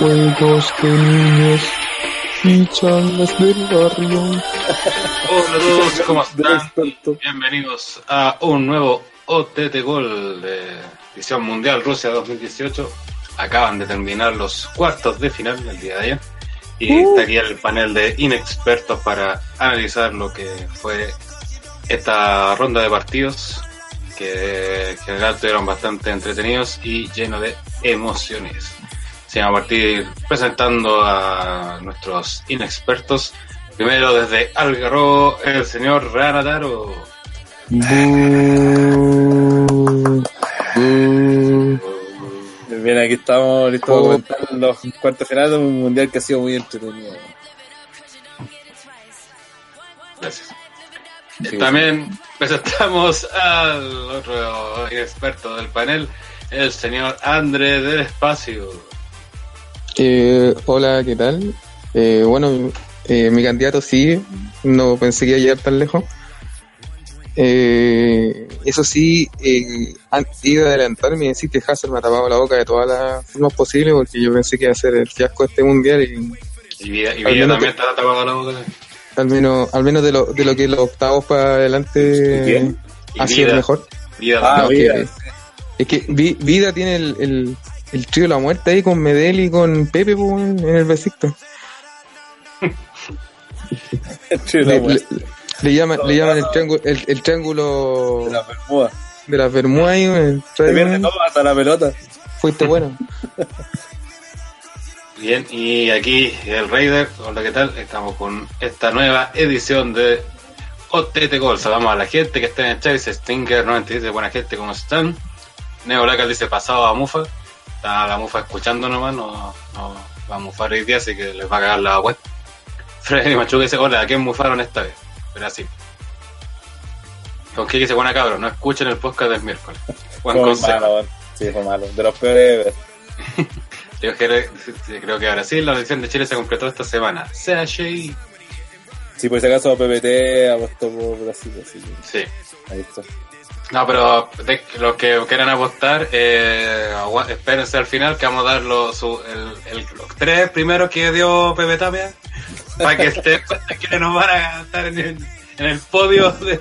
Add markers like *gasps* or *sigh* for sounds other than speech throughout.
juegos de niños las del barrio. *laughs* Hola a todos, ¿cómo *laughs* están? Bienvenidos a un nuevo OTT Gol de edición mundial Rusia 2018. Acaban de terminar los cuartos de final el día de ayer. Y Uh. está aquí el panel de inexpertos para analizar lo que fue esta ronda de partidos que en general estuvieron bastante entretenidos y llenos de emociones. Se va a partir presentando a nuestros inexpertos. Primero desde Algarrobo, el señor Ranataro. Bien, aquí estamos listos Oh. para comentar los cuartos finales de un mundial que ha sido muy entretenido. Gracias. Sí. También presentamos al otro experto del panel, el señor André del Espacio. Eh, hola, ¿qué tal? Eh, bueno, eh, mi candidato sí, no pensé que iba a llegar tan lejos. Eh, eso sí, eh, han ido a adelantarme y decir que Hazard me ha tapado la boca de todas las formas posibles porque yo pensé que iba a ser el fiasco de este mundial y Y Vida, y Al Vida menos también está tapado la boca. al menos, al menos de lo, de lo que los octavos para adelante ha sido mejor. Vida Ah, No, que-. Es que Vi- Vida tiene el, el, el trío de la muerte ahí con Medel y con Pepe po, en en el besito. *laughs* Sí, la Le, wea le- le llaman, le llaman el triángulo, el, el triángulo de la Bermuda. de las Bermudas ahí, el Se pierde todo hasta la pelota. Fuiste bueno. *laughs* Bien, y aquí el Raider, hola, ¿qué tal? Estamos con esta nueva edición de OTT Gol. Saludamos a la gente que está en el chat, dice Stinger97, dice buena gente, ¿cómo están? Neo Blackal dice pasado a Mufa. Está la Mufa escuchando nomás, no, no va a mufar hoy día, así que les va a cagar la web. *laughs* Freddy Machuca dice, hola, ¿a quién mufaron esta vez? Pero así. Con qué dice buena cabro, no escuchen el podcast del miércoles. Buen Fue malo. Sí, fue malo. De los peores. *laughs* Yo creo, que ahora sí, la elección de Chile se completó esta semana. Sea Shea. Sí, por si acaso PPT apostó por Brasil. Así que Sí. ahí está. No, pero de- los que quieran apostar, eh, espérense al final que vamos a dar los, su- el- el- los tres primeros que dio Pepe Tapia para que estén *laughs* que nos van a estar en el, en el podio de...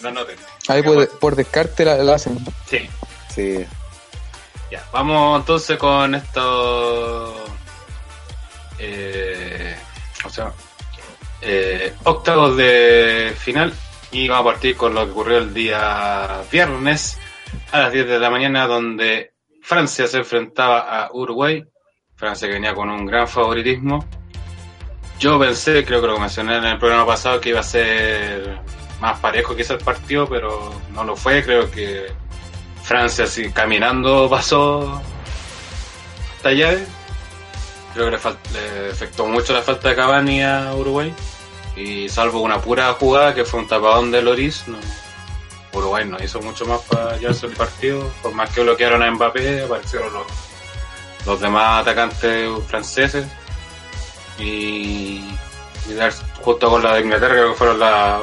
No noten. Ahí por, por descarte la, la hacen. Sí. Sí. Ya, vamos entonces con esto. Eh, o sea, eh, octavos de final. Y vamos a partir con lo que ocurrió el día viernes a las 10 de la mañana, donde Francia se enfrentaba a Uruguay. Francia que venía con un gran favoritismo. Yo pensé, creo que lo mencioné en el programa pasado, que iba a ser más parejo quizás el partido, pero no lo fue. Creo que Francia así caminando pasó esta llave. Creo que le, le afectó mucho la falta de Cavani a Uruguay. Y salvo una pura jugada que fue un tapadón de Loris, no, Uruguay no hizo mucho más para llevarse el partido. Por más que bloquearon a Mbappé, aparecieron los, los demás atacantes franceses. Y, y dar- justo con la de Inglaterra, creo que fueron las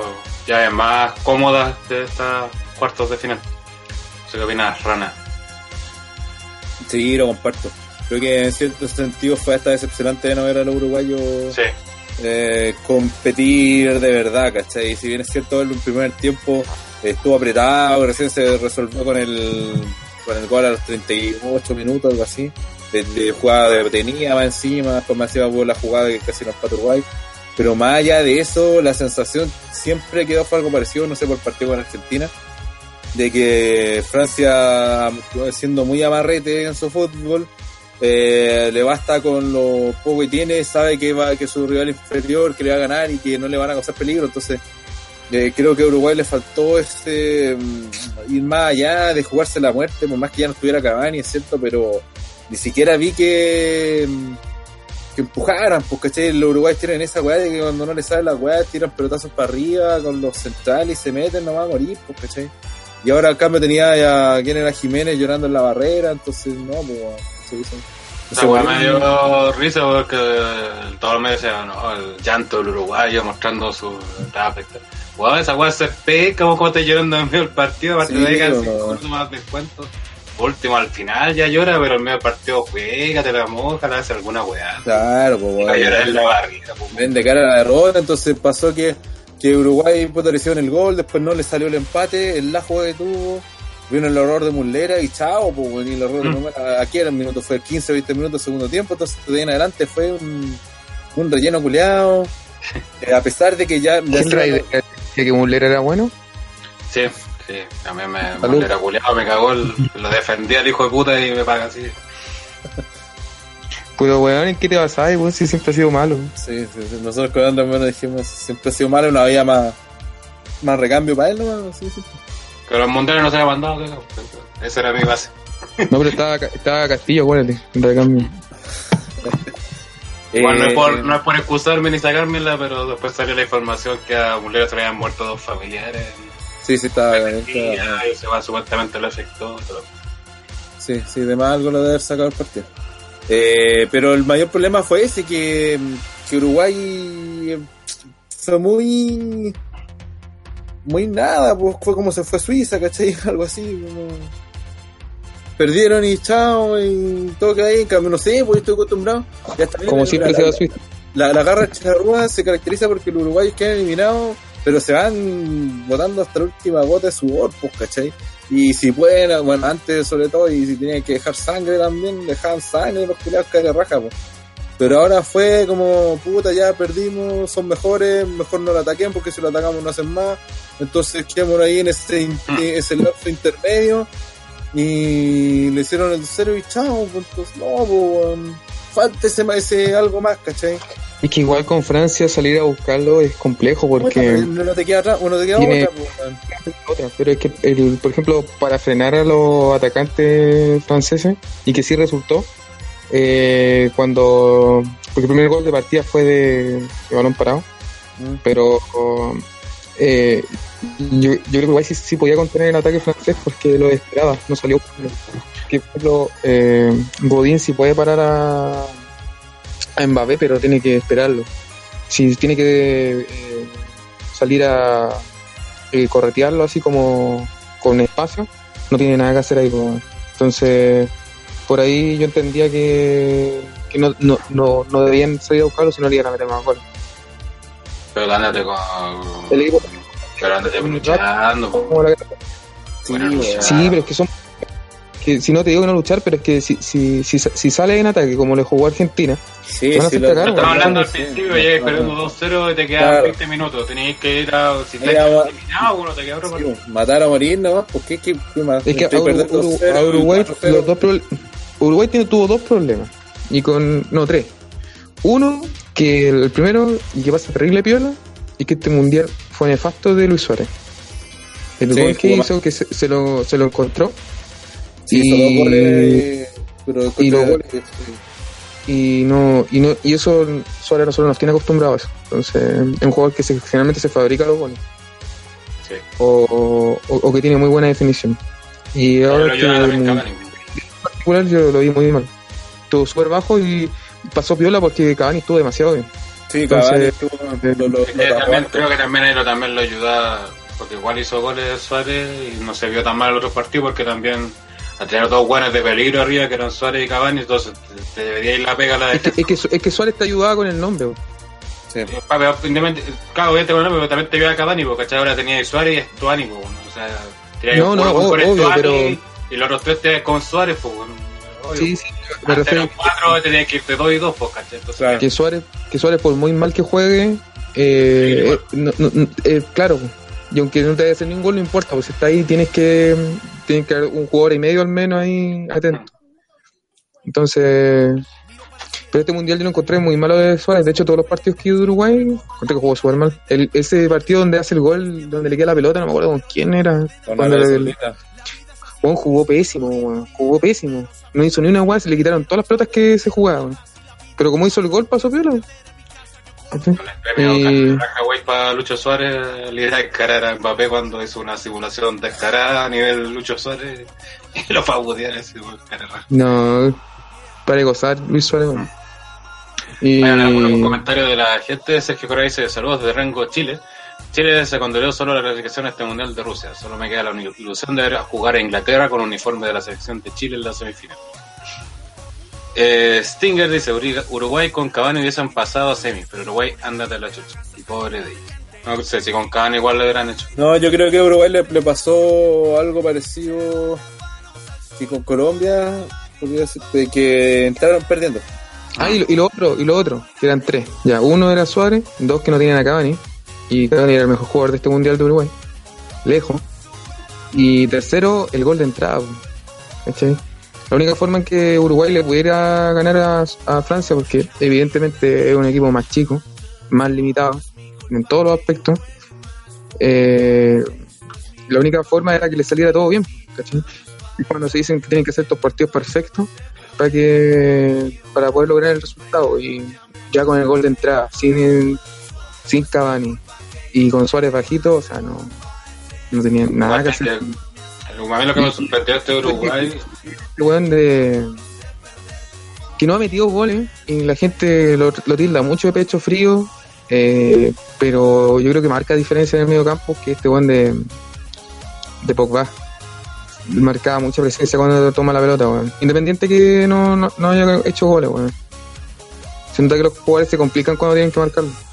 llaves más cómodas de estas cuartos de final. No sé qué opinas, Rana. Sí, lo comparto. Creo que en cierto sentido fue hasta decepcionante de no ver a los uruguayos Sí, eh, competir de verdad, ¿cachai? Y si bien es cierto, un primer tiempo estuvo apretado, recién se resolvió con el, con el gol a los 38 minutos, algo así. De, de jugada de tenía más encima, después más encima hubo la jugada que casi nos empató Uruguay. Pero más allá de eso, la sensación siempre quedó fue algo parecido, no sé, por el partido con Argentina, de que Francia, siendo muy amarrete en su fútbol, eh, le basta con lo poco que tiene, sabe que va que su rival inferior que le va a ganar y que no le van a causar peligro, entonces eh, creo que a Uruguay le faltó ese mm, ir más allá de jugarse la muerte, por más que ya no estuviera Cavani, es cierto, pero ni siquiera vi que mm, que empujaran, pues caché, los uruguayos tienen esa weá de que cuando no les sale la weá tiran pelotazos para arriba con los centrales y se meten nomás a morir, caché. Y ahora al cambio tenía a quién era Jiménez llorando en la barrera, entonces no, pues se volvió- me dio risa porque el- todos los medios decían, no, el llanto del uruguayo mostrando su tal. Weón, esa weá se pesca, como te llorando en medio del partido, aparte Sí, de que minutos más descuento. último al final ya llora, pero en medio del partido juega, te la moja, le hace alguna weá. Claro, pues Va a llorar bueno. en la barriga, pues, Ven de cara a la derrota, entonces pasó que, que Uruguay puta, le hicieron el gol, después no le salió el empate, el lajo que tuvo, vino el error de Muslera y chao, pues bueno, y el error de Mm. Muslera, aquí era el minuto, fue 15, 20 minutos segundo tiempo, entonces de ahí en adelante fue un, un relleno culeado, *laughs* Eh, a pesar de que ya... ya ¿Quién se- trae de de que Muller era bueno? Sí, sí, también me, Salud. me era culiado, me cagó, el- lo defendía el hijo de puta y me paga así. Pero weón, ¿en qué te basás, weón? Si siempre ha sido malo. Sí, sí, sí, nosotros con Andrés dijimos, siempre ha sido malo, no había más, más recambio para él, ¿no? Sí, sí. Que los mundiales no se había mandado, cagado. Esa era mi base. No, pero estaba, estaba Castillo, acuérdate, en recambio. Igual no, es Eh, por, no es por excusarme ni sacármela, pero después salió la información que a Mulera se le habían muerto dos familiares. Sí, sí, estaba, Y estaba- ya, y se va supuestamente lo afectó. todo. Sí, sí, de más algo lo de haber sacado el partido. Eh, pero el mayor problema fue ese, que, que Uruguay eh, fue muy... Muy nada, pues fue como se fue Suiza, ¿cachai? *laughs* Algo así, como... Perdieron y chao, y todo que ahí, en cambio, no sé, pues estoy acostumbrado. Ya está bien, Como siempre la- se va a Suiza. la, la garra charrúa se caracteriza porque los uruguayos quedan eliminados, pero se van botando hasta la última gota de sudor, pues, ¿cachai? Y si pueden, bueno, antes sobre todo, y si tenían que dejar sangre también, dejaban sangre los culiados caer de raja, pues. Pero ahora fue como, puta, ya perdimos, son mejores, mejor no lo ataquen porque si lo atacamos no hacen más. Entonces quedamos ahí en ese, in- ese lapso intermedio. Y le hicieron el cero y chao, entonces, no, pues, falta ese, ma- ese algo más, ¿cachai? Es que igual con Francia salir a buscarlo es complejo porque... pero no te queda atrás, uno te queda Tiene- otra, pues, otra, pero es que, el, por ejemplo, para frenar a los atacantes franceses, y que sí resultó, eh, cuando. Porque el primer gol de partida fue de, de balón parado, Mm. pero. eh, yo, yo creo que igual sí, sí podía contener el ataque francés porque lo esperaba, no salió. Que, por ejemplo, eh, Godín sí puede parar a, a Mbappé, pero tiene que esperarlo. Si tiene que eh, salir a eh, corretearlo así como con espacio, no tiene nada que hacer ahí. pues. Entonces, por ahí yo entendía que, que no, no, no, no debían salir a buscarlo si no le iban a meter más goles. Pero ándate con. El equipo- Pero ándate luchando. la- Sí, pero es que son. Que si no te digo que no luchar, pero es que si, si, si, si sale en ataque como le jugó Argentina, Sí, Van a sí, lo- cagar, Estamos hablando al sí. principio, llegas perdiendo 2-0 y te quedan Claro. 20 minutos. Tenías que ir a. Si te Era- eliminado, uno te queda otro Sí, matar a morir nomás, porque es que, ¿qué más? es que a, Estoy Uru- perdiendo Uru- 2-0, a Uruguay, 4-0. los dos proble- Uruguay tiene, tuvo dos problemas. Y con. No, tres. Uno, que el primero, y que pasa terrible piola, y que este mundial fue nefasto de Luis Suárez. El Sí, gol que hizo, que se, se lo, se lo encontró. Sí, hizo y- dos goles, pero y goles, sí. y no y no y eso Suárez nosotros nos tiene acostumbrados a eso entonces es un jugador que se, generalmente se fabrica los goles Sí. o, o, o que tiene muy buena definición y Pero ahora particular yo lo vi muy mal estuvo súper bajo y pasó piola porque Cavani estuvo demasiado bien Sí, Entonces, Cavani estuvo- lo- lo- lo también, creo que también ahí lo, también lo ayuda, porque igual hizo goles Suárez y no se vio tan mal el otro partido, porque también a tener dos buenos de peligro arriba, que eran Suárez y Cavani, entonces te, te debería ir la pega a la es que, es, que, es que Suárez te ayudaba con el nombre bro. Sí. Eh, pero Claro, obviamente con el nombre, pero también te vio a Cavani, porque ¿cachai? ahora tenía a Suárez y o sea, tenía No, no, obvio, Estuani pero- y los otros tres te con Suárez, pues, bueno, obvio. sí sí me refiero cuatro, tenías que irte dos y dos, pues, ¿cachai? Entonces, Claro. que Suárez, que Suárez por muy mal que juegue, eh, Sí, eh, no- no- no- eh, claro, y aunque no te debe hacer ningún gol, no importa, pues si está ahí tienes que, tienes que haber un jugador y medio al menos ahí atento. Entonces, pero este mundial yo lo encontré muy malo de Suárez, de hecho todos los partidos que ido de Uruguay, encontré que jugó súper mal. El, ese partido donde hace el gol, donde le queda la pelota, no me acuerdo con quién era. Con Cuando le- Jugó pésimo, weón. jugó pésimo. No hizo ni una guay, se le quitaron todas las pelotas que se jugaban. Pero como hizo el gol, pasó piola. Con el premio Güey para Lucho Suárez, le iba a descarar a Mbappé cuando hizo una simulación descarada a nivel Lucho Suárez *laughs* y lo fue a budear ese. No, para gozar, Luis Suárez. weón. Y Hay algunos comentarios de la gente. Sergio Correa dice saludos de Rengo, Chile. Chile se condenó solo a la clasificación a este mundial de Rusia. Solo me queda la ilusión de ver a jugar a Inglaterra con uniforme de la selección de Chile en la semifinal. Eh, Stinger dice Uruguay con Cavani hubiesen pasado a semis, pero Uruguay ándate a la chucha. Y pobre de ellos. No sé si con Cavani igual lo hubieran hecho. No, yo creo que a Uruguay le, le pasó algo parecido que con Colombia, podría ser, de que entraron perdiendo. Ah, y lo, y lo otro, y lo otro, que eran tres. Ya, uno era Suárez, dos que no tenían a Cavani, y Cavani era el mejor jugador de este mundial de Uruguay. Lejos. Y tercero, el gol de entrada. ¿Cachai? La única forma en que Uruguay le pudiera ganar a, a Francia, porque evidentemente es un equipo más chico, más limitado en todos los aspectos, eh, la única forma era que le saliera todo bien. ¿cachai? Y cuando se dicen que tienen que ser estos partidos perfectos para que para poder lograr el resultado y ya con el gol de entrada sin sin Cavani y con Suárez bajito o sea no no tenía nada que hacer. A mí lo que me sorprendió este Uruguay. el weón de que no ha metido goles y la gente lo, lo tilda mucho de pecho frío eh, pero yo creo que marca diferencia en el medio campo que este weón de de Pogba. Marcaba mucha presencia cuando toma la pelota weón. independiente que no, no, no haya hecho goles weón. siento que los jugadores se complican cuando tienen que marcarlo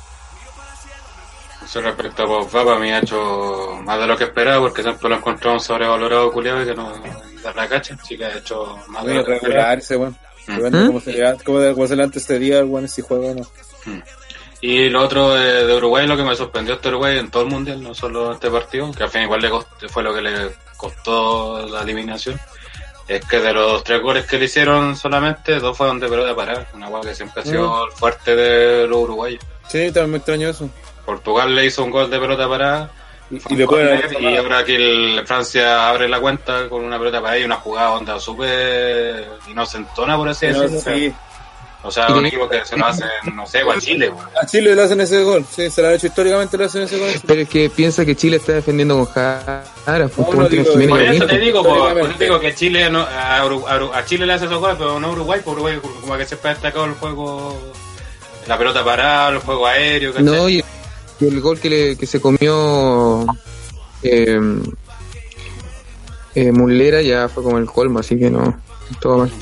Eso respecto a Pogba, para mí ha hecho más de lo que esperaba, porque siempre lo encontramos sobrevalorado, culiado, y que no da la cacha, así que ha hecho más de lo que esperaba. weón. Mm. ¿Mm? como se le se le antes este día, weón si juega o no. Y lo otro de, de Uruguay, lo que me sorprendió este Uruguay en todo el mundial, no solo en este partido, que al fin igual le costó, fue lo que le costó la eliminación, es que de los tres goles que le hicieron solamente, dos fueron de pelota parada, una hueá que siempre ha sido el fuerte de los uruguayos. Sí, también me extrañó eso. Portugal le hizo un gol de pelota parada, Y, fue y ahora aquí el Francia abre la cuenta con una pelota parada y una jugada onda súper inocentona, por así decirlo. sí. O sea, un equipo que se lo hace, no sé, o a Chile, weón. A Chile le hacen ese gol. Sí, se lo han hecho históricamente, le hacen ese gol. pero es que piensa que Chile está defendiendo con Jara pues, No, no digo- Por eso te digo, po, por eso te digo que Chile no, a, Uru- a Uru- a Chile le hace esos goles, pero no a Uruguay, porque Uruguay como que siempre ha destacado el juego, la pelota parada, el juego aéreo, ¿cachai? No, y y el gol que, le, que se comió eh, eh, Muslera ya fue como el colmo, así que no, todo mal.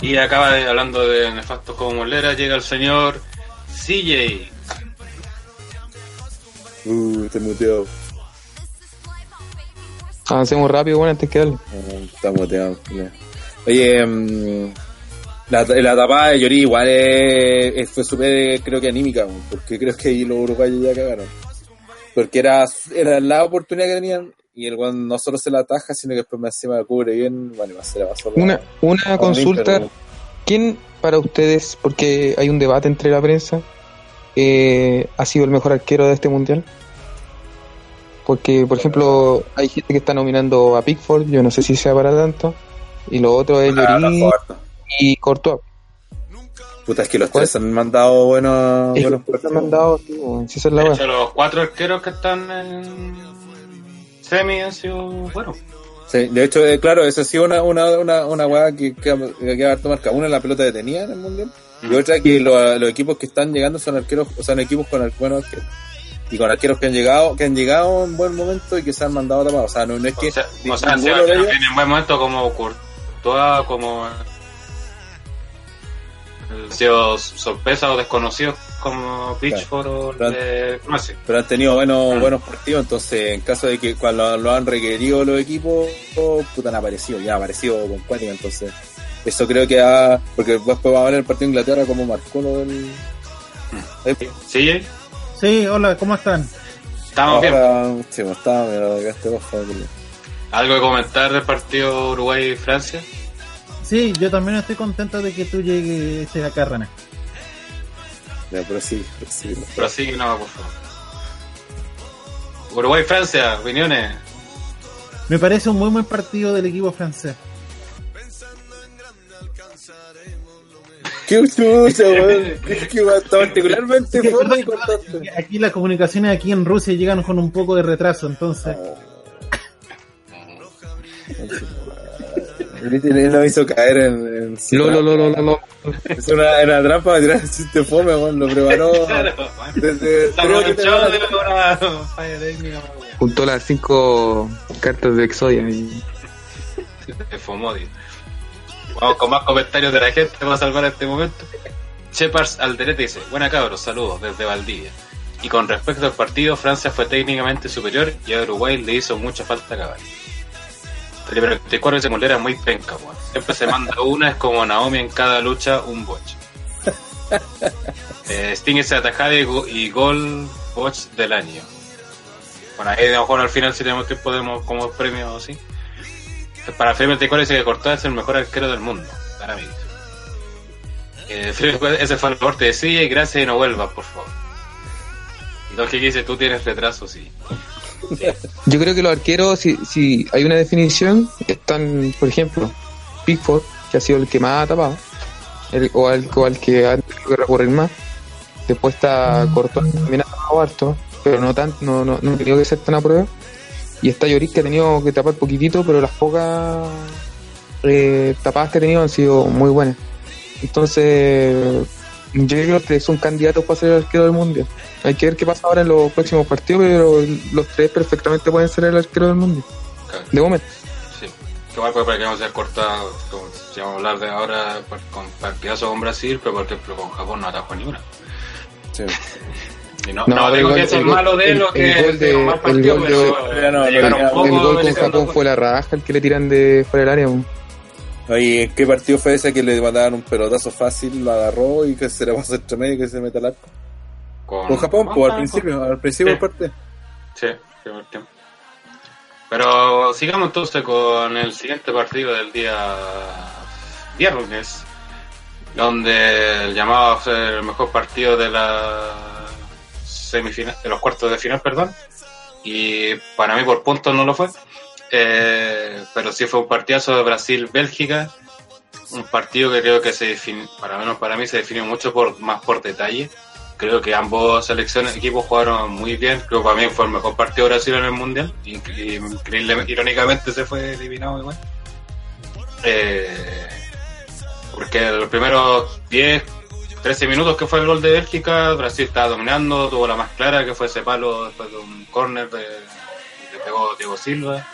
Y acaba de, hablando de nefastos como Molera, llega el señor CJ. Uh, te muteado. Avancemos rápido, bueno, antes que darle. No, Está muteado. Oye, mm, la, la tapada de Llorí igual es, es- fue súper, creo que anímica, porque creo que ahí los uruguayos ya cagaron. Porque era, era la oportunidad que tenían y el weón no solo se la ataja, sino que después más encima la cubre bien. Bueno, va a ser la pasó la- Una, una a consulta, ¿quién para ustedes, porque hay un debate entre la prensa, eh, ha sido el mejor arquero de este mundial? Porque, por ejemplo, hay gente que está nominando a Pickford, yo no sé si sea para tanto, y lo otro es Ah. Y Courtois. Puta, es que los ¿Cuál? tres han mandado buenos, Es que buenos los han mandado, sí, weón, si esa es la De weá. hecho, los cuatro arqueros que están en semi han sido buenos. Sí, de hecho, eh, claro, esa ha sido una, una, una, una weá que, que, que, que harto marca. Una, la pelota detenida en el mundial. Y otra, que lo- los equipos que están llegando son arqueros, o son equipos con buenos arqueros. Y con arqueros que han llegado, que han llegado en buen momento y que se han mandado tapados. O sea, no, no es que O sea, o sea, han ninguno sido de arqueros ellos- en buen momento como Courtois, como han sido sorpresas o desconocidos como Pitchford o Claro. de Croacia. pero han tenido buenos, Mm. buenos partidos, entonces en caso de que cuando lo han requerido los equipos, oh, puta han aparecido, ya han aparecido con cuática, entonces eso creo que ha, porque después vamos a ver el partido de Inglaterra como marcó lo del... Eh, ¿Sí? Sí, hola, ¿cómo están? Estamos bien. sí, favor. ¿Algo que comentar del partido Uruguay-Francia? Sí, yo también estoy contento de que tú llegues acá, René. Ya, pero sí, pero sí. Pero sí, no, por favor. Uruguay-Francia, opiniones. Me parece un muy buen partido del equipo francés. Qué chucha, *laughs* weón. Qué weón, particularmente Sí, cortante. Aquí las comunicaciones aquí en Rusia llegan con un poco de retraso, entonces *laughs* Él lo hizo caer en. en Lo, lo, trampa. lo, lo, lo, lo. Es una, en la trampa para tirar el chiste fome, weón. Lo preparó. *laughs* Claro, Desde, de una. Juntó las cinco cartas de Exodia y de Fomodi. Vamos con más comentarios de la gente para salvar este momento. Shepard Alderete dice, buena cabros, saludos desde Valdivia. Y con respecto al partido, Francia fue técnicamente superior y a Uruguay le hizo mucha falta acabar. Felipe 34 dice, Molera muy penca, weón. Siempre se manda una, es como Naomi en cada lucha, un botch. Eh, Sting es atajada y, go- y gol botch del año. Bueno, ahí a lo mejor al final si tenemos tiempo podemos como premio así. Para Felipe 34 dice que Cortá es el mejor arquero del mundo, para mí. Eh, ese fue el aporte de Silla y gracias y no vuelvas, por favor. Y Don dice, tú tienes retraso, sí. Yo creo que los arqueros, si, si hay una definición, están, por ejemplo, Pickford, que ha sido el que más ha tapado, el, o, al, o al que ha tenido que recurrir más. Después está Cortón, también ha tapado harto, pero no tan, no, no, no ha tenido que ser tan a prueba. Y está Lloris, que ha tenido que tapar poquitito, pero las pocas eh, tapadas que ha tenido han sido muy buenas. Entonces, yo creo que son candidatos para ser el arquero del mundial. Hay que ver qué pasa ahora en los próximos partidos, pero los tres perfectamente pueden ser el arquero del mundial. De momento. Sí. Que mal para que vamos a ser cortados, como si vamos a hablar de ahora con partidazos con Brasil, pero por ejemplo con Japón no atajó ni una. Sí. *laughs* Y no, No, no, digo que eso es el gol- malo de lo que el gol de- sea un el gol pero, de- no, el gol con Japón fue la raja el que le tiran de fuera del área. Oye, ¿en qué partido fue ese que le mandaban un pelotazo fácil, lo agarró y que se le pasó entre medio y que se mete al arco? Con Japón, pues al principio, al principio Sí. partido. Sí, tiempo. Pero sigamos entonces con el siguiente partido del día viernes, donde el llamado a ser el mejor partido de la semifinal, de los cuartos de final, perdón, y para mí por puntos no lo fue, Eh, pero sí fue un partidazo de Brasil-Bélgica, un partido que creo que se define, para menos para mí se definió mucho por más por detalle. Creo que ambos selecciones, equipos jugaron muy bien. Creo que para mí fue el mejor partido de Brasil en el mundial. Incre- Increíble, irónicamente se fue eliminado igual. Eh, porque los primeros 10, 13 minutos que fue el gol de Bélgica, Brasil estaba dominando, tuvo la más clara que fue ese palo después de un córner de, que pegó Diego Silva.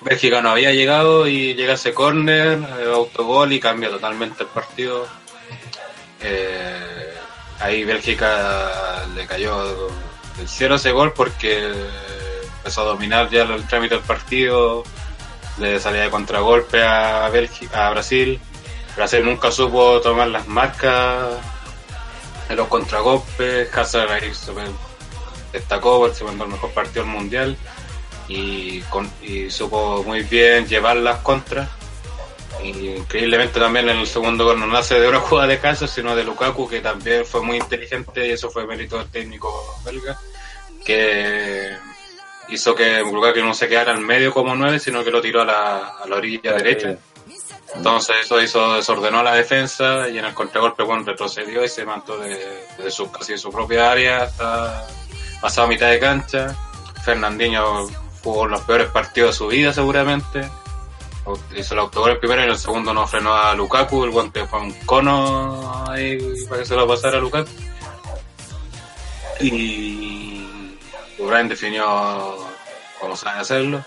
Bélgica no había llegado y llega ese córner, eh, autogol y cambia totalmente el partido. Eh, ahí Bélgica le cayó del cielo ese gol porque empezó a dominar ya el trámite del partido, le salía de contragolpe a, Bélgica, a Brasil. Brasil nunca supo tomar las marcas en los contragolpes. Hazard ahí se destacó, se mandó el mejor partido del mundial y, con, y supo muy bien llevar las contras. Increíblemente también en el segundo gol no nace de una *laughs* jugada de caso, sino de Lukaku, que también fue muy inteligente y eso fue mérito del técnico belga, que hizo que Lukaku no se quedara al medio como nueve, sino que lo tiró a la, a la orilla derecha. Entonces eso hizo, desordenó la defensa y en el contragolpe bueno, retrocedió y se mantuvo de, su, casi de su propia área hasta pasado mitad de cancha. Fernandinho jugó los peores partidos de su vida seguramente. Hizo el autogol el primero y en el segundo no frenó a Lukaku, el guante fue un cono ahí para que se lo pasara a Lukaku. Y Brian definió cómo sabe hacerlo.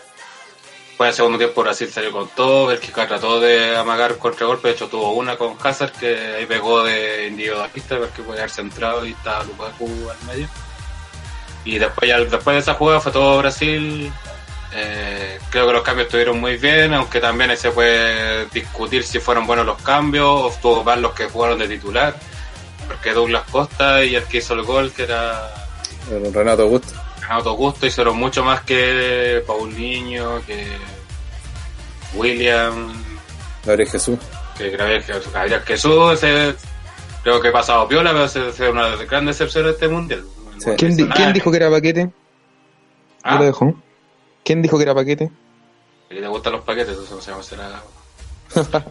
Después el segundo tiempo Brasil salió con todo, Bélgica trató de amagar contragolpe, de hecho tuvo una con Hazard que ahí pegó de individualista porque podía haber centrado y estaba Lukaku al medio. Y después, ya, después de esa jugada fue todo Brasil. Eh, creo que los cambios estuvieron muy bien, aunque también se puede discutir si fueron buenos los cambios o estuvo mal los que jugaron de titular. Porque Douglas Costa y el que hizo el gol, que era Renato Augusto. Renato Augusto, hicieron mucho más que Paulinho, que William, Gabriel Jesús. que Gabriel Jesús. Gabriel Jesús, ese, creo que ha pasado piola, pero fue una gran decepción de este mundial. Sí. ¿Quién, di- quién dijo que era paquete? Ah, Yo lo dejo. ¿Quién dijo que era paquete? que te gustan los paquetes, eso no se llama será. *laughs*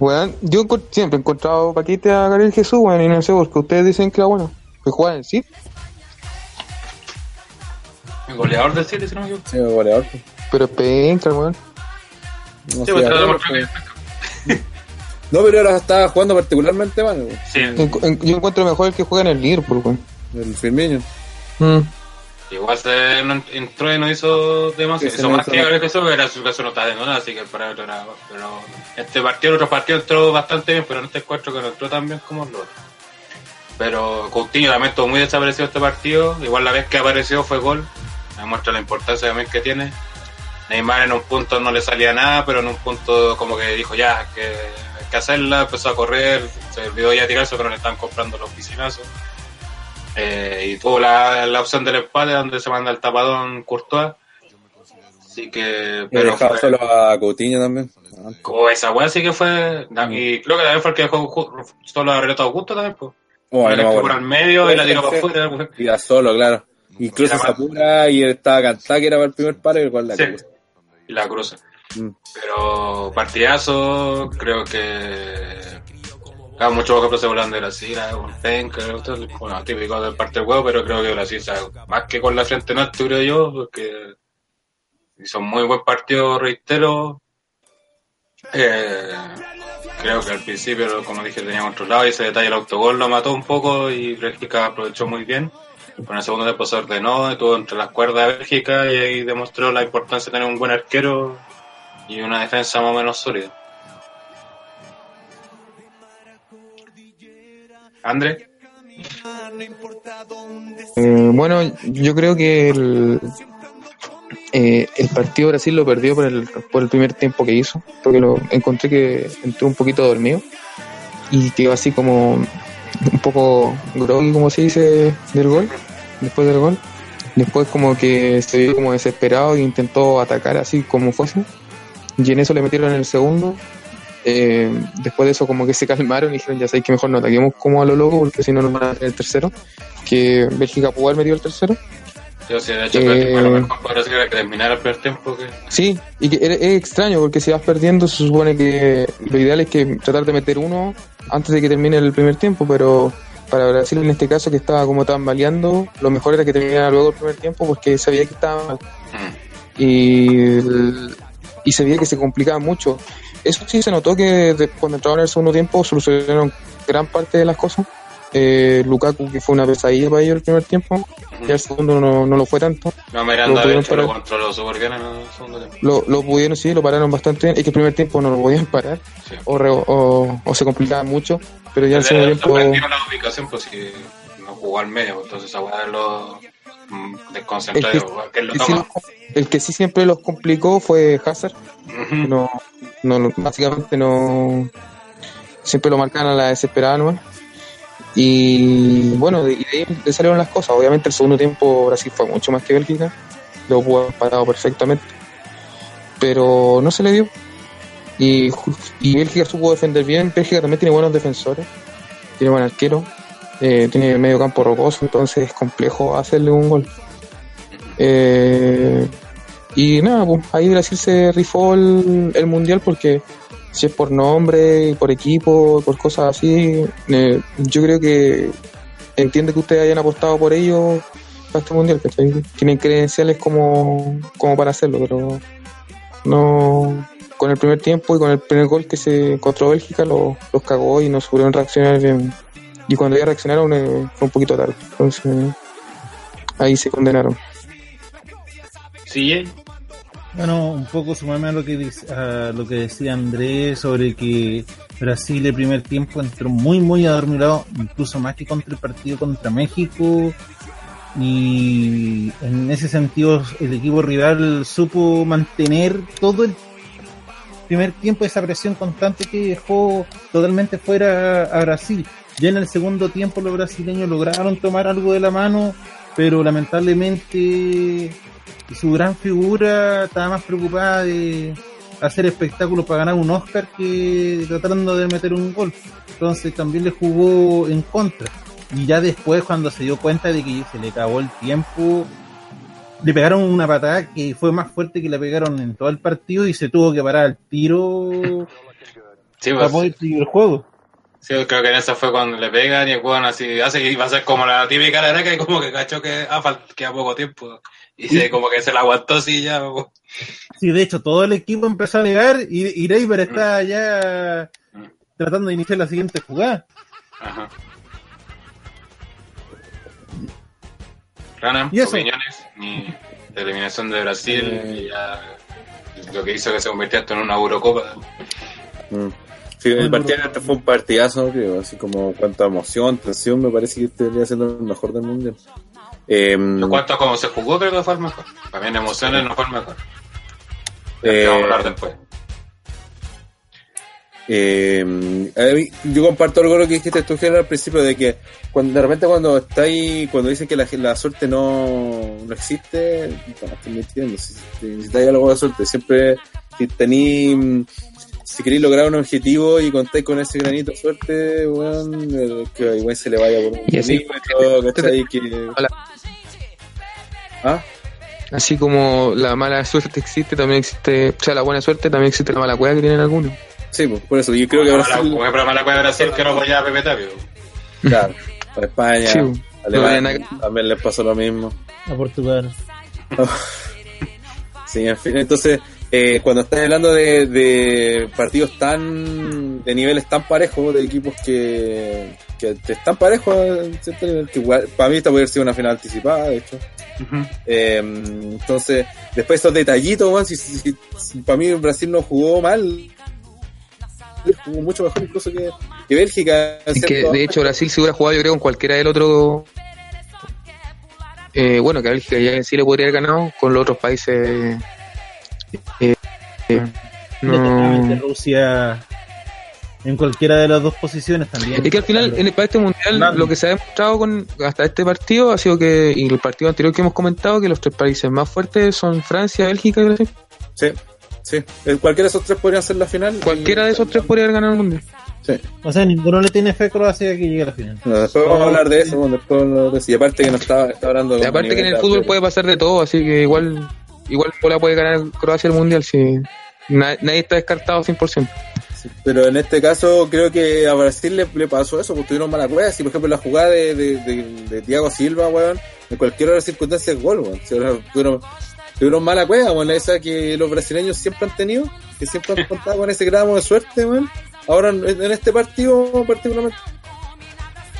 Weón, yo siempre he encontrado paquete a Gabriel Jesús, weón, y no sé por qué ustedes dicen que era bueno. Que juega en sí, El goleador del City, si no me equivoco. Sí, goleador. pero es penca, weón. No, Sí, pues, No, pero ahora estaba jugando particularmente mal, weón. Sí, En- en- Yo encuentro mejor el que juega en el Liverpool, weón. El Firmino. Mm. igual se no entró y no hizo demasiado. Hizo más que Jesús, que era su caso no está de nada, así que el parámetro era. Pero este partido, el otro partido entró bastante bien, pero en este encuentro que no entró tan bien como el otro. Pero Coutinho también estuvo muy desaparecido este partido. Igual la vez que apareció fue gol. Demuestra la importancia también que tiene. Neymar en un punto no le salía nada, pero en un punto como que dijo ya que hay que hacerla, empezó a correr, se olvidó ya tirarse, pero le están comprando los piscinazos. Eh, y tuvo la, la opción del empate donde se manda el tapadón Courtois. Así que, Pero fue- solo a Coutinho también. Ah, como esa weá sí que fue. Y creo que también fue el que dejó solo a Renato Augusto también, pues. Bueno, la no por al medio y la tiró para afuera. weón. Iba solo, claro. Incluso se apura y él estaba cantado que era para el primer paro y el cual la Sí. Y la cruza. Mm. Pero partidazo, creo que. Claro, muchos ejemplos se volan de Brasil, bueno, típico del parte del juego, pero creo que Brasil, más que con la frente en alto, creo yo, porque un muy buen partido, reitero. Eh, creo que al principio, como dije, tenía controlado y ese detalle el autogol lo mató un poco y Bélgica aprovechó muy bien. En el segundo tiempo se ordenó, estuvo entre las cuerdas de Bélgica y ahí demostró la importancia de tener un buen arquero y una defensa más o menos sólida. André, Eh, bueno, yo creo que el, eh, el partido Brasil lo perdió por el, por el primer tiempo que hizo, porque lo encontré que entró un poquito dormido y quedó así como un poco groggy, como se dice, del gol, después del gol. Después como que se vio como desesperado e intentó atacar así como fuese. Y en eso le metieron el segundo. Eh, después de eso como que se calmaron y dijeron ya sabéis que mejor no ataquemos como a lo loco porque si no nos van a tener el tercero. Que Bélgica pudo haber metido el tercero. yo sí, de hecho, Eh, creo que fue lo mejor para Brasil era que terminara el primer tiempo. Que... Sí, y que es, es extraño porque si vas perdiendo se supone que lo ideal es que tratar de meter uno antes de que termine el primer tiempo, pero para Brasil en este caso que estaba como tambaleando, lo mejor era que terminara luego el primer tiempo porque sabía que estaba mal Mm. y, y se veía que se complicaba mucho. Eso sí se notó que de- cuando entraron en el segundo tiempo solucionaron gran parte de las cosas. Eh, Lukaku, que fue una pesadilla para ellos el primer tiempo, ya el segundo no, no lo fue tanto. No, Lo Miranda, pudieron hecho, lo controló súper bien en el segundo tiempo. Lo, lo pudieron, sí, lo pararon bastante bien. Es que el primer tiempo no lo podían parar Sí. o, re- o, o se complicaba mucho, pero ya el Le segundo tiempo... la ubicación, pues si no jugó al medio, pues, entonces weá El que- que lo el que sí toma. los- el que sí siempre los complicó fue Hazard. No, no, no, básicamente no... Siempre lo marcaban a la desesperada nomás. Y bueno, de, y de ahí le salieron las cosas. Obviamente el segundo tiempo Brasil fue mucho más que Bélgica. Lo pudo haber parado perfectamente. Pero no se le dio. Y, y Bélgica supo defender bien. Bélgica también tiene buenos defensores. Tiene buen arquero. Eh, tiene medio campo rocoso. Entonces es complejo hacerle un gol. Eh, y nada, pues ahí Brasil se rifó el, el mundial porque si es por nombre, por equipo, por cosas así, eh, yo creo que entiende que ustedes hayan apostado por ellos para este mundial, ¿cachai? Tienen credenciales como, como para hacerlo, pero no con el primer tiempo y con el primer gol que se encontró Bélgica lo- los cagó y no supieron reaccionar bien. Y cuando ya reaccionaron eh, fue un poquito tarde, entonces ahí se condenaron. Sí, eh. Bueno, un poco sumarme a lo que dice- a lo que decía Andrés sobre que Brasil el primer tiempo entró muy muy adormilado, incluso más que contra el partido contra México. Y en ese sentido el equipo rival supo mantener todo el primer tiempo esa presión constante que dejó totalmente fuera a Brasil. Ya en el segundo tiempo los brasileños lograron tomar algo de la mano, pero lamentablemente su gran figura estaba más preocupada de hacer espectáculos para ganar un Oscar que tratando de meter un gol. Entonces también le jugó en contra. Y ya después cuando se dio cuenta de que se le acabó el tiempo, le pegaron una patada que fue más fuerte que le pegaron en todo el partido y se tuvo que parar al tiro Sí, para pues, poder seguir el juego. Sí, creo que en esa fue cuando le pegan y el weón así hace y va a ser como la típica araca y como que cachó que ah, poco tiempo Y se, como que se la aguantó así ya. Sí, de hecho, todo el equipo empezó a negar y, y Leiber está ya tratando de iniciar la siguiente jugada. Ajá. Rana, ¿Y opiniones, ni de eliminación de Brasil, Eh. y ya lo que hizo que se convirtiera esto en una Eurocopa. Mm. Sí, el partido fue un partidazo, creo, así como cuánta emoción, tensión, me parece que venía siendo el mejor del mundo. Eh, En cuanto a cómo se jugó, creo que fue el mejor. También emociones no fue el mejor. Eh, vamos a hablar después. Eh, a mí- yo comparto algo lo que dijiste tú, Gerard, al principio, de que cuando, de repente cuando estáis, cuando dicen que la, la suerte no, no existe, no, estoy mintiendo, si, si necesitáis algo de suerte, siempre si tení, mm, si queréis lograr un objetivo y contáis con ese granito de suerte, weón, el- que igual se le vaya por un Y así- ¿cachai? Que, Hola. ¿Ah? Así como la mala suerte existe, también existe, o sea, la buena suerte, también existe la mala cueva que tienen algunos. Sí, pues, por eso, yo creo que Como Brasil, Por ejemplo, la cueva de Brasil que no apoyaba a Pepe Tapio. claro, para España, Sí, pues. Alemania, no también les pasó lo mismo. A Portugal. *laughs* Sí, en fin, entonces, eh, cuando estás hablando de, de partidos tan, de niveles tan parejos, de equipos que, que están parejos en cierto nivel, que igual, para mí esta puede haber sido una final anticipada, de hecho. Eh, entonces, después esos detallitos, si, si- si- si para mí Brasil no jugó mal, jugó mucho mejor incluso que, que Bélgica. Es que ¿cierto? de hecho Brasil se hubiera jugado yo creo con cualquiera del otro eh, bueno que a Bélgica ya sí le podría haber ganado con los otros países eh, eh, no Rusia en cualquiera de las dos posiciones también. es que al final en el, para este mundial Claro. lo que se ha demostrado con hasta este partido ha sido que y el partido anterior que hemos comentado que los tres países más fuertes son Francia Bélgica y Brasil Sí, sí. Eh, Cualquiera de esos tres podrían ser la final. cualquiera de esos tres podría haber ganado el mundial Sí. O sea, ninguno le tiene fe a Croacia que llegue a la final. No, después vamos a hablar de eso, después de eso. Y aparte que no estaba, estaba hablando y aparte que en el fútbol de- puede pasar de todo así que igual igual Pola puede ganar Croacia el mundial si na- nadie está descartado 100% Sí, Pero en este caso creo que a Brasil le, pasó eso, porque tuvieron mala cueva. Si por ejemplo la jugada de, de, de, Thiago Silva, weón, en cualquier otra circunstancia es gol. Si tuvieron, tuvieron mala cueva, weón, esa que los brasileños siempre han tenido, que siempre han contado con ese gramo de suerte, weón. Ahora en, este partido particularmente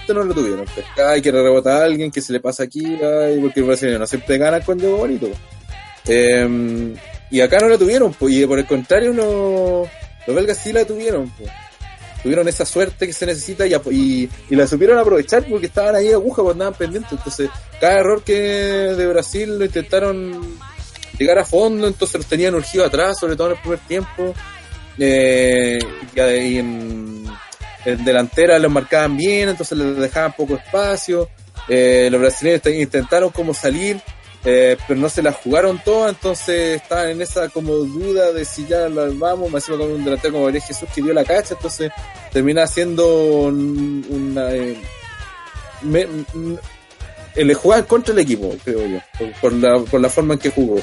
no lo tuvieron. Pues, ay, que rebota a alguien, que se le pasa aquí, ay, porque el brasileño no siempre gana con Diego Bonito. Eh, y acá no la tuvieron, y por el contrario, los, los belgas sí la tuvieron, pues. Tuvieron esa suerte que se necesita y, y, y la supieron aprovechar porque estaban ahí aguja, pues andaban pendientes. Entonces, cada error que de Brasil lo intentaron llegar a fondo, entonces los tenían urgido atrás, sobre todo en el primer tiempo. Eh, y, en, delantera los marcaban bien, entonces les dejaban poco espacio. Eh, los brasileños te- intentaron como salir, eh, pero no se la jugaron todas, entonces estaban en esa como duda de si ya la vamos, más encima con un delantero como Gabriel Jesús que dio la cacha, entonces termina siendo un- una... eh, me- mm, le jugaban contra el equipo, creo yo, por, por la, por la forma en que jugó.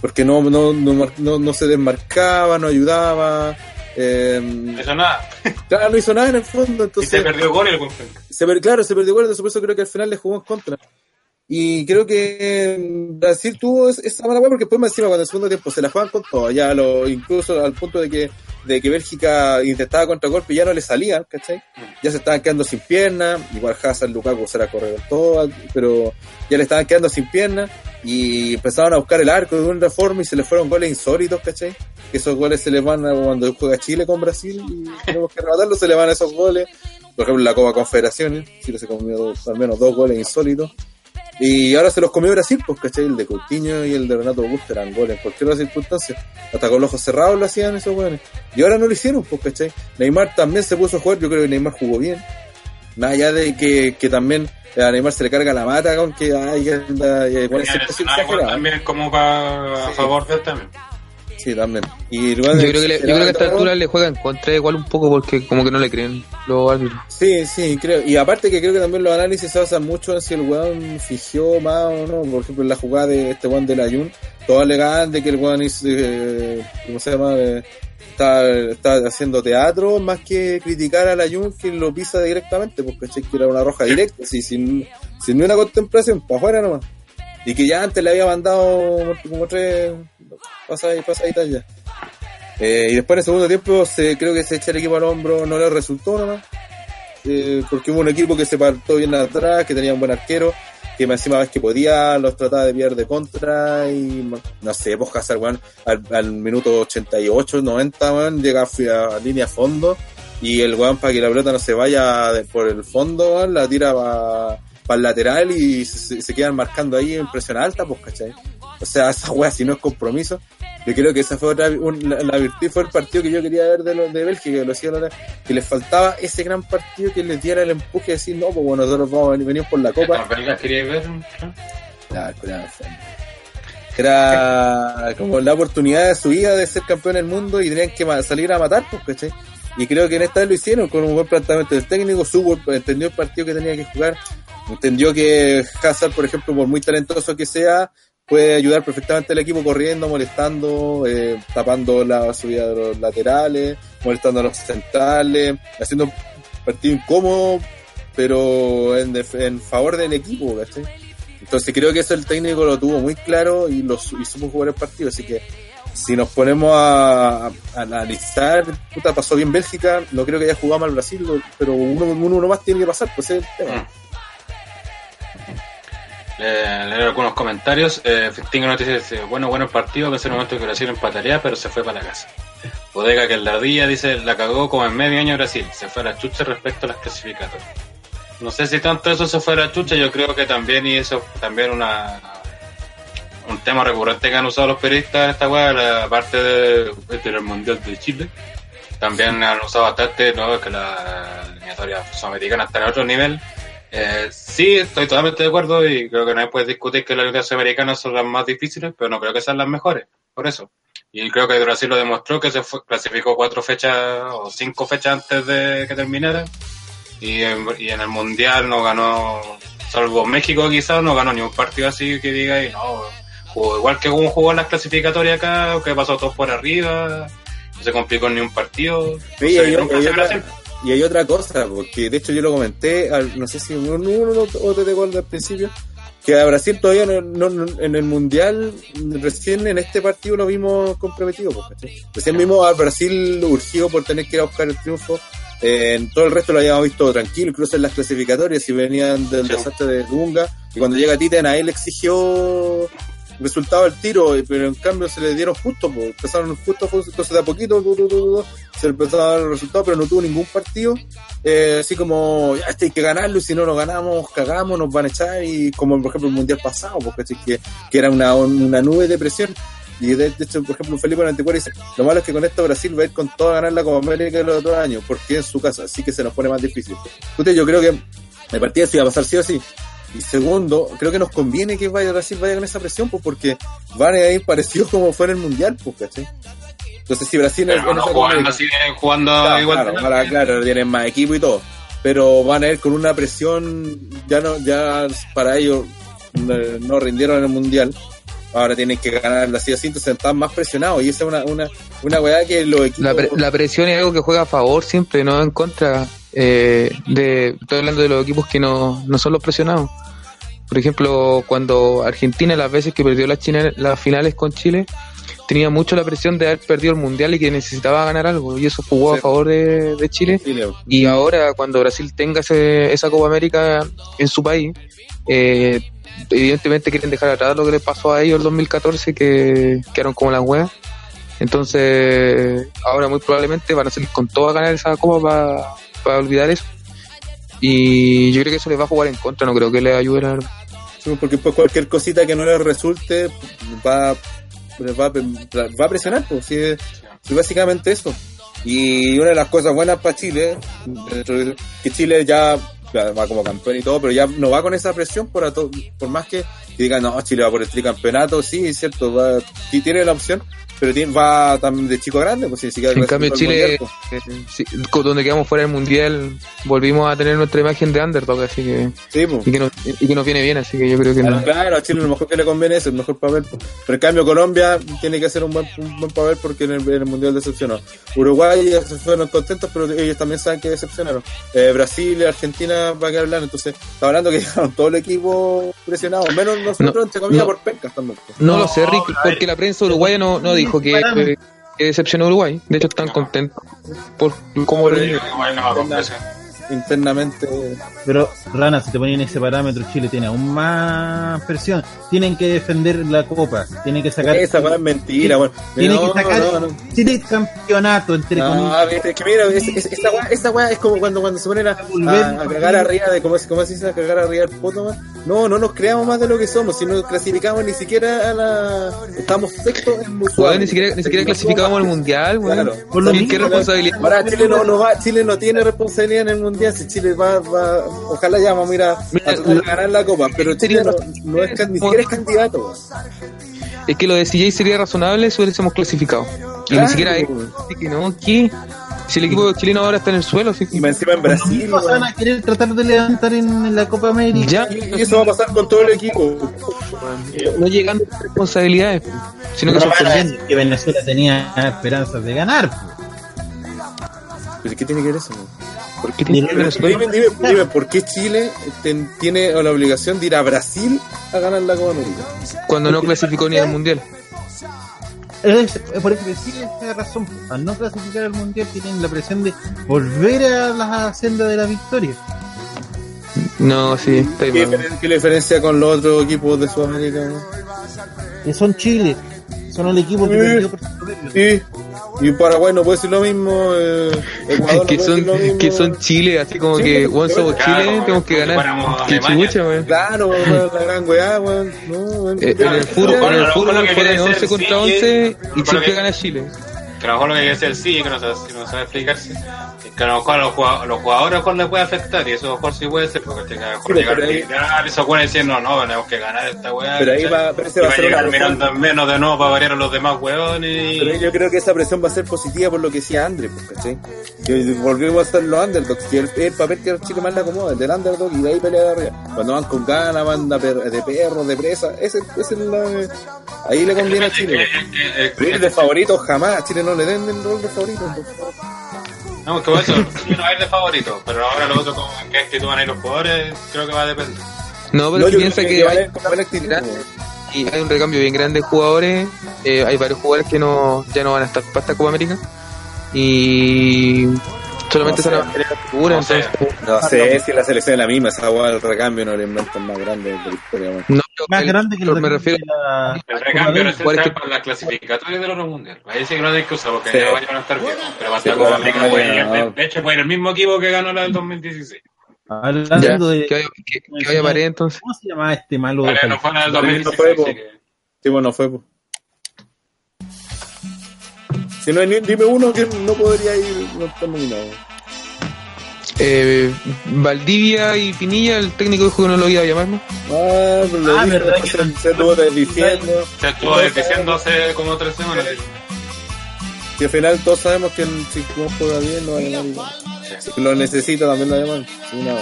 Porque no, no, no, no, no se desmarcaba, no ayudaba. Eh, Eso nada. claro, no hizo nada en el fondo, Y se entonces perdió gol el se claro, se perdió gol, por eso creo que al final le jugó en contra. Y creo que mm, Brasil tuvo es- esa mala hueá porque después más encima cuando el segundo tiempo se la juegan con todo, ya lo, incluso al punto de que, de que Bélgica intentaba contragolpe y ya no le salían, ¿cachai? Ya se estaban quedando sin piernas, igual Hazard, Lukaku se la corrieron todo, pero ya le estaban quedando sin piernas y empezaron a buscar el arco de una reforma y se le fueron goles insólitos, ¿cachai? Que esos goles se les van cuando juega Chile con Brasil y tenemos que rematarlo, se le van esos goles por ejemplo, la Copa Confederaciones, Chile se comió dos- al menos dos goles insólitos. Y ahora se los comió Brasil, pues, ¿cachai? El de Coutinho y el de Renato Augusto eran goles en cualquier circunstancia. Hasta con los ojos cerrados lo hacían esos goles. Y ahora no lo hicieron, pues, ¿cachai? Neymar también se puso a jugar, yo creo que Neymar jugó bien. Más allá de que, que también a Neymar se le carga la mata, aunque ay, que igual exagerado. también como para a Sí. favor de él también. Sí, también. Y Yo creo que, le- yo creo que a esta altura le juega en contra igual un poco porque como que no le creen los árbitros. Sí, sí, creo. Y aparte que creo que también los análisis se basan mucho en si el weón fingió más o no. Por ejemplo, en la jugada de este weón de la Jun, todos alegaban de que el weón hizo, eh, ¿cómo se llama? Eh, está, está haciendo teatro más que criticar a la Jun que lo pisa directamente, porque ¿cachai? que era una roja directa, así, sin, sin ni una contemplación, para afuera nomás. Y que ya antes le había mandado como tres pasaditas ya. Eh, y después en el segundo tiempo se, creo que se echa el equipo al hombro, no le resultó nomás. Eh, porque hubo un equipo que se partó bien atrás, que tenía un buen arquero, que encima vez que podía los trataba de pillar de contra y no sé, pues Hazard, weón, al, al, minuto 88, 90, weón, llega a, a línea fondo y el weón para que la pelota no se vaya por el fondo, la tira para pa el lateral y se, se, quedan marcando ahí en presión alta, pues, ¿cachai? O sea, *laughs* esa weá si no es compromiso, yo creo que esa fue otra, un, la, la, virtud, fue el partido que yo quería ver de, los de Bélgica, lo decía la que les faltaba ese gran partido que les diera el empuje de decir, no, pues bueno, nosotros vamos a venir, venimos por la copa. ¿Belgas quería ver? Claro, era como la oportunidad de su vida de ser campeón del mundo y tenían que salir a matar, pues, ¿cachai? Y creo que en esta vez lo hicieron con un buen planteamiento del técnico, supo, entendió el partido que tenía que jugar, entendió que Hazard, por ejemplo, por muy talentoso que sea, puede ayudar perfectamente al equipo corriendo, molestando, eh, tapando la subida de los laterales, molestando a los centrales, haciendo un partido incómodo, pero en, en favor del equipo, ¿cachai? Entonces creo que eso el técnico lo tuvo muy claro y, lo, y supo jugar el partido, así que si nos ponemos a, analizar, puta, pasó bien Bélgica, no creo que haya jugado mal Brasil, pero uno, uno, más tiene que pasar, pues es el tema. Eh, leer algunos comentarios. Eh, nos dice, bueno, bueno el partido, que es el momento que Brasil empataría, pero se fue para la casa. Bodega que el Ladilla dice, la cagó como en medio año Brasil, se fue a la chucha respecto a las clasificatorias. No sé si tanto eso se fue a la chucha, yo creo que también, y eso también una un tema recurrente que han usado los periodistas esta weá, la parte de, del Mundial de Chile. También han usado bastante, ¿no? Que la eliminatoria sudamericana está en otro nivel. Eh, sí, estoy totalmente de acuerdo y creo que no puedes discutir que las ligas americanas son las más difíciles, pero no creo que sean las mejores, por eso. Y creo que Brasil lo demostró que se fue, clasificó cuatro fechas o cinco fechas antes de que terminara. Y en, y en el Mundial no ganó, salvo México quizás, no ganó ni un partido así que diga, y no, jugó igual que como jugó en las clasificatorias acá, que pasó todos por arriba, no se complicó ni un partido. Sí, no sé, nunca se otra, y hay otra cosa, porque de hecho yo lo comenté, al, no sé si uno, uno o te acuerdas al principio, que a Brasil todavía no, no, en el Mundial, recién en este partido lo vimos comprometido, porque recién vimos a Brasil urgido por tener que ir a buscar el triunfo, eh, en todo el resto lo habíamos visto tranquilo, incluso en las clasificatorias, si venían del sí. desastre de Dunga, y cuando llega Titen a él exigió resultado el tiro, pero en cambio se le dieron justo, pues, empezaron justo, entonces de a poquito se le empezó a dar el resultado, pero no tuvo ningún partido, eh, así como, este hay que ganarlo, y si no lo ganamos, cagamos, nos van a echar, y como por ejemplo el mundial pasado, porque que, que era una, una nube de presión. Y de, de, hecho, por ejemplo, Felipe 94 dice, lo malo es que con esto Brasil va a ir con todo a ganar la América los otros años, porque es su casa, así que se nos pone más difícil. Usted, yo creo que el partido sí va a pasar sí o sí, y segundo, creo que nos conviene que vaya Brasil vaya con esa presión, pues porque van a ir parecidos como fue en el Mundial, pues, ¿cachai? Entonces si Brasil pero en no esa jugando, así, jugando claro, igual claro, ahora, claro, tienen más equipo y todo. Pero van a ir con una presión, ya no, ya para ellos no rindieron en el Mundial. Ahora tienen que ganar la así, entonces están más presionados. Y esa es una, una, una weá que los equipos. La, pre la presión es algo que juega a favor siempre, no en contra. Eh, de, estoy hablando de los equipos que no, no son los presionados. Por ejemplo, cuando Argentina, las veces que perdió las, China, las finales con Chile, tenía mucho la presión de haber perdido el mundial y que necesitaba ganar algo, y eso jugó sí. a favor de, de Chile. Chile. Y ahora, cuando Brasil tenga ese, esa Copa América en su país, eh, evidentemente quieren dejar atrás lo que le pasó a ellos en 2014, que quedaron como las huevas. Entonces, ahora muy probablemente van a salir con todo a ganar esa Copa para para olvidar eso. Y yo creo que eso les va a jugar en contra, no creo que les ayude la. Sí, porque pues cualquier cosita que no les resulte va, va, va a presionar, pues, sí, básicamente eso. Y una de las cosas buenas para Chile, que Chile ya va como campeón y todo, pero ya no va con esa presión por, más que, digan, no, Chile va por el tricampeonato, sí, es cierto, va, tiene la opción, pero tiene- va también de chico a grande, pues si En cambio, Chile, Mundial, eh, sí, donde quedamos fuera del mundial, volvimos a tener nuestra imagen de underdog, así que. Sí, pues. Y que, nos, y que nos viene bien, así que yo creo que no. Claro, a Chile lo mejor que le conviene es el mejor papel. pues. Pero en cambio Colombia tiene que hacer un buen, un buen papel porque en el, en el Mundial decepcionó. Uruguay se fueron contentos, pero ellos también saben que decepcionaron. Eh, Brasil y Argentina va a quedar hablando. Entonces, está hablando que *laughs* llegaron todo el equipo presionado. Menos nosotros, No, entre comillas, no. por pencas también. pues. No, No, lo sé, Rick, porque la prensa uruguaya no, no dijo que, que, que decepcionó a Uruguay. De hecho, están contentos por cómo presión. Internamente. Pero, Rana, si te ponen ese parámetro, Chile tiene aún más presión. Tienen que defender la copa. Tienen que sacar. Esa weá es mentira, weón. Tienen No, que sacar. no, campeonato, entre No, comillas. viste, es que mira, es, es- esta weá, es como cuando, cuando se ponen a, Volver. a, a cagar arriba de, ¿cómo, se- cómo se dice? A cagar arriba del poto, man. No, no nos creamos más de lo que somos, si no clasificamos ni siquiera a la... Estamos sexto en Sudamérica. ni siquiera, ni siquiera clasificábamos al mundial. Claro. Por lo ¿Qué- mismo, ¿Qué responsabilidad? Ahora Chile no, no va, Chile no tiene responsabilidad en el mundial, si Chile va, va ojalá ya vamos a a, a Mira, de lo- ganar la copa, pero Chile no, no es, ni siquiera es candidato. Es que lo de CJ sería razonable si hubiésemos clasificado. Y Claro, ni siquiera es. Así que no, ¿qué? Si el equipo chileno ahora está en el suelo, que. Y encima en Brasil, se van a querer tratar de levantar en, en la Copa América. Ya, y, eso va a pasar con todo el equipo. no llegando a responsabilidades, sino que No sorprendiendo. que Venezuela tenía esperanzas de ganar. ¿Pero qué tiene que ver eso? ¿Por qué tiene que ver Venezuela? Dime, dime, dime, ¿por qué Chile ten- tiene la obligación de ir a Brasil a ganar la Copa América? Cuando no clasificó ni al mundial. Es, es por eso que sí, esa razón. Al no clasificar al mundial tienen la presión de volver a la senda de la victoria. No, sí, está ¿Qué, qué diferencia con los otros equipos de Sudamérica? Que son Chile. Son el equipo que perdió por Chile. Sí, y Paraguay no puede decir lo mismo, eh, Ecuador no que puede son, lo mismo. que son Chile, así como Sí, que, weón, somos claro, Chile, como tenemos que ganar. Que chucha, weón. Claro, weón, la *laughs* gran weá, weón. No. Eh, en el fútbol, en el fútbol lo que quiere juegan decir 11 contra sí, 11 y siempre gana Chile. Que a lo mejor lo que quiere decir el sí, que no sabe, que no sabe explicarse, que a lo mejor a los jugadores, los jugadores a lo mejor les puede afectar, y eso a lo mejor sí puede ser, porque a lo mejor Sí, llegar pero ahí- a esos buenos diciendo, no, tenemos que ganar esta weá. Pero ahí va- pero ese Y va a ser llegar mirando en menos de nuevo para variar a los demás weones. Pero Y... yo creo que esa presión va a ser positiva por lo que decía André, pues, ¿cachai? Que volvemos a ser los underdogs, que el, el papel que el Chile más le acomoda, el del underdog, y de ahí pelea de arriba. Cuando van con ganas, van de, per- de perros, de presa, ese, ese es la, ahí le conviene a Chile. Pero ir de favorito jamás, a Chile no le den el rol de favorito. No, es que por eso, sí, no ir de favorito, pero ahora lo otro, como en qué actitud van a ir los jugadores, creo que va a depender. No, pero No, si piensa que a hay, con actitud, y hay un recambio bien grande de jugadores, eh, hay varios jugadores que no ya no van a estar para esta Copa América y solamente No se van sé. la figura, No sé. entonces No sé si la selección es la misma, esa hueá del recambio no le inventan más grande de la historia, no, Más el- grande que el me recambio refiero la- El recambio no es que- para las clasificatorias del oro mundial. Ahí sí que no hay que usar porque Sí. ya vayan a estar bien. Pero va a Sí, estar pero Copa América, de- hecho, puede ir el mismo equipo que ganó la del 2016. ya, Hablando de. que vaya Paredes, entonces ¿Cómo se llama este malo? Vale, no fue la del Vale, no 2016. fue, po. así que- Sí, bueno, fue. Si no hay ni, dime uno que no podría ir, no está nominado. eh, Valdivia y Pinilla, el técnico dijo que no lo iba a llamar, ¿no? Ah, pero lo Ah, dijo, verdad que se, no- se estuvo diciendo. Se estuvo diciendo hace como tres semanas. Si al final todos sabemos que si no juega bien, lo va a llamar. Si lo necesita, también lo llaman. Sí, no.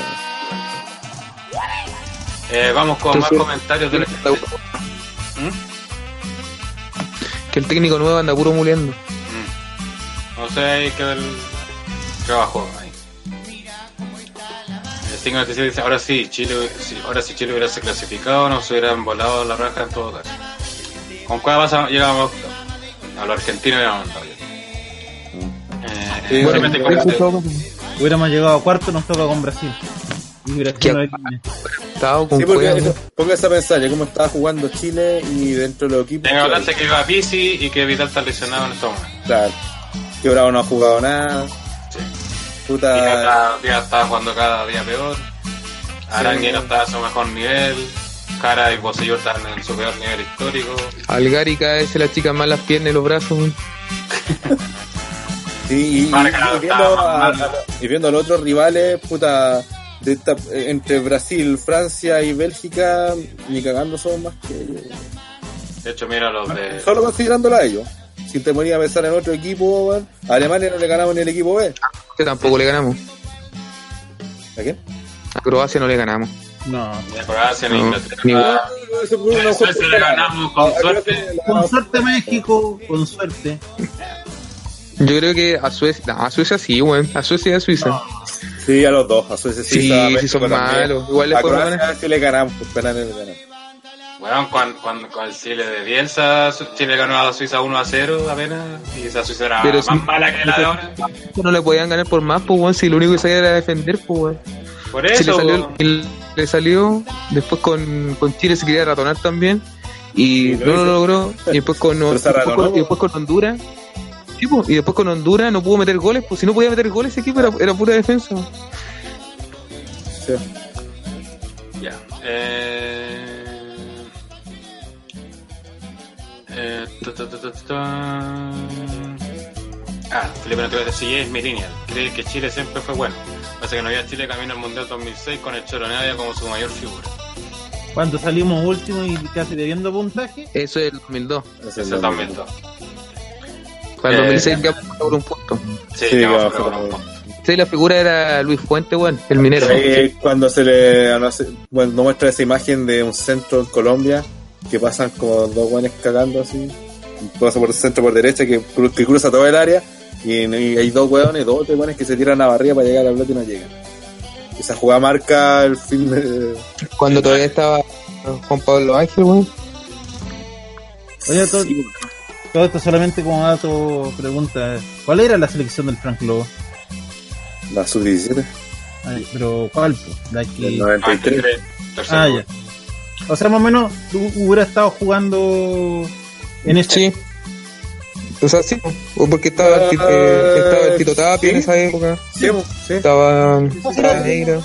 Eh, vamos con más comentarios del. ¿Mm? Que el técnico nuevo anda puro muleando. No sé, hay que ver el trabajo ahí. El 596 dice, ahora sí, Chile, sí, ahora si Chile hubiera clasificado, nos hubieran volado la raja en todo caso. ¿Con cuál pasa? Llegamos a los argentinos y ya. Eh, Bueno, este- Hubiéramos llegado a cuarto, nos toca con Brasil. Y con Sí, porque póngase a pensar, ya cómo estaba jugando Chile y dentro de los equipos. Tenga que iba Pisi y que Vidal está lesionado en estos momentos. Claro. Que Bravo no ha jugado nada. Sí. Puta. Y cada día está jugando cada día peor. Arangui no está a su mejor nivel. Cara y Bocellur están en su peor nivel histórico. Algari cada vez se la chica más las piernas y los brazos. Sí, y, y- Marca, y viendo a, y viendo a los otros rivales, puta, de esta- entre Brasil, Francia y Bélgica, ni cagando son más que ellos. De hecho, mira los de. Solo considerándola a ellos. Si te ponías a pensar en otro equipo, weón, a Alemania no le ganamos ni el equipo B. Que tampoco le ganamos. ¿A quién? A Croacia no le ganamos. No. Ni a Croacia ni a Inglaterra. ni- Ah, a Suecia le ganamos con suerte. Con suerte México, con suerte. Yo creo que a Suecia, no, a Suecia sí, weón. A Suecia y a Suiza. Sí, a los dos, a Suecia sí, Sí, a sí México son malos. Igual le a Croacia sí le ganamos, pues penales le ganamos. Weón, cuando, cuando con el Chile de Bielsa, Chile ganó a Suiza 1 a 0 apenas, y esa Suiza era Pero más mala que la de ahora. No le podían ganar por más, pues. Si lo único que sabía era defender, pues. Por Si le eso, salió, weón. el- le salió, después con, con Chile se quería ratonar también y lo no hizo. lo logró y después con, después ratonó, con- después con Honduras sí, po, y después con Honduras no pudo meter goles pues si no podía meter goles ese equipo era, era pura defensa Sí. Ya. Eh... ta, ta, ta. Ah, Felipe Natura sí es mi línea. Cree que Chile siempre fue bueno. Pasa que no había Chile camino al Mundial 2006 con el Choro Navia como su mayor figura. Cuando salimos último y casi debiendo puntaje, eso es el 2002 Ese es Eso lo también. mismo. para el Eh, 2006 quedamos por un punto Sí, Sí, fue ver, como- vamos. sí la figura era Luis Fuente weón el minero Ahí cuando se le bueno, nos muestra esa imagen de un centro en Colombia que pasan como dos guanes cagando así pasa por el centro por derecha que, cru- que cruza todo el área y, y hay dos hueones, dos o tres hueones que se tiran a la barriga para llegar a la pelota y no llegan esa jugada marca el fin de cuando todavía estaba Juan Pablo Ángel weón oye, todo, Sí, todo esto solamente como dato pregunta, ¿cuál era la selección del Frank Lobo? la sub-17 Ay, pero ¿cuál? La el que... 93 Tercer Ah, lugar. ya. O sea, más o menos, tú hubieras estado jugando en este... sí o sea sí o porque estaba, el Tito- eh, estaba el Tito Tapia en esa época sí, sí. estaba Negra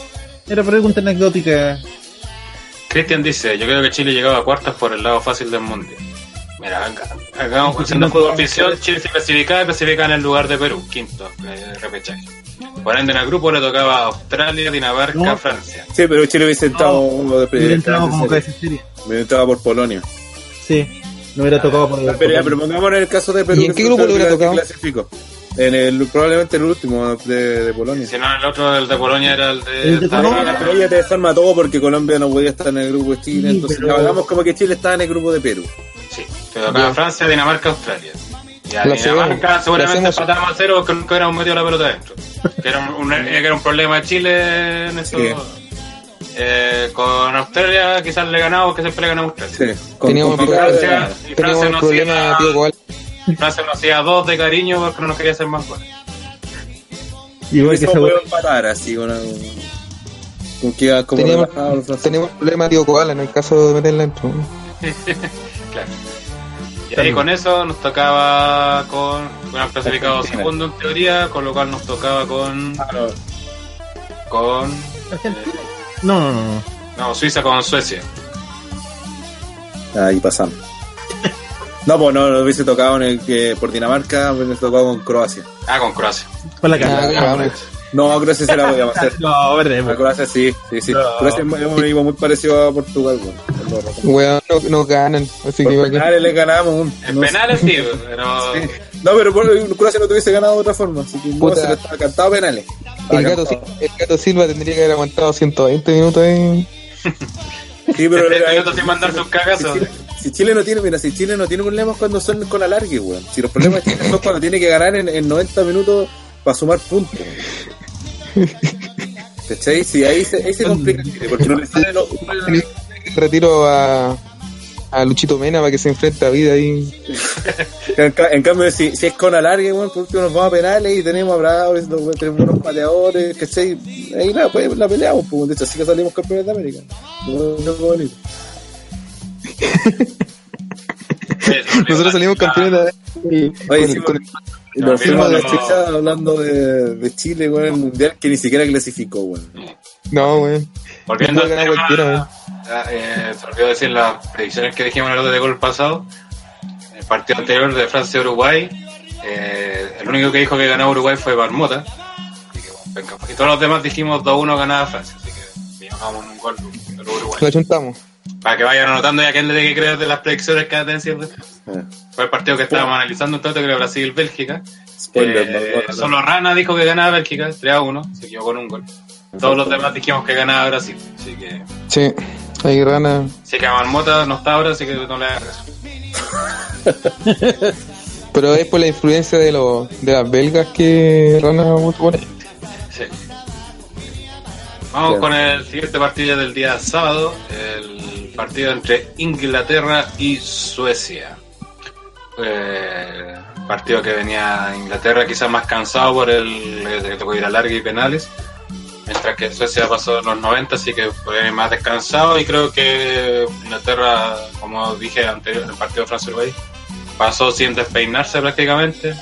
Era pregunta anecdótica. Cristian dice, yo creo que Chile llegaba a cuartas por el lado fácil del mundial. Mira, acá, acá *laughs* haciendo fútbol ficción, Chile se clasificaba y clasificaba en el lugar de Perú, quinto, eh, repechaje. Por ende, en el grupo le tocaba Australia, Dinamarca, No. Francia. Sí, pero Chile hubiese entrado uno de Hubiera entrado como cabeza serie. Hubiera entrado por Polonia Sí, no hubiera tocado por pero ya, pero pongamos en el caso de Perú ¿Y en qué grupo le hubiera tocado? clasificó. En el, probablemente el último de, de Polonia. Si no, el otro, el de Polonia, era el de... El de Polonia, Pero ella te desarma todo porque Colombia no podía estar en el grupo de Chile, Sí, entonces pero- hablamos como que Chile estaba en el grupo de Perú. Sí, te tocaba. Francia, Dinamarca, Australia. Y a La Dinamarca seguramente empatamos a cero porque nunca hubiéramos metido la pelota adentro. Que era un, un- *laughs* que era un problema de Chile en eso. Sí. Eh, con Australia quizás le ganamos, que siempre le ganamos a Australia. Sí, con teníamos, con Francia. y teníamos Francia no problema de hacía- Francia nos hacía dos de cariño porque no nos quería hacer más goles. Igual que Eso esa puede empatar así, una, con que iba como Teníamos- relajado. Tenemos el problema de Tío Koala en el caso de meterla dentro. *laughs* Claro. Y con eso nos tocaba con. Bueno, clasificado Argentina. segundo en teoría, con lo cual nos tocaba con. Ah, con. ¿Argentina? No, no, no. no. No, Suiza con Suecia. Ahí pasamos. No, pues no, no hubiese tocado en el que por Dinamarca, hubiese tocado con Croacia. Ah, con Croacia. Fue la Ah, cara. cagamos. No, Croacia se *laughs* la podíamos hacer. No, verdad. A Croacia sí, sí, sí. No. Croacia es un equipo muy parecido a Portugal, weón. Weón, no, no ganan. Así que Por ¿para qué? penales le ganamos un. En no penales sí, pero. Sí. No, pero por, Croacia no tuviese ganado de otra forma, así que no Puta. se le estaba cantado penales. El, gato, el Silva tendría que haber aguantado 120 minutos ahí. Sí, pero Este eh, minuto sin mandar sus cagazos. Si Chile, si Chile no tiene, mira, si Chile no tiene problemas cuando son con alargue, weón. Si los problemas de Chile son cuando tiene que ganar en, en 90 minutos para sumar puntos. *laughs* ¿Cachai? Sí, ahí se, ahí se complica porque no le sale lo, Retiro a, a Luchito Mena para que se enfrente a vida ahí. *laughs* en, ca- en cambio, si, si es con alargue, weón, por último nos vamos a penales y tenemos a Bravo, tenemos unos pateadores, ¿cachai? Ahí nada, pues la peleamos, pues, de hecho, así que salimos campeones de América. No, no, bonito. *laughs* *laughs* Nosotros salimos campeones de Oye, con- pero fuimos de hablando de, de Chile, weón, el mundial que ni siquiera clasificó, weón. No, weón. Volviendo al ganar cualquiera, ah, eh, se olvidó decir las predicciones que dijimos en el de gol pasado. El partido anterior de Francia-Uruguay, eh, el único que dijo que ganaba Uruguay fue Marmota. Así que, bueno, venga, y todos los demás dijimos 2-1 ganaba Francia. Así que un gol de Uruguay. Lo chuntamos. Para que vayan anotando ya quién le tiene que creer de las predicciones que tener siempre. Eh, Fue el partido que estábamos analizando entonces, creo Brasil-Bélgica. Spoiler, Eh, Maradona. solo Rana dijo que ganaba Bélgica, 3 a 1, se equivocó con un gol. Todos los demás dijimos que ganaba Brasil. Así que, Sí, ahí Rana. así que Marmota no está ahora, así que no le hagas. *laughs* Pero es por la influencia de, los de las belgas que Rana votó por ahí. Sí. Vamos Bien. con el siguiente partido del día sábado, el partido entre Inglaterra y Suecia. Eh, partido que venía Inglaterra quizás más cansado por el que le tocó ir a larga y penales, mientras que Suecia pasó los 90, así que fue más descansado y creo que Inglaterra, como dije anterior en el partido de Francia-Uruguay, pasó sin despeinarse prácticamente.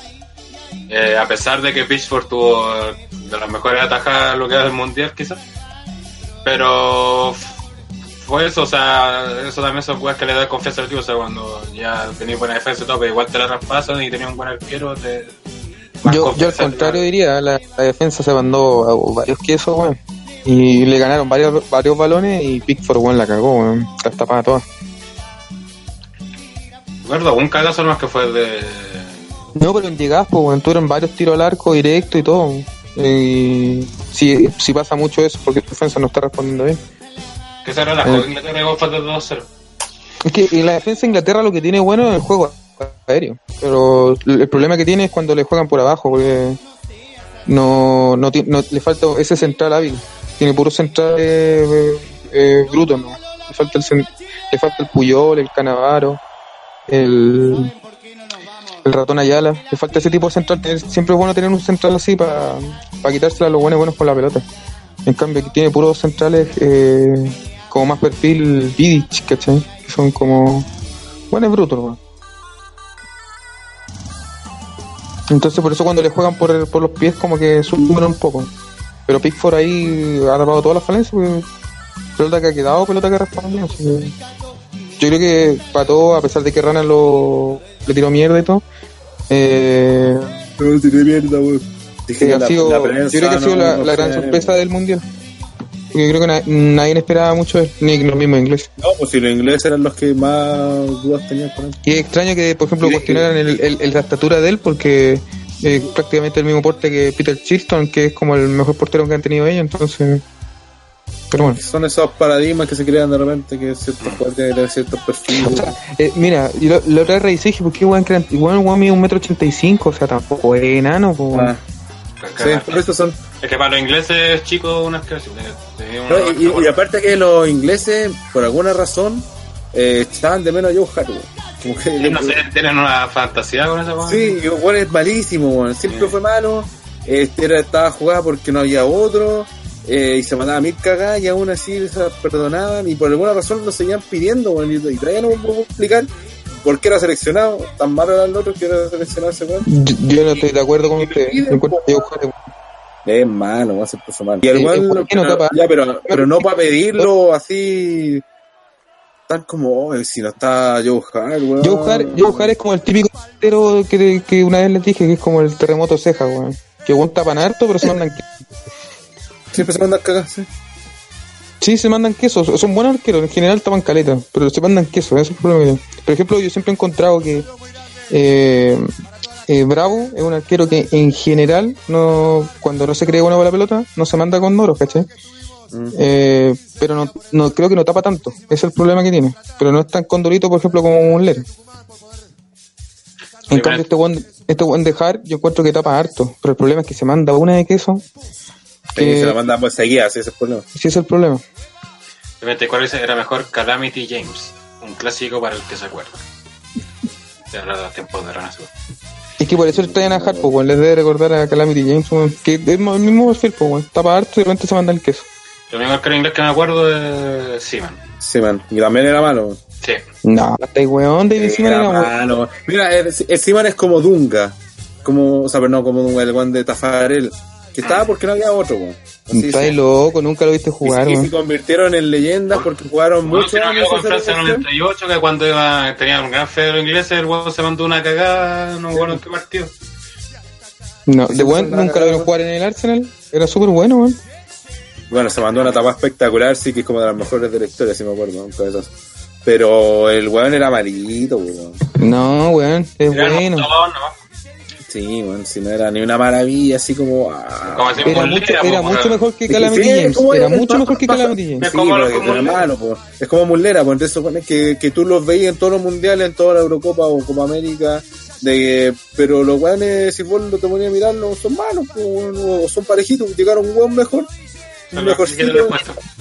Eh, a pesar de que Pitchford tuvo eh, de las mejores atajadas lo que del mundial, quizás. Pero f- fue eso, o sea, eso también son cosas que le da confianza al equipo. O sea, cuando ya tenías buena defensa y todo, pero igual te la traspasan y tenías un buen arquero, te. Yo, yo al contrario diría, la, la defensa se mandó a varios quesos, weón. Y le ganaron varios, varios balones y Pickford, weón, la cagó, weón. Las tapaba todas. da. Recuerdo un cagazo más que fue de. No, pero en llegadas, pues, weón, tuvieron varios tiros al arco directo y todo. Y si, si pasa mucho eso, porque la defensa no está respondiendo bien. Que se relajó. Eh. Inglaterra llegó fue de 2-0. Es que en la defensa de Inglaterra lo que tiene bueno es el juego aéreo. Pero el problema que tiene es cuando le juegan por abajo, porque no, no, no- le falta ese central hábil. Tiene puro central eh, eh, bruto, ¿no? Le falta el, le falta el Puyol, el Canavaro, el, el ratón Ayala. Le falta ese tipo de central. Siempre es bueno tener un central así para quitársela a los buenos buenos con la pelota. En cambio, tiene puros centrales eh, como más perfil Vidic, ¿cachai? Que son como. Bueno, es bruto. Entonces, por eso cuando le juegan por, el- por los pies, como que suben un poco. Pero Pickford ahí ha tapado todas las falencias, pelota que ha quedado, pelota que ha respondido. Yo creo que para todo, a pesar de que Rana lo, le tiró mierda y todo, eh, No, tiré mierda, weón. Yo creo que ha sido no- la, gran sorpresa del mundial. Yo creo que na- nadie esperaba mucho él, ni los mismos ingleses. No, pues si los ingleses eran los que más dudas tenían con él. Y es extraño que, por ejemplo, cuestionaran el, el- el- la estatura de él, porque eh, prácticamente el mismo porte que Peter Chilton, que es como el mejor portero que han tenido ellos, entonces. Pero bueno. Son esos paradigmas que se crean de repente que ciertos jugadores tienen ciertos perfiles. O sea, eh, mira, y lo, la otra vez revisé dije, ¿por qué crean? Igual weón mide un metro ochenta y cinco, o sea, tampoco es enano, pues, weón. Ah, sí, por eso son. Es que para los ingleses, chicos, unas que No, y, y- y aparte que los ingleses, por alguna razón, eh, echaban de menos a Joe. Como que- no sé, tienen una fantasía con esa cosa. Sí, y bueno, es malísimo, weón. siempre Sí. fue malo. Este era, estaba jugada porque no había otro. eh, y se mandaba mil cagadas y aún así se perdonaban. Y por alguna razón lo seguían pidiendo, weón. Y, y no me puedo explicar por qué era seleccionado. Tan malo era el otro que era seleccionado ese weón. Yo, yo no estoy de acuerdo con usted. es- malo, va a ser puso malo. Y el Sí, weón, no tapa. ya, pero, pero no para pedirlo así. Tan como, "Oye, si no está Joe Hart, weón. Joe Hart, Joe Hart es como el típico portero que, que una vez les dije que es como el terremoto ceja, weón. Que weón tapan harto, pero se mandan Siempre se mandan sí. Sí, se mandan quesos, son buenos arqueros, en general tapan caleta, pero se mandan quesos, ese es el problema que. Por ejemplo, yo siempre he encontrado que eh, eh, Bravo es un arquero que en general, no cuando no se cree bueno la pelota, no se manda con noros, ¿cachai? Eh, pero no, no creo que no tapa tanto, ese es el problema que tiene. Pero no es tan condorito, por ejemplo, como un Ler. En Sí, cambio, este buen, este buen de Hart, yo encuentro que tapa harto, pero el problema es que se manda una de queso, Sí, que se la mandan pues seguida, sí, ese es el problema. sí es el problema. El 24 dice era mejor Calamity James, un clásico para el que se acuerda. De hablar de los tiempos de Rana Azul. Es que por eso traen a Hart, pues, weón. Les debe recordar a Calamity James, weón, que es el mismo perfil, pues, weón. Tapa harto y de repente se manda el queso. El único arquero inglés que me acuerdo es Seaman. Sí, man. Y también era malo. Sí. No, estáis weón, David Seaman Era era weón. malo. Mira, el, el Seaman es como Dunga. Como, o sea, pero no, como Dunga, el guan de Tafarel. Que estaba porque no había otro, weón. Estáis loco, nunca lo viste jugar, y, y se weón. convirtieron en leyendas porque jugaron Bueno, muchos si no esa Francia en selección. 98, que cuando iba, tenía un gran fe de los ingleses, el huevo se mandó una cagada, no me acuerdo en qué partido. No, de weón, nunca lo vieron jugar en el Arsenal. Era súper bueno, weón. Bueno, se mandó una tapa espectacular, sí, que es como de las mejores de la historia, si me acuerdo, un cabezazo. Pero el weón era malito, weón. No, weón, es Era bueno. montón, ¿no? Sí, weón, si no era ni una maravilla, así como... ah, Como Era mucho, po, era weón. mucho mejor que Sí, Calamity sí, James. Era el- mucho mejor que Calamity James. Es Sí, como el- malo, po. es como Muslera, pues entonces supone que, que tú los veías en todos los mundiales, en toda la Eurocopa o Copa América, de, pero los weones, si vos lo te ponías a mirarlo, son malos, po, o son parejitos, llegaron un weón mejor, un sí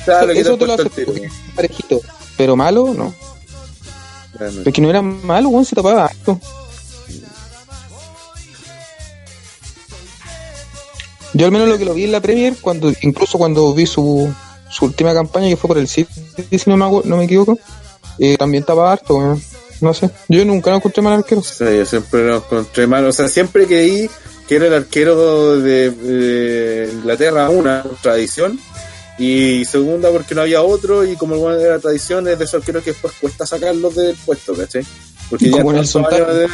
claro, Eso te lo hace parejito. Pero malo, no. Es que no era malo, weón, se tapaba harto. Yo al menos lo que lo vi en la Premier, cuando incluso cuando vi su, su última campaña, que fue por el City, si no me, no me equivoco, eh, también tapaba harto. No sé, yo nunca lo encontré mal arquero. Sea, yo siempre lo encontré mal. O sea, siempre creí que era el arquero de, de Inglaterra, una tradición. Y segunda, porque no había otro. Y como bueno era tradición, es de esos arqueros que después cuesta sacarlos del puesto, ¿cachai? Porque ya Tapia. de-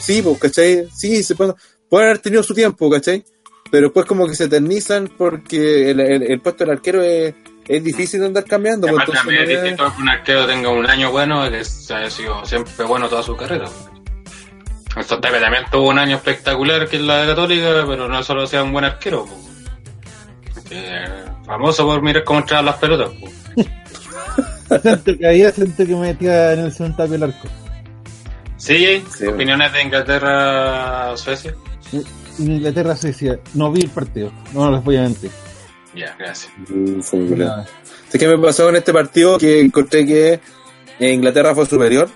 Sí, pues, ¿cachai? Sí, se pueden, pueden haber tenido su tiempo, ¿cachai? Pero después como que se eternizan porque el, el- el puesto del arquero es, es difícil de andar cambiando. pues, Además, entonces también es no es- distinto que un arquero tenga un año bueno que haya sido siempre bueno toda su carrera. Sotapia también tuvo un año espectacular que es la de Católica, pero no solo sea un buen arquero. po. Que, famoso por mirar cómo entraban las pelotas. po. *laughs* Siento que había gente que metía en el Tapia el arco. Sí, Sí, opiniones de Inglaterra, Suecia. En Inglaterra se decía, no vi el partido, no les voy a mentir. Ya, gracias. Mm, fue muy. ¿Sabes qué me pasó en este partido? Que encontré que Inglaterra fue superior.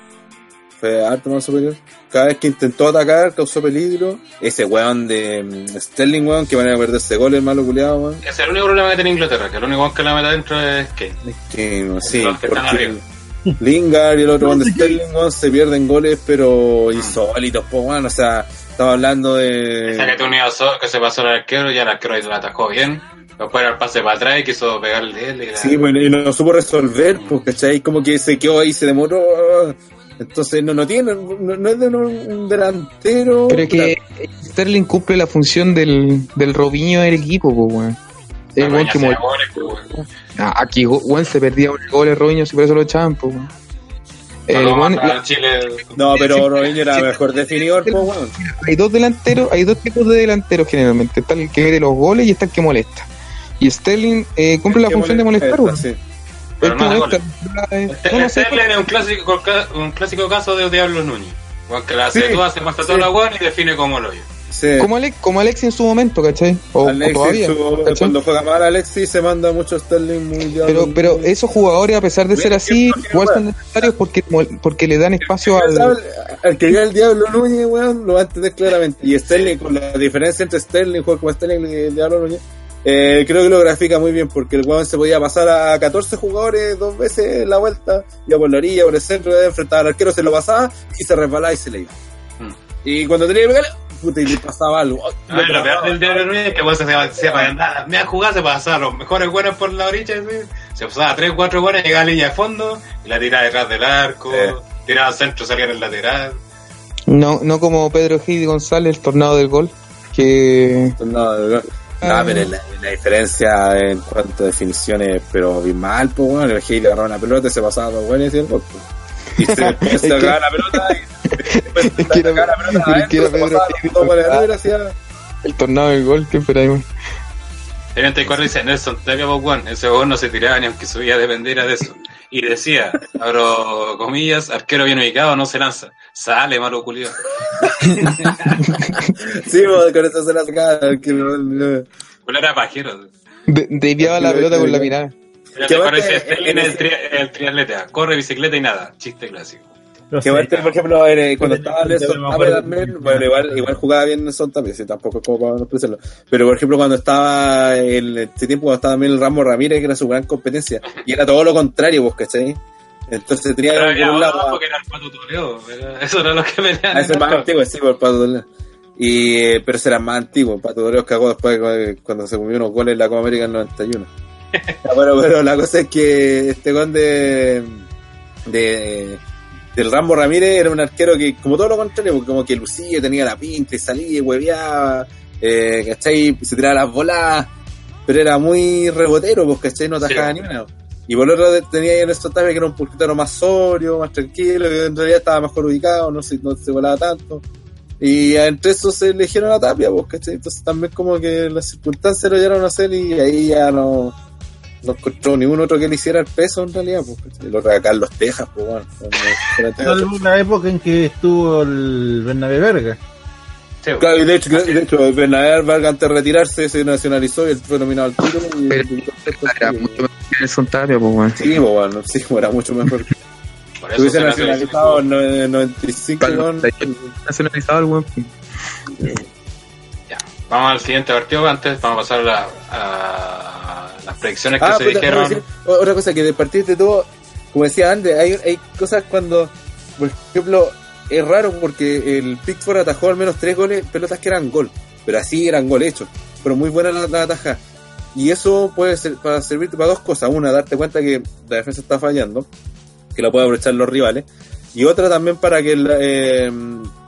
Fue harto más superior. Cada vez que intentó atacar, causó peligro. Ese weón de mm, Sterling, weón, que van a perderse goles, malo culiado, weón. Ese es el único problema que tiene Inglaterra, que el único que la mete adentro es Kane. Que no, sí, Los que están arriba. Lingard y el otro *laughs* weón de Sterling, weón, se pierden goles, pero insólitos, po, weón. O sea, estaba hablando Esa que de. te unía que se pasó al arquero, ya el arquero ahí la atajó bien. Después era el pase para atrás y quiso pegarle él. Y la- Sí, bueno, y no supo resolver, pues, ¿cachai? Como que se quedó ahí, se demoró. Entonces, no, no tiene, no, no es de un, un delantero. Pero es que Sterling cumple la función del, del Robinho del equipo, pues, weón. El weón que. Ah, Aquí, weón, se perdía un gol el Robinho, si por eso lo echaban, pues, weón. El No, weón- para Chile. No, pero Robinho era mejor definidor, pues, hay dos delanteros, hay dos tipos de delanteros generalmente. Está el que mete los goles y está el que molesta. Y Sterling eh, cumple la función de molestar, sí. Pero no molesta. eh, Este, no, no sé, Sterling es un clásico, un clásico caso de Diablo Núñez. Juan que la hace Sí, toda, se pasa sí. toda la y define como lo yo. Sí. como, Alex, como Alex en su momento, ¿cachai? O, o Alexis, todavía. su- ¿cachai? cuando juega mal Alexis se manda mucho Sterling muy. Pero, pero esos jugadores, a pesar de ser así, igual son necesarios porque, porque le dan espacio al. Al, al que llega el Diablo Núñez, weón, lo va a entender claramente. Y Sterling, con la diferencia entre Sterling, jugar como Sterling y el Diablo Núñez, eh, creo que lo grafica muy bien, porque el weón se podía pasar a 14 jugadores dos veces en la vuelta, iba por la orilla, por el centro, enfrentaba al arquero, se lo pasaba y se resbalaba y se le iba. Mm. Y cuando tenía que pegarle, puta, y le pasaba algo. A ver, lo peor del Diablo Núñez es que weón se hacía para nada. Me ha jugado, se pasaba los mejores buenos por la orilla. ¿sí? Se pasaba 3, 4 buenos, llegaba a la línea de fondo y la tiraba detrás del arco. Eh. Tiraba al centro, salía en el lateral. No, no como Pedro Gil González, el tornado del gol, que No, no, no, Ah. pero la, la diferencia en cuanto a definiciones, pero abismal, pues bueno, el Gil agarraba una pelota y se pasaba dos buenos y el gol. pues. Y se, *laughs* se agarraba la pelota y *laughs* el tornado del gol, que esperáis, El 94 dice Nelson Tapia Boguán. Ese weón no se tiraba ni aunque su vida dependiera de eso. Y decía, abro comillas, arquero bien ubicado, no se lanza. Sale, malo culiado. *laughs* Sí, pues, con eso se la sacaba. que no- no- era pajero. De, desviaba la pelota con la mirada. El Que 94 dice, aparte, Sterling en es el, ese- tri el triatleta. Corre, bicicleta y nada. Chiste clásico. Que aparte, por ejemplo, eh, cuando estaba Nelson también, que- bueno, igual, igual jugaba bien Nelson Tapia, sí, tampoco es como para menospreciarlo. Pero, por ejemplo, cuando estaba en este tiempo, cuando estaba también el Ramos Ramírez, que era su gran competencia, y era todo lo contrario, vos, ¿cachai? Entonces tenía Pero ya, un lado no, porque era el pato Eso era lo que peleaban. Ah, ese más el antiguo, sí, por el Pato Toledo. Y, eh, pero ese era más antiguo. El Pato Toledo cagó después eh, cuando se comió unos goles en la Copa América en el 91. Ya, pero, pero la cosa es que este gol de, de del Rambo Ramírez era un arquero que, como todo lo contrario, porque como que lucía, tenía la pinta y salía y hueveaba, eh, ¿cachai? Se tiraba las bolas. pero era muy rebotero, pues, ¿cachai? No atajaba Sí. ni una. Y por otro lado tenía ahí en estos Tapia que era un poquito más sobrio, más tranquilo, que en realidad estaba mejor ubicado, no se, no se volaba tanto. Y entre esos se eligieron a Tapia, pues, ¿cachai? Entonces también como que las circunstancias lo llevaron a hacer y ahí ya no, no encontró ningún otro que le hiciera el peso en realidad, pues, ¿cachai? El otro era Carlos Tejas, pues, bueno. Salvo la *laughs* época en que estuvo el Bernabé Verga. Sí, Claro, y de hecho, de hecho Bernabé Vargas antes de retirarse se nacionalizó y él fue nominado al título. Y, Pero Era mucho mejor que Nelson Tapia, pues. Sí, pues, bueno, sí, era mucho mejor. *laughs* por Si eso hubiese se nacionalizado en nacionalizó. no- 95, Para weón, nacionalizado el weón. Vamos al siguiente partido. Antes vamos a pasar a, a las predicciones que Ah, se puta, dijeron. decir otra cosa que de partir de todo, como decía antes, hay, hay cosas cuando, por ejemplo, es raro porque el Pickford atajó al menos tres goles, pelotas que eran gol, pero así eran gol hechos, pero muy buena la, la ataja. Y eso puede ser para servirte para dos cosas. Una, darte cuenta que la defensa está fallando, que la pueden aprovechar los rivales. Y otra también para que el, eh,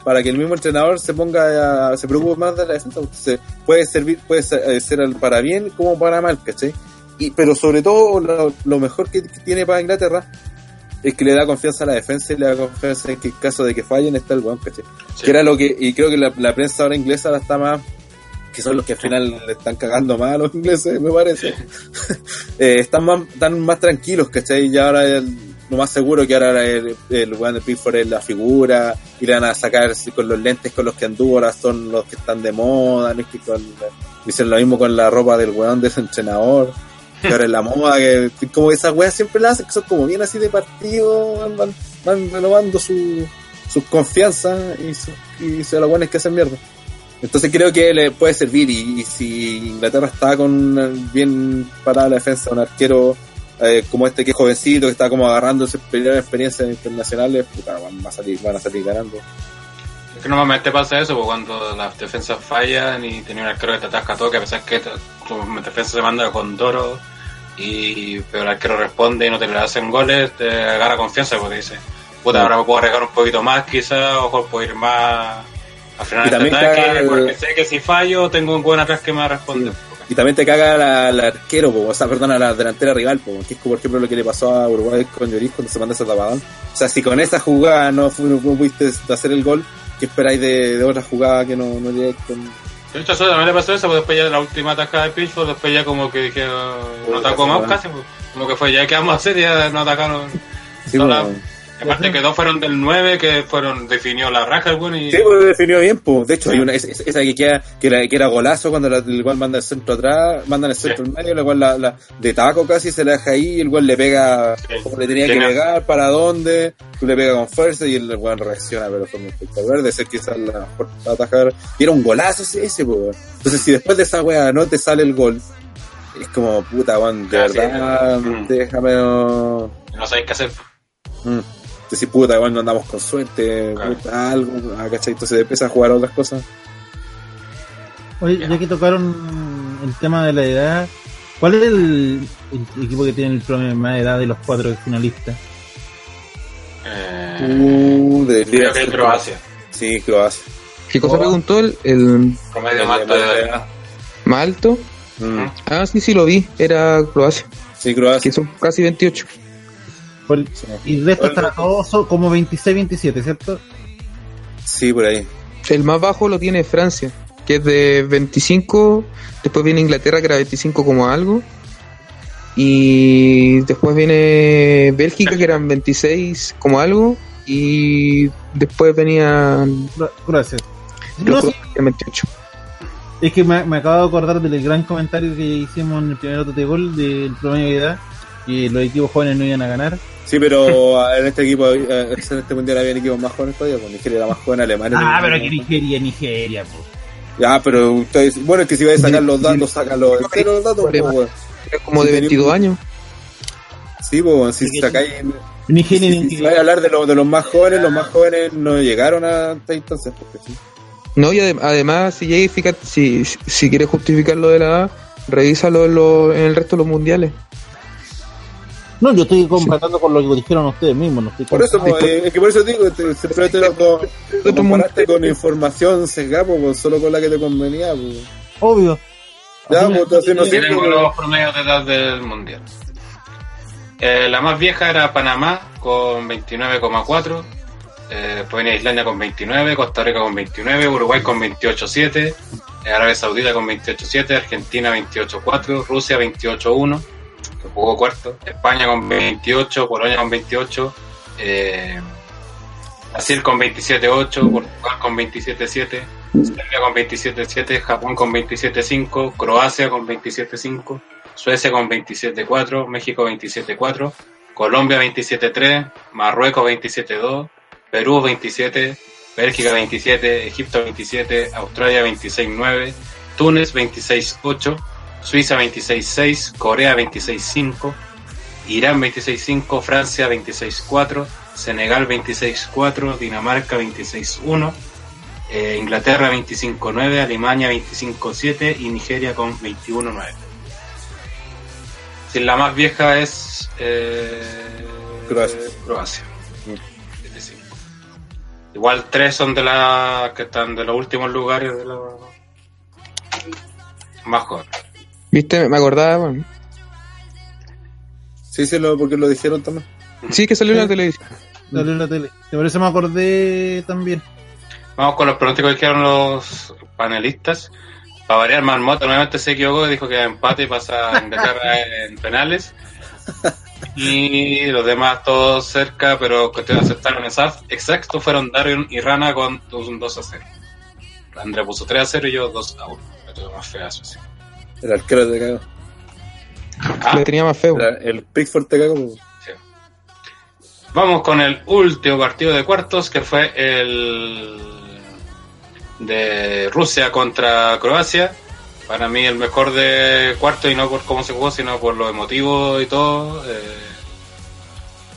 para que el mismo entrenador se ponga a- se preocupe más de la defensa. Entonces, puede servir, puede ser, eh, ser para bien como para mal, ¿cachai? Y, pero sobre todo lo, lo mejor que, que tiene para Inglaterra es que le da confianza a la defensa y le da confianza en que en caso de que fallen está el weón, ¿cachai? Sí. Que era lo que, y creo que la, la prensa ahora inglesa ahora está más, que son los que al final le están cagando más a los ingleses, me parece. *laughs* Eh, están más, están más tranquilos, ¿cachai? Y ahora el- lo más seguro que ahora el, el weón de Pickford es la figura, van a sacar con los lentes con los que anduvo, ahora son los que están de moda, no con, dicen lo mismo con la ropa del weón del entrenador, que ahora es la moda, que como esas weas siempre las hacen, que son como bien así de partido, van, van, van renovando su, sus confianzas y, su, y son las buenas que hacen mierda. Entonces creo que le puede servir y, si Inglaterra está con bien parada la defensa, un arquero eh, como este que es jovencito, que está como agarrando primeras experiencias internacionales, puta, van, a salir, van a salir ganando. Es que normalmente pasa eso, porque cuando las defensas fallan y tenía un arquero que te atasca todo, que a pesar que tu defensa se manda con Toro, y, pero el arquero responde y no te le hacen goles, te agarra confianza porque dice, puta, Sí. ahora me puedo arriesgar un poquito más quizás, o puedo ir más a frenar Y este también ataque, el- porque sé que si fallo tengo un buen atrás que me va a responder. Y también te caga la, la arquero, po, o sea, perdón, a la delantera rival, po, que es como, por ejemplo lo que le pasó a Uruguay con Lloris cuando se manda ese tapadón. O sea, si con esa jugada no, no pudiste hacer el gol, ¿qué esperáis de, de otra jugada que no, no llegues con... De hecho, eso también le pasó eso, porque después ya la última atajada de Pitchford, después ya como que dije, no atacó más casi, pues. como que fue, ya que vamos a hacer, ya no atacaron. Sí, No. La- Aparte que dos fueron del 9, que fueron, definió la raja el bueno y... Sí, pues definió bien, pues. De hecho, hay una, esa, esa que, queda, que, era, que era golazo cuando la, el cual manda el centro atrás, manda el centro Sí. en medio, la cual la, la- de taco casi se la deja ahí, el cual le pega Sí. como le tenía que pegar, para dónde, le pega con fuerza y el cual reacciona, pero fue muy espectacular, de ser quizás la mejor atajar. Y era un golazo ese, ese pues. Entonces, si después de esa wea no te sale el gol, es como puta, weón, de Ah, sí. verdad, Mm. déjame. no- sabéis qué hacer. Mm. Decir, puta, igual no andamos con suerte, Claro. puta, algo, ah, ¿cachai? Entonces empieza a jugar a otras cosas. Oye, Ya. que tocaron el tema de la edad, ¿cuál es el, el equipo que tiene el promedio más edad de los cuatro finalistas? Eh, Uh, creo que es Croacia. Sí, Croacia. ¿Qué cosa Oh. preguntó el, el Promedio más alto de edad. más alto? Mm, Ah, sí, sí lo vi. Era Croacia. Sí, Croacia. Que son casi 28. Por- y el resto están todos son como 26, 27, ¿cierto? Sí, por ahí. El más bajo lo tiene Francia, que es de 25. Después viene Inglaterra, que era 25 como algo. Y después viene Bélgica, que eran 26 como algo. Y después venían Croacia. los No, sí, croatas, que eran 28. es que me, me acabo de acordar del gran comentario que hicimos en el primer otro de gol del promedio de edad, que los equipos jóvenes no iban a ganar. Sí, pero ah, en este equipo, eh, en este mundial había equipos más jóvenes todavía, pues Nigeria era más joven, Alemania. Ah, pero que Nigeria, Nigeria, po. Ya, pero ustedes, bueno, es que si vais a sacar los datos, sácalo en cero los datos, pues, como de Sí, tenía 22 un- años. Sí, pues, si sacáis. Nigeria, Si, si vais a hablar de, los de los más jóvenes, los más jóvenes no llegaron a hasta entonces, porque sí. No, y adem- además, si, si, si quieres justificar lo de la edad, revísalo en, lo- en el resto de los mundiales. No, yo estoy comparando con lo que dijeron ustedes mismos. No estoy Por eso, pues, eh, es que por eso digo, te, siempre te lo, lo- lo comparaste con información sesgada, pues, solo con la que te convenía, pues. Obvio. Ya, pues, así no sirve, pero- los promedios de edad del mundial. Eh, la más vieja era Panamá con 29,4. Eh, después venía Islandia con 29, Costa Rica con 29, Uruguay con 28,7, eh, Arabia Saudita con 28,7, Argentina 28,4, Rusia 28,1, que cuarto, España con 28, Polonia con 28, eh, Brasil con 27,8, Portugal con 27,7, Serbia con 27.7, Japón con 27.5, Croacia con 27.5, Suecia con 27.4, México 27.4, Colombia 27.3, Marruecos 27.2, Perú 27, Bélgica 27, Egipto 27, Australia 26.9, Túnez 26.8, Suiza 26.6, Corea 26.5, Irán 26.5, Francia 26.4, Senegal 26.4, Dinamarca 26.1, eh, Inglaterra 25-9, Alemania 25-7 y Nigeria con 21-9. Si la más vieja es eh, Croacia. Croacia. 25. Igual tres son de las que están de los últimos lugares de los más jóvenes. ¿Viste? Me acordaba, bueno. Sí, sí, lo, porque lo dijeron también. Sí, que salió en la televisión. Salió en la tele. Por eso me acordé también. Vamos con los pronósticos que dijeron los panelistas. Para variar, Marmota nuevamente se equivocó, dijo que empate y pasa a Inglaterra *laughs* en penales. Y los demás todos cerca, pero que te aceptaron exact- exacto fueron Darion y Rana con un 2 a 0. André puso 3 a 0 y yo 2 a 1. Me tuve más fea eso sí. El arquero te cagó. Ah, Le tenía más feo. Era- El Pickford te cagó. pues. sí. Vamos con el último partido de cuartos que fue el de Rusia contra Croacia. Para mí el mejor de cuarto y no por cómo se jugó, sino por lo emotivo y todo. eh,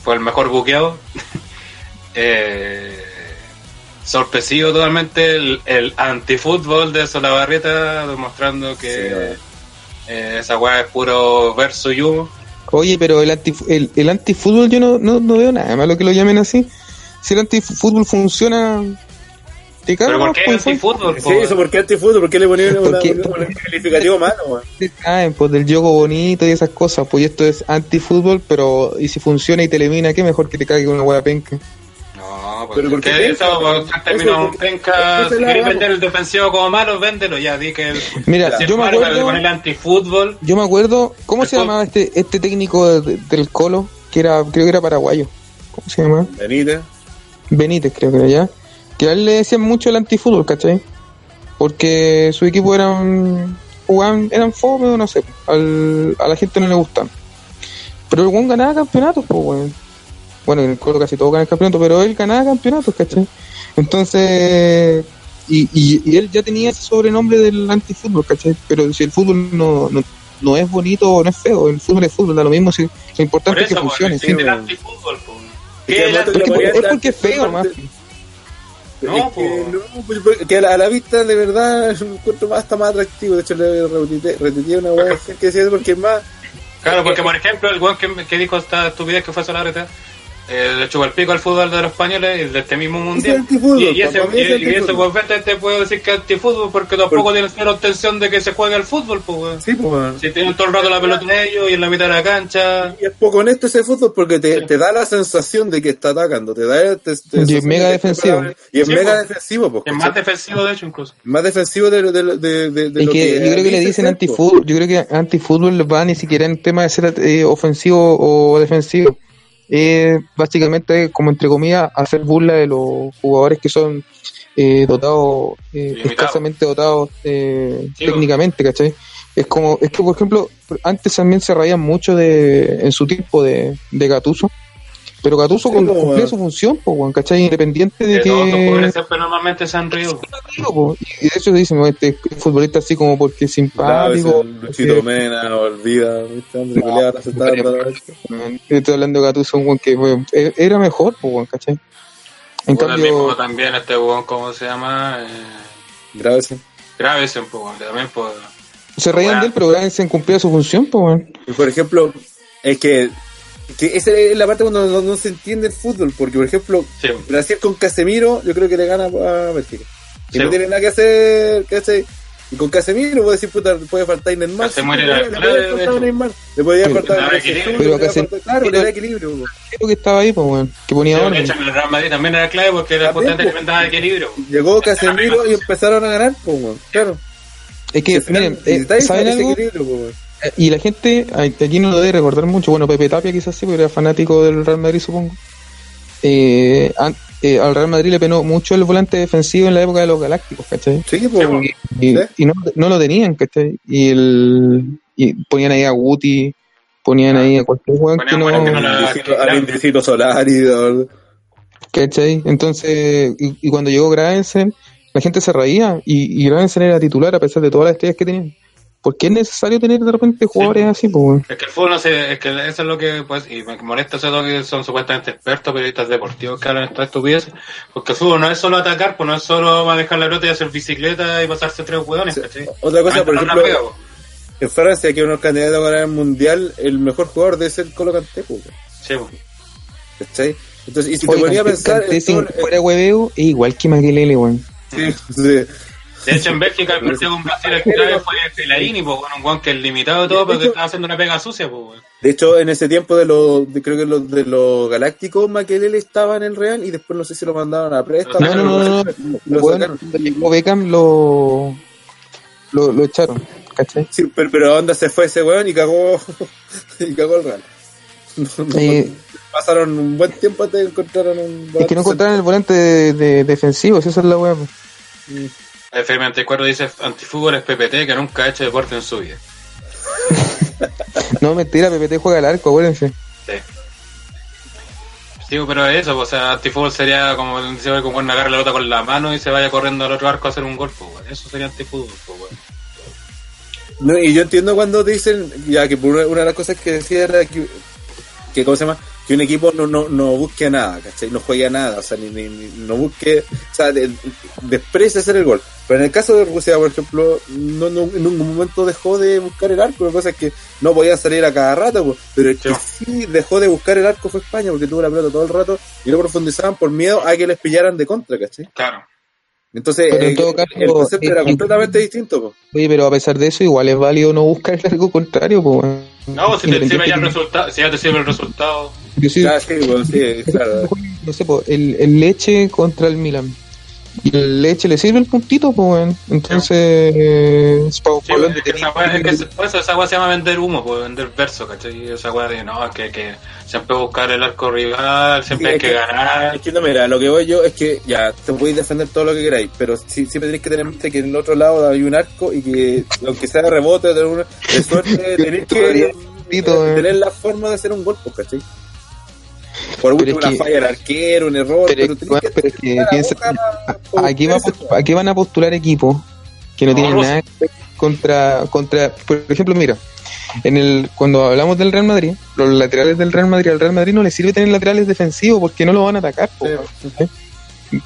fue el mejor buqueado. *laughs* eh, sorpresivo totalmente el, el antifútbol de Solabarrieta, demostrando que eh, esa weá es puro verso y humo. Oye, pero el, anti, el, el antifútbol yo no, no, no veo nada malo que lo llamen así. Si el antifútbol funciona, te cago. Pero ¿por qué pues, antifútbol? Sí, eso, ¿por qué antifútbol? ¿Por qué le ponían una- Porque- una- un calificativo malo? *laughs* te caen, pues del juego bonito y esas cosas. Pues esto es antifútbol, pero y si funciona y te elimina, qué mejor que te caiga una hueá penca. No, Pero porque ¿por qué ¿qué penca? eso? Un Si es querés vender el defensivo como malo, véndelo. Ya di que el. Mira, si es yo me acuerdo, con el antifútbol. yo me acuerdo, ¿cómo se llamaba este, este técnico de- del Colo? Que era, creo que era paraguayo. ¿Cómo se llamaba? Benítez. Benítez, creo que era ya. Que a él le decían mucho el antifútbol, ¿cachai? Porque su equipo eran, jugaban, eran fome o no sé, al, a la gente no le gustaban. Pero el buen ganaba campeonatos, pues, weón. Bueno, en el Colo casi todos ganan campeonatos, pero él ganaba campeonatos, ¿cachai? Entonces, y, y, y él ya tenía ese sobrenombre del antifútbol, ¿cachai? Pero si el fútbol no, no, no es bonito o no es feo, el fútbol es fútbol, da lo mismo, si, lo Por importante es que pues, funcione. ¿sí? el antifútbol. po. ¿Qué es el Porque- es porque es feo, más. No, Es po. que, no, pues, porque que a la, a la vista de verdad es un encuentro más, está más atractivo. De hecho, le repetí, repetí una hueá *laughs* que decía eso porque es más. Claro, porque por ejemplo, el weón que, que dijo esta estupidez que fue Solareta, eh, le chupó el pico al fútbol de los españoles y de este mismo mundial. antifútbol, y, y ese, es y, y antifútbol. ese te puedo decir que es antifútbol porque tampoco Por- tiene cero obtención de que se juegue al fútbol, pues. Sí, pues. Si tienen todo el rato la pelota en ellos y en la mitad de la cancha. Y es poco honesto ese fútbol porque te, te da la sensación de que está atacando. Te da, te- te- Y es mega defensivo. Y es Sí, mega pues. defensivo, pues, Es más defensivo, de hecho, incluso. más defensivo de, de, de, de, de Es lo que, yo creo que le dice dicen antifútbol, yo creo que antifútbol va ni siquiera en tema de ser eh, ofensivo o defensivo. Eh, básicamente, como entre comillas, hacer burla de los jugadores que son eh, dotados, eh, escasamente dotados eh, Sí, técnicamente, ¿cachai? Es como, es que por ejemplo, antes también se reían mucho de, en su tiempo de, de Gatuso, pero Gatuso Sí, cum- po, cumplía weón. su función, pues, weón, ¿cachai? Independiente de De todos los que jugadores siempre normalmente se han reído. Y de hecho dicen, "No, este futbolista así como porque es simpático. Luchito porque- Mena, olvida, ¿viste? A aceptar estoy hablando de Gattuso, un que e- era mejor, pues, ¿cachai? En Bueno, el mismo cambio, también este weón, ¿cómo se llama? Eh, Grábese. Gravesen, pues, también, pues. se reían bueno. de él, pero Gravensen cumplía su función, pues, weón. Y por ejemplo, es que, que esa es la parte cuando no, no se entiende el fútbol, porque por ejemplo, Sí, Brasil con Casemiro, yo creo que le gana a Bélgica. Y Sí. no tiene nada que hacer, ¿cachai? Y con Casemiro, puede decir, puta, puede faltar Neymar. Sí, era le clave, podía de faltar. Neymar. Le podía faltar Pero Casemiro- Claro, le da equilibrio. Creo que estaba ahí, pues, weón, que ponía que echan el Real Madrid también era clave porque era po. que daba equilibrio. Llegó Casemiro y empezaron a ganar, pues, weón. Claro. Es que, miren, necesitáis ¿saben algo? Eh, Y la gente, aquí no lo debe recordar mucho, bueno, Pepe Tapia quizás sí, porque era fanático del Real Madrid, supongo. Eh, an- eh, al Real Madrid le penó mucho el volante defensivo en la época de los Galácticos, ¿cachai? Sí, Sí, pues. Y, Sí. y no, no lo tenían, ¿cachai? Y, el, y ponían ahí a Guti, ponían ahí a cualquier jugador que no, al Indecito Solari, ¿cachai? Entonces, y, y cuando llegó Gravensen, la gente se reía y, y Gravensen era titular a pesar de todas las estrellas que tenían. ¿Por qué es necesario tener de repente jugadores así, pues, weón? Es que el fútbol no sé, es que eso es lo que, pues, y me molesta eso que son supuestamente expertos, periodistas deportivos que hablan esta estupidez, porque el fútbol no es solo atacar, pues no es solo manejar la pelota y hacer bicicleta y pasarse tres hueones, Sí. ¿cachai? Otra cosa, por ejemplo, una pega, po. en Francia, que unos candidatos a ganar el mundial, el mejor jugador debe ser Colo Kanté, weón. Sí, po. ¿cachai? Entonces, y si te ponía a pensar, Kanté el sin todo- fuera hueveo es igual que Maquelele, weón. sí, *laughs* sí. De hecho, en Bélgica el partido con Brasil el clave fue Fellaini, pues, con un guan que es limitado y todo, pero que estaba haciendo una pega sucia, pues, weón. De hecho, en ese tiempo de los, de- creo que los de los Galácticos, Maquelele estaba en el Real y después no sé si lo mandaron a préstamo. No, no, no, no. Lo llegó Beckham lo, lo, lo echaron, ¿cachai? Sí, pero, pero ¿a dónde se fue ese weón y cagó, *laughs* y cagó el Real? *laughs* No, no, Eh, pasaron un buen tiempo hasta que encontraron un es que no encontraron el volante de, de- defensivo, si esa es la weá. Pues. El FM24 dice antifútbol es PPT que nunca ha hecho deporte en su vida. *laughs* No, mentira, PPT juega al arco, acuérdense. Sí. Sí, pero eso, o sea, antifútbol sería como se ve como agarra la pelota con la mano y se vaya corriendo al otro arco a hacer un gol, pues. Eso sería antifútbol, pues, weón. No, y yo entiendo cuando dicen, ya que por una, una de las cosas que decía era que, que ¿cómo se llama? Que un equipo no, no, no busque nada, ¿cachai? No juegue a nada, o sea, ni, ni- ni- no busque, o sea, de- desprecia hacer el gol. Pero en el caso de Rusia, por ejemplo, no, no, en ningún momento dejó de buscar el arco, la cosa es que no podía salir a cada rato, pues, pero el que Sí. sí dejó de buscar el arco fue España, porque tuvo la pelota todo el rato y no profundizaban por miedo a que les pillaran de contra, ¿cachai? Claro. Entonces, en eh, todo caso, el concepto eh, era eh, completamente distinto, pues. Oye, pero a pesar de eso, igual es válido no buscar el arco contrario, pues. No, pues, si te sirve ya el resultado, si ya te sirve el resultado, Yo sí- Ah, sí, bueno, sí, claro. *laughs* no sé, po, el, el Leche contra el Milan. Y el Leche le sirve el puntito, pues, weón. Entonces, eh, Sí, es que esa weá- es que se- esa weá se llama vender humo, pues vender verso, ¿cachai? Esa weá de no, que, que siempre buscar el arco rival, siempre Sí, hay es que que- ganar. Es que no, mira, lo que voy yo es que ya, te podéis defender todo lo que queráis, pero sí- siempre tenéis que tener en mente que en el otro lado hay un arco y que, aunque sea de rebote, de, una- de suerte, *laughs* tenéis que eh. tener la forma de hacer un gol, pues, ¿cachai? Por Pero último, una que- falla del arquero, un error, Pero, pero, que, pero que piensa- para aquí, va a aquí van a postular equipos que no, No, tienen Rusia. nada que ver contra, contra, por ejemplo, mira, en el cuando hablamos del Real Madrid, los laterales del Real Madrid, al Real Madrid no le sirve tener laterales defensivos porque no lo van a atacar.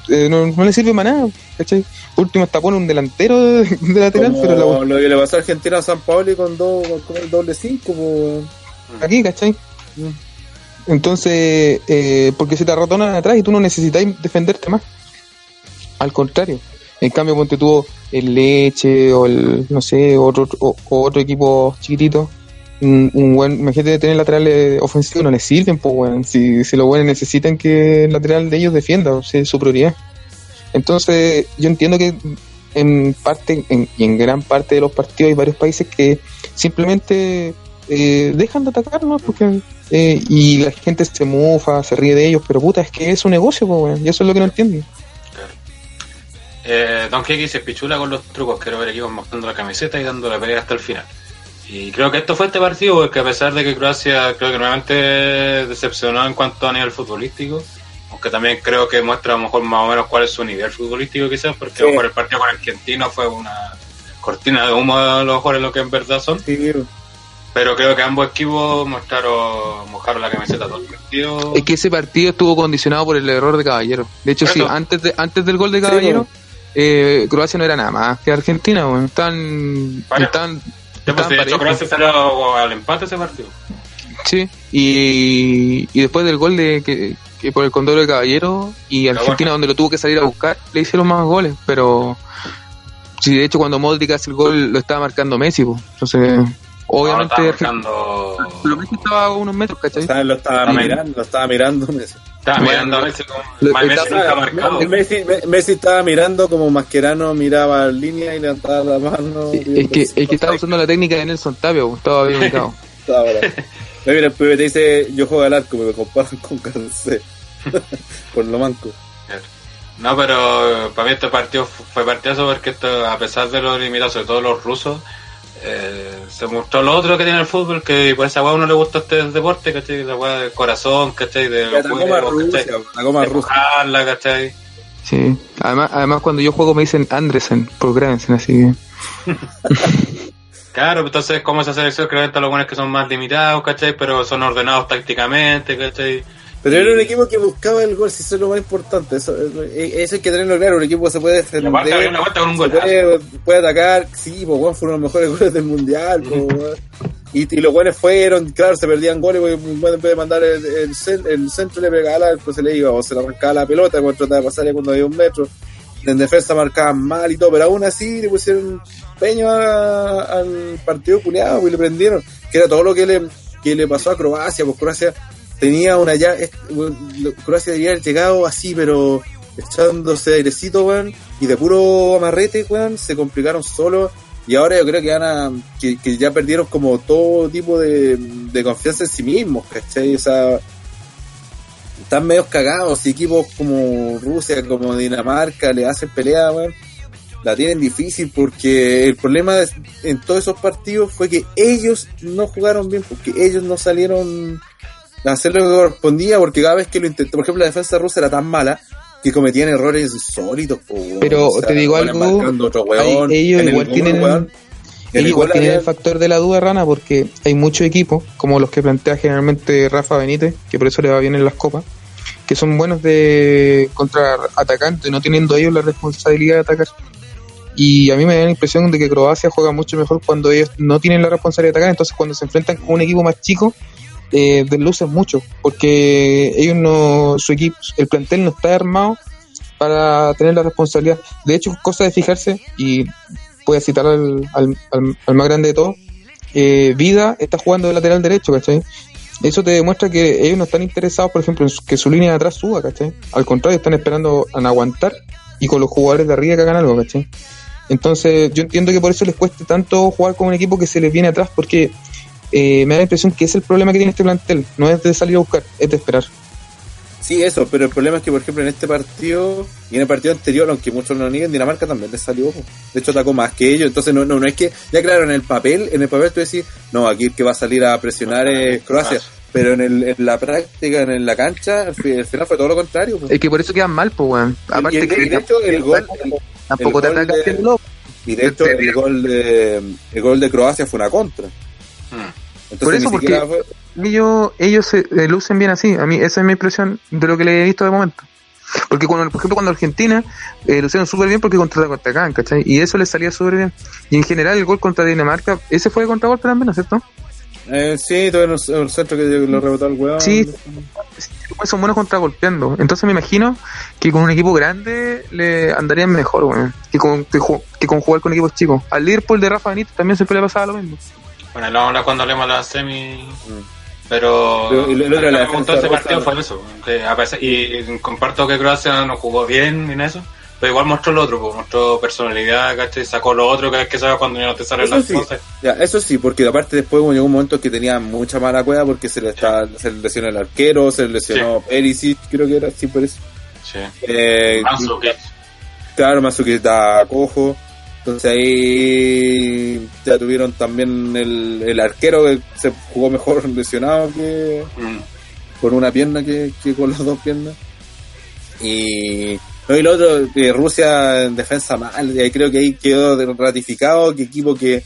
Eh, no, no le sirve para nada, ¿cachai? Último hasta pone un delantero de, de lateral, Como pero la, lo que le pasó a Argentina a San Paolo con, dos, con el doble cinco, pues. aquí, ¿cachai? Entonces, eh, porque se te arratonan atrás y tú no necesitas defenderte más. Al contrario. En cambio, ponte tú el Leche o el, no sé, otro, o, otro equipo chiquitito. Un, un buen, imagínate tener laterales ofensivos, no les sirven, pues, weón. Si, si los buenos necesitan que el lateral de ellos defienda, o sea, es su prioridad. Entonces, yo entiendo que en parte, en, y en gran parte de los partidos hay varios países que simplemente eh, dejan de atacar, ¿no? Porque, eh, y la gente se mufa, se ríe de ellos, pero puta, es que es su negocio, pues, weón. Y eso es lo que no entienden. Eh, Don Kiki se pichula con los trucos, quiero ver equipos mostrando la camiseta y dando la pelea hasta el final. Y creo que esto fue este partido, porque a pesar de que Croacia creo que nuevamente decepcionó en cuanto a nivel futbolístico, aunque también creo que muestra a lo mejor más o menos cuál es su nivel futbolístico quizás, porque Sí. a lo mejor el partido con Argentino fue una cortina de humo a lo mejor en lo que en verdad son, Sí, pero creo que ambos equipos mostraron, mojaron la camiseta todo el partido. Es que ese partido estuvo condicionado por el error de Caballero. De hecho, sí, antes, de, antes del gol de Sí, Caballero, eh, Croacia no era nada más que Argentina, weón. Están, Ya, pues, estaban de hecho. Croacia salió al empate ese partido. Sí, y, y después del gol de que, que por el condoro de Caballero y Argentina donde lo tuvo que salir a buscar, le hicieron más goles, pero Sí, de hecho cuando Modric hace el gol lo estaba marcando Messi, pues. entonces obviamente está marcando... pero Messi estaba a unos metros, ¿cachai? O sea, lo estaba También. mirando, lo estaba mirando Messi. Estaba mirando a Messi como... Lo- Messi estaba- nunca marcado. Messi, Me- Messi estaba mirando como Mascherano miraba la línea y levantaba la mano. Es que, es que estaba usando la técnica de Nelson Tapia, pues, estaba bien ubicado. *laughs* Estaba bravo. Mira, el pibe te dice, yo juego al arco, me comparan con Cancé. *laughs* Por lo manco. No, pero para mí este partido fu- fue partidazo porque esto, a pesar de los limitados, sobre todo los rusos, eh, se mostró lo otro que tiene el fútbol, que por esa weá a uno le gusta este deporte, ¿cachai? La weá del corazón, ¿cachai? De juegos, Rusia, ¿cachai? atacó más De empujarla, ¿cachai? Sí. Además, además cuando yo juego me dicen Andresen por Gravensen, así que... *laughs* Claro, entonces como esa selección que los buenos que son más limitados, ¿cachai? Pero son ordenados tácticamente, ¿cachai? Pero era un equipo que buscaba el gol, si eso es lo más importante. Eso, eh, eso hay que tenerlo claro. Un equipo que se puede defender. una con un puede, puede atacar. Sí, pues bueno, fueron los mejores *laughs* goles del mundial. po, weón. y, y los buenos fueron, claro, se perdían goles. porque un buen en vez de mandar el, el, el centro, le pegaba arco, se le iba o se le arrancaba la pelota. Cuando trataba de pasarle cuando había un metro. En defensa marcaban mal y todo, pero aún así le pusieron peño a- al partido culiado y le prendieron. Que era todo lo que le, que le pasó a Croacia, pues Croacia tenía una lo- Croacia debería haber llegado así, pero echándose airecito, weón, y de puro amarrete, weón, se complicaron solo. Y ahora yo creo que van a, que, que ya perdieron como todo tipo de, de confianza en sí mismos, ¿cachai? O sea, están medio cagados. Y equipos como Rusia, como Dinamarca, le hacen pelea, weón. La tienen difícil porque el problema en todos esos partidos fue que ellos no jugaron bien, porque ellos no salieron hacer lo que correspondía, porque cada vez que lo intentó, por ejemplo, la defensa rusa era tan mala que cometían errores insólitos. po, weón. Pero O sea, te digo algo, hay- ellos el igual tienen- weón, Ellos igual tienen el factor de la duda rana porque hay muchos equipos, como los que plantea generalmente Rafa Benítez, que por eso le va bien en las copas, que son buenos de contra atacantes, no teniendo ellos la responsabilidad de atacar. Y a mí me da la impresión de que Croacia juega mucho mejor cuando ellos no tienen la responsabilidad de atacar, entonces cuando se enfrentan con un equipo más chico, eh, deslucen mucho, porque ellos no, su equipo, el plantel no está armado para tener la responsabilidad. De hecho, cosa de fijarse, y voy a citar al, al, al- más grande de todos, eh, Vida está jugando de lateral derecho, ¿cachai? Eso te demuestra que ellos no están interesados, por ejemplo, en que su línea de atrás suba, ¿cachai? Al contrario, están esperando en aguantar y con los jugadores de arriba que hagan algo, ¿cachai? Entonces, yo entiendo que por eso les cueste tanto jugar con un equipo que se les viene atrás, porque eh, me da la impresión que es el problema que tiene este plantel, no es de salir a buscar, es de esperar. Sí, eso, pero el problema es que, por ejemplo, en este partido y en el partido anterior, aunque muchos lo nieguen, Dinamarca también les salió. De hecho, atacó más que ellos. Entonces, no, no, no es que, ya claro, en el papel, en el papel tú decís, no, aquí el que va a salir a presionar es Croacia. Pero en, el, en la práctica, en la cancha, al fi- al final fue todo lo contrario. Es que por eso quedan mal, pues, weón. Aparte y, y que de hecho, el gol, el- tampoco el te de- hecho, el gol de, el gol de Croacia fue una contra. Mm. Entonces, Por eso, ni porque- fue- ellos, ellos se eh, lucen bien así. A mí esa es mi impresión de lo que le he visto de momento. Porque cuando, por ejemplo, cuando Argentina eh, lucieron súper bien porque contra contraatacaban, ¿cachai? Y eso les salía súper bien. Y en general el gol contra Dinamarca, ese fue de contragolpe también, ¿no es cierto? Eh, sí, todo en el, el centro que lo rebotó el weón. Sí. Pues son buenos contragolpeando. Entonces me imagino que con un equipo grande le andarían mejor, weón. Que con, que, que con jugar con equipos chicos. Al Liverpool de Rafa Benítez también siempre le pasaba lo mismo. Bueno, lo vamos a hablar cuando hablemos de la semi. Mm. Pero, Pero, lo de la defensa ese partido fue eso. que a pesar- y comparto que Croacia no jugó bien en eso. Pero igual mostró lo otro, pues, mostró personalidad, ¿cachai? Sacó lo otro que es que sabes cuando ya no te salen Eso las sí. cosas. Ya, eso sí, porque aparte después llegó un momento que tenía mucha mala cueva porque se le, estaba, se le lesionó el arquero, se le lesionó Perisic, creo que era, sí, por eso. Sí. Eh, Mandzukic. claro, Mazuki está cojo. Entonces ahí ya tuvieron también el, el arquero que se jugó mejor *laughs* lesionado que Mm. con una pierna que, que con las dos piernas. Y, no, y lo otro, Rusia en defensa mal, y ahí creo que ahí quedó ratificado que equipo que,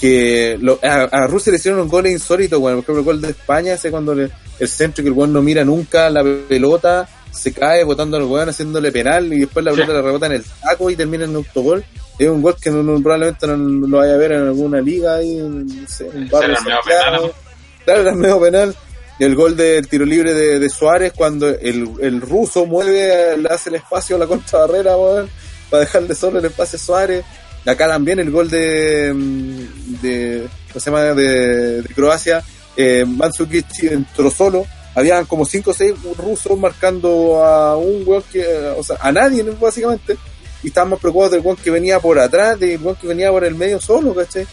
que lo- a, a Rusia le hicieron un gol insólito, bueno, por ejemplo el gol de España, ese cuando le- el centro que el weón no mira nunca la pelota, se cae botando al weón haciéndole penal y después la Sí. pelota le rebota en el taco y termina en un autogol. Es un gol que no, no- probablemente no, lo vaya a ver en alguna liga ahí, en, no sé, en barrio penal, Claro, era medio penal. Y el gol del tiro libre de, de Suárez cuando el, el ruso mueve, le hace el espacio a la contrabarrera, weón, para dejarle solo el espacio a Suárez. Acá también el gol de, mm, de, ¿cómo se llama? de, de Croacia, eh, Mandzukic entró solo, habían como 5 o 6 rusos marcando a un weón que, o sea, a nadie básicamente, y estábamos preocupados del weón que venía por atrás, del weón que venía por el medio solo, ¿cachai?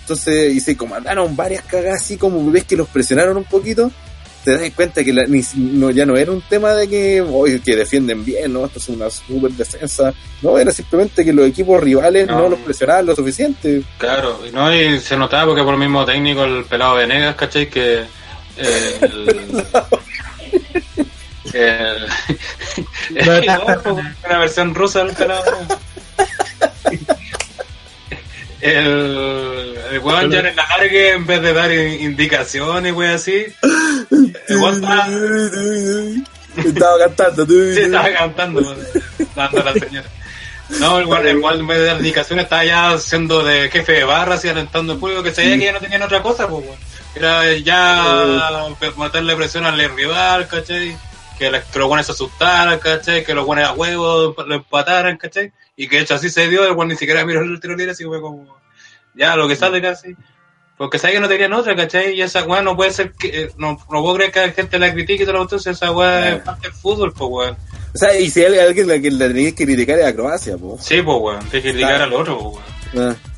Entonces, y se comandaron varias cagadas así como ves que los presionaron un poquito, te das cuenta que la- ni- no, ya no era un tema de que, oye, que defienden bien, ¿no? Esto es una super defensa. No, era simplemente que los equipos rivales no, No. los presionaban lo suficiente. Claro, y no, y se notaba porque por el mismo técnico, el pelado Venegas, ¿cachai? Que eh, el, *laughs* el- *laughs* *laughs* una versión rusa del pelado *laughs* El, el weón ya en la largue, en vez de dar in- indicaciones, wey, así, *gasps* el weón estaba, Estaba cantando. sí, estaba cantando, dando a la señora. No, el weón, el weón, en vez de dar indicaciones estaba ya siendo de jefe de barra, así alentando el público, que sabía que ya no tenían otra cosa, pues, weón. Era ya meterle presión al rival, ¿cachai? Que, la- que los buenos se asustaran, ¿cachai? Que los buenos a huevo lo empataran, ¿cachai? Y que de hecho así se dio, el ni siquiera miró el tiro libre, así fue como, ya, lo que sale casi. Porque sabía que no tenían otra, ¿cachai? Y esa weá no puede ser que, eh, no, no puedo creer que la gente la critique y todo lo otro, esa weá es parte del fútbol, pues weón. O sea, y si hay alguien la que la tenéis que criticar es a Croacia, po. Sí, pues weón, hay que criticar al otro, pues weón. Ah.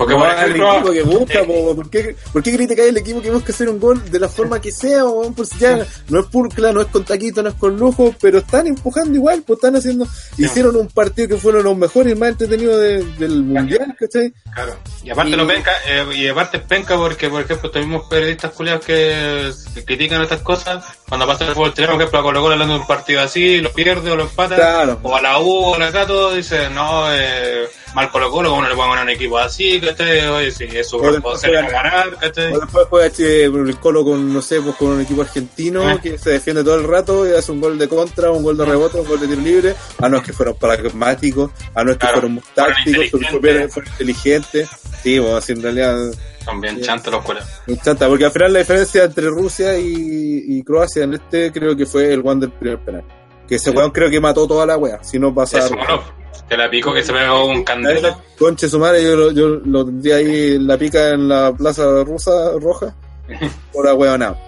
Porque por ejemplo, equipo que busca, eh, po, ¿por, qué, ¿por qué criticáis el equipo que busca hacer un gol de la forma que sea? po? Pues ya no es purcla, no es con taquito, no es con lujo, pero están empujando igual, pues están haciendo, hicieron un partido que fueron los mejores y más entretenidos de- del mundial, ¿cachai? Claro. Y aparte Y- lo penca, eh, y aparte es penca porque, por ejemplo, estos mismos periodistas culiados que, que critican estas cosas, cuando pasa el fútbol chileno, por ejemplo, a Colo Colo hablando de un partido así, lo pierde o lo empata, Claro. o a la U o a la Cato, dice, no, eh, mal Colo Colo, como no le pueden ganar un equipo así, ¿cachai? Oye, si es su O después responsabilidad juegan- ganar, ¿cachai? O después juega este, el Colo con, no sé, pues con un equipo argentino Ah. que se defiende todo el rato y hace un gol de contra, un gol de rebote, un gol de tiro libre. Ah, no es que fueron pragmáticos, ah, no es que Claro, fueron tácticos, fueron, inteligentes. fueron inteligentes. Sí, bueno, así en realidad Son bien Sí. chantos los me encanta, porque al final la diferencia entre Rusia y, y Croacia en este creo que fue el one del primer penal. Que ese Sí. weón creo que mató toda la wea, si no Sumarov, que la pico que se pegó un candela. Conche su madre, yo, lo- yo lo tendría ahí en la pica en la plaza rusa roja *laughs* por la wea nada.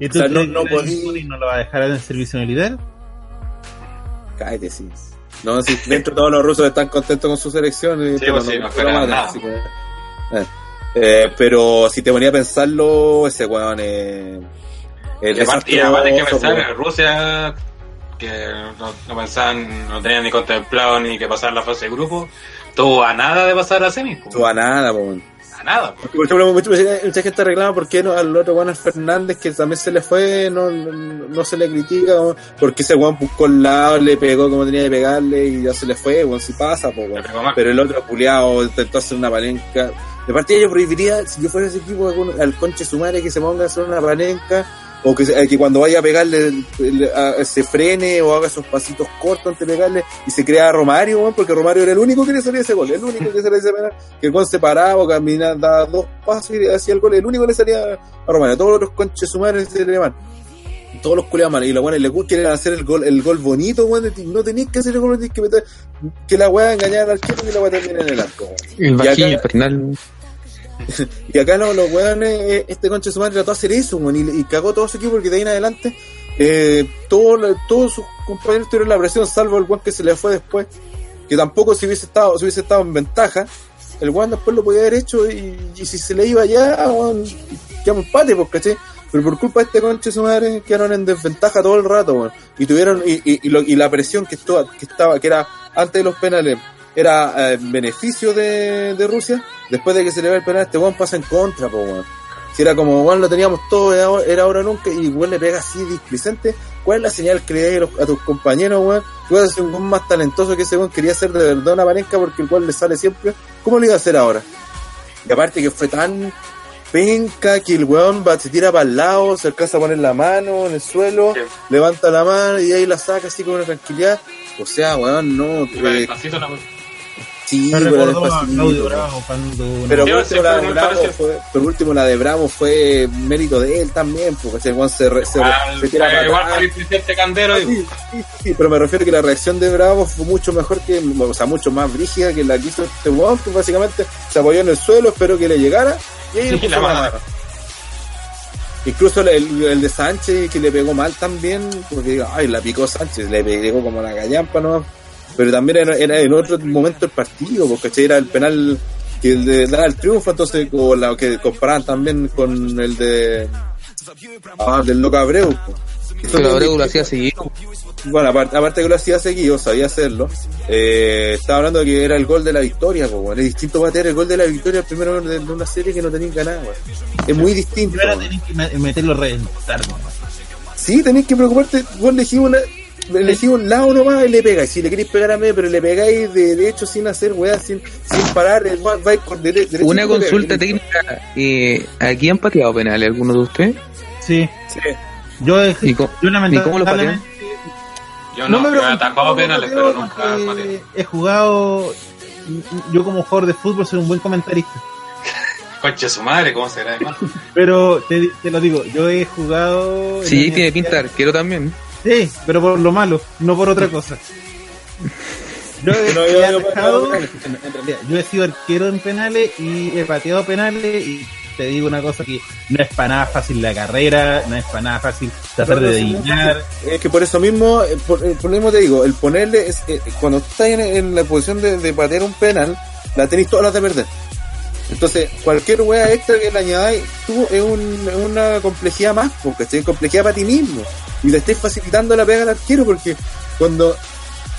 ¿Y tú O sea, no- no podí- no lo va a dejar en servicio militar? Cállate, sí. No, si dentro todos los rusos están contentos con su selección. Sí, pero pues sí, no esperan matan, nada. así que- eh. Eh, pero si te ponía a pensarlo, ese weón eh, es Y aparte, y aparte hay que pensar weón. en Rusia, que no, no pensaban, no tenían ni contemplado ni que pasar la fase de grupo, tuvo a nada de pasar a semis. va a nada, po. A nada. po. Por ejemplo, mucha, mucha gente reclama por qué no, al otro Juan Fernández, que también se le fue, no, no, no se le critica, porque ese Juan buscó el lado, le pegó como tenía que pegarle y ya se le fue, bueno, si pasa. Pero el otro culiado intentó hacer una palenca. De partida yo prohibiría, si yo fuera ese equipo, al conche su madre que se ponga a hacer una palenca, o que, se- que cuando vaya a pegarle le- a- se frene o haga esos pasitos cortos antes de pegarle y se crea a Romario, weón, porque Romario era el único que le salía ese gol, el único que salía ese penal, que el gol se paraba o caminaba, daba dos pasos y hacía el gol, el único que le salía a Romario, todos los conches su madre se le van. Todos los culiados mal, y los buenos le quieren hacer el gol, el gol bonito, ti. no tenéis que hacer el gol, tenéis que meter, que la weá engañar al arquero y la weá termine en el arco. El Bajín, el Pernal. Y acá no, los weones, eh, este concha de su madre trató de hacer eso, y, y cagó todo su equipo porque de ahí en adelante, eh, todos sus compañeros tuvieron la presión, salvo el weón que se le fue después, que tampoco si hubiese estado, si hubiese estado en ventaja, el weón después lo podía haber hecho y, si se le iba ya, weón, quedamos empate, pues. Pero por culpa de este concha de su madre quedaron en desventaja todo el rato. Y tuvieron, y, y, y, lo- y la presión que, estuvo, que estaba, que era antes de los penales, era eh, en beneficio de, de Rusia, después de que se le ve el penal, este weón pasa en contra, po, weón. Si era como, weón, lo teníamos todo, era ahora, era ahora o nunca, y weón le pega así displicente, ¿cuál es la señal que le das a, tus compañeros, weón? Tú vas a ser un weón más talentoso que ese weón quería hacer de verdad una parenca porque el cual le sale siempre, ¿cómo lo iba a hacer ahora? Y aparte que fue tan penca que el weón va, se tira para el lado, se alcanza a poner la mano en el suelo, Sí. levanta la mano y ahí la saca así con una tranquilidad. O sea, weón, no. Iba Sí, Me pero recordó a despacito. Claudio Bravo cuando... Pero Yo por último, la de Bravo fue, por último, la de Bravo fue mérito de él también, porque ese weón se, re- se, Igual, se tira a eh, igual el Candero. y- Sí, sí, sí, pero me refiero que la reacción de Bravo fue mucho mejor que, o sea, mucho más brígida que la que hizo este weón, que básicamente se apoyó en el suelo, esperó que le llegara y ahí Sí, puso la mano. Incluso el, el- el de Sánchez, que le pegó mal también, porque ay, la picó Sánchez, le pegó como la gallampa, ¿no? Pero también era, era en otro momento del partido, porque era el penal que el de dar el triunfo, entonces, o la que comparaban también con el de ah, del Loco Abreu. Pero Abreu lo hacía seguir. Bueno, aparte, aparte que lo hacía seguido, sabía hacerlo. Eh, estaba hablando de que era el gol de la victoria, bueno. Es distinto bater el gol de la victoria el primero de, de una serie que no tenéis ganada, weón. Es muy distinto. Primero tenés que me- meterlo a reventar, nomás. Sí, tenéis que preocuparte. Vos elegís, una, elegís un lado nomás y le pegáis. Si le queréis pegar a mí, pero le pegáis de, de hecho sin hacer weá, sin, sin parar, eh, va- vais con dere- Una consulta técnica. Eh, ¿Aquí han pateado penales alguno de ustedes? Sí, Sí. yo, he, ¿Y cómo, yo ¿y cómo lo patean? lamentablemente Yo no, me yo he atacado penales, pero nunca. He jugado, yo como jugador de fútbol soy un buen comentarista. Conche su madre, ¿cómo será? hermano? *laughs* Pero te, te lo digo, yo he jugado. Sí, tiene universidad- pinta de arquero también. Sí, pero por lo malo, no por otra cosa. *laughs* Yo he, No, yo- yo- atajado- yo- en, en realidad, yo he sido arquero en penales y he pateado penales y te digo una cosa que no es para nada fácil la carrera, no es para nada fácil tratar de adivinar. Es que por eso mismo, eh, por, eh, por lo mismo te digo, el ponerle, es, eh, cuando estás en, en la posición de, de patear un penal, la tenéis todas las de perder. Entonces, cualquier wea extra que le añadáis, tú es, un- es una complejidad más, porque es complejidad para ti mismo. Y le estés facilitando la pega al arquero, porque cuando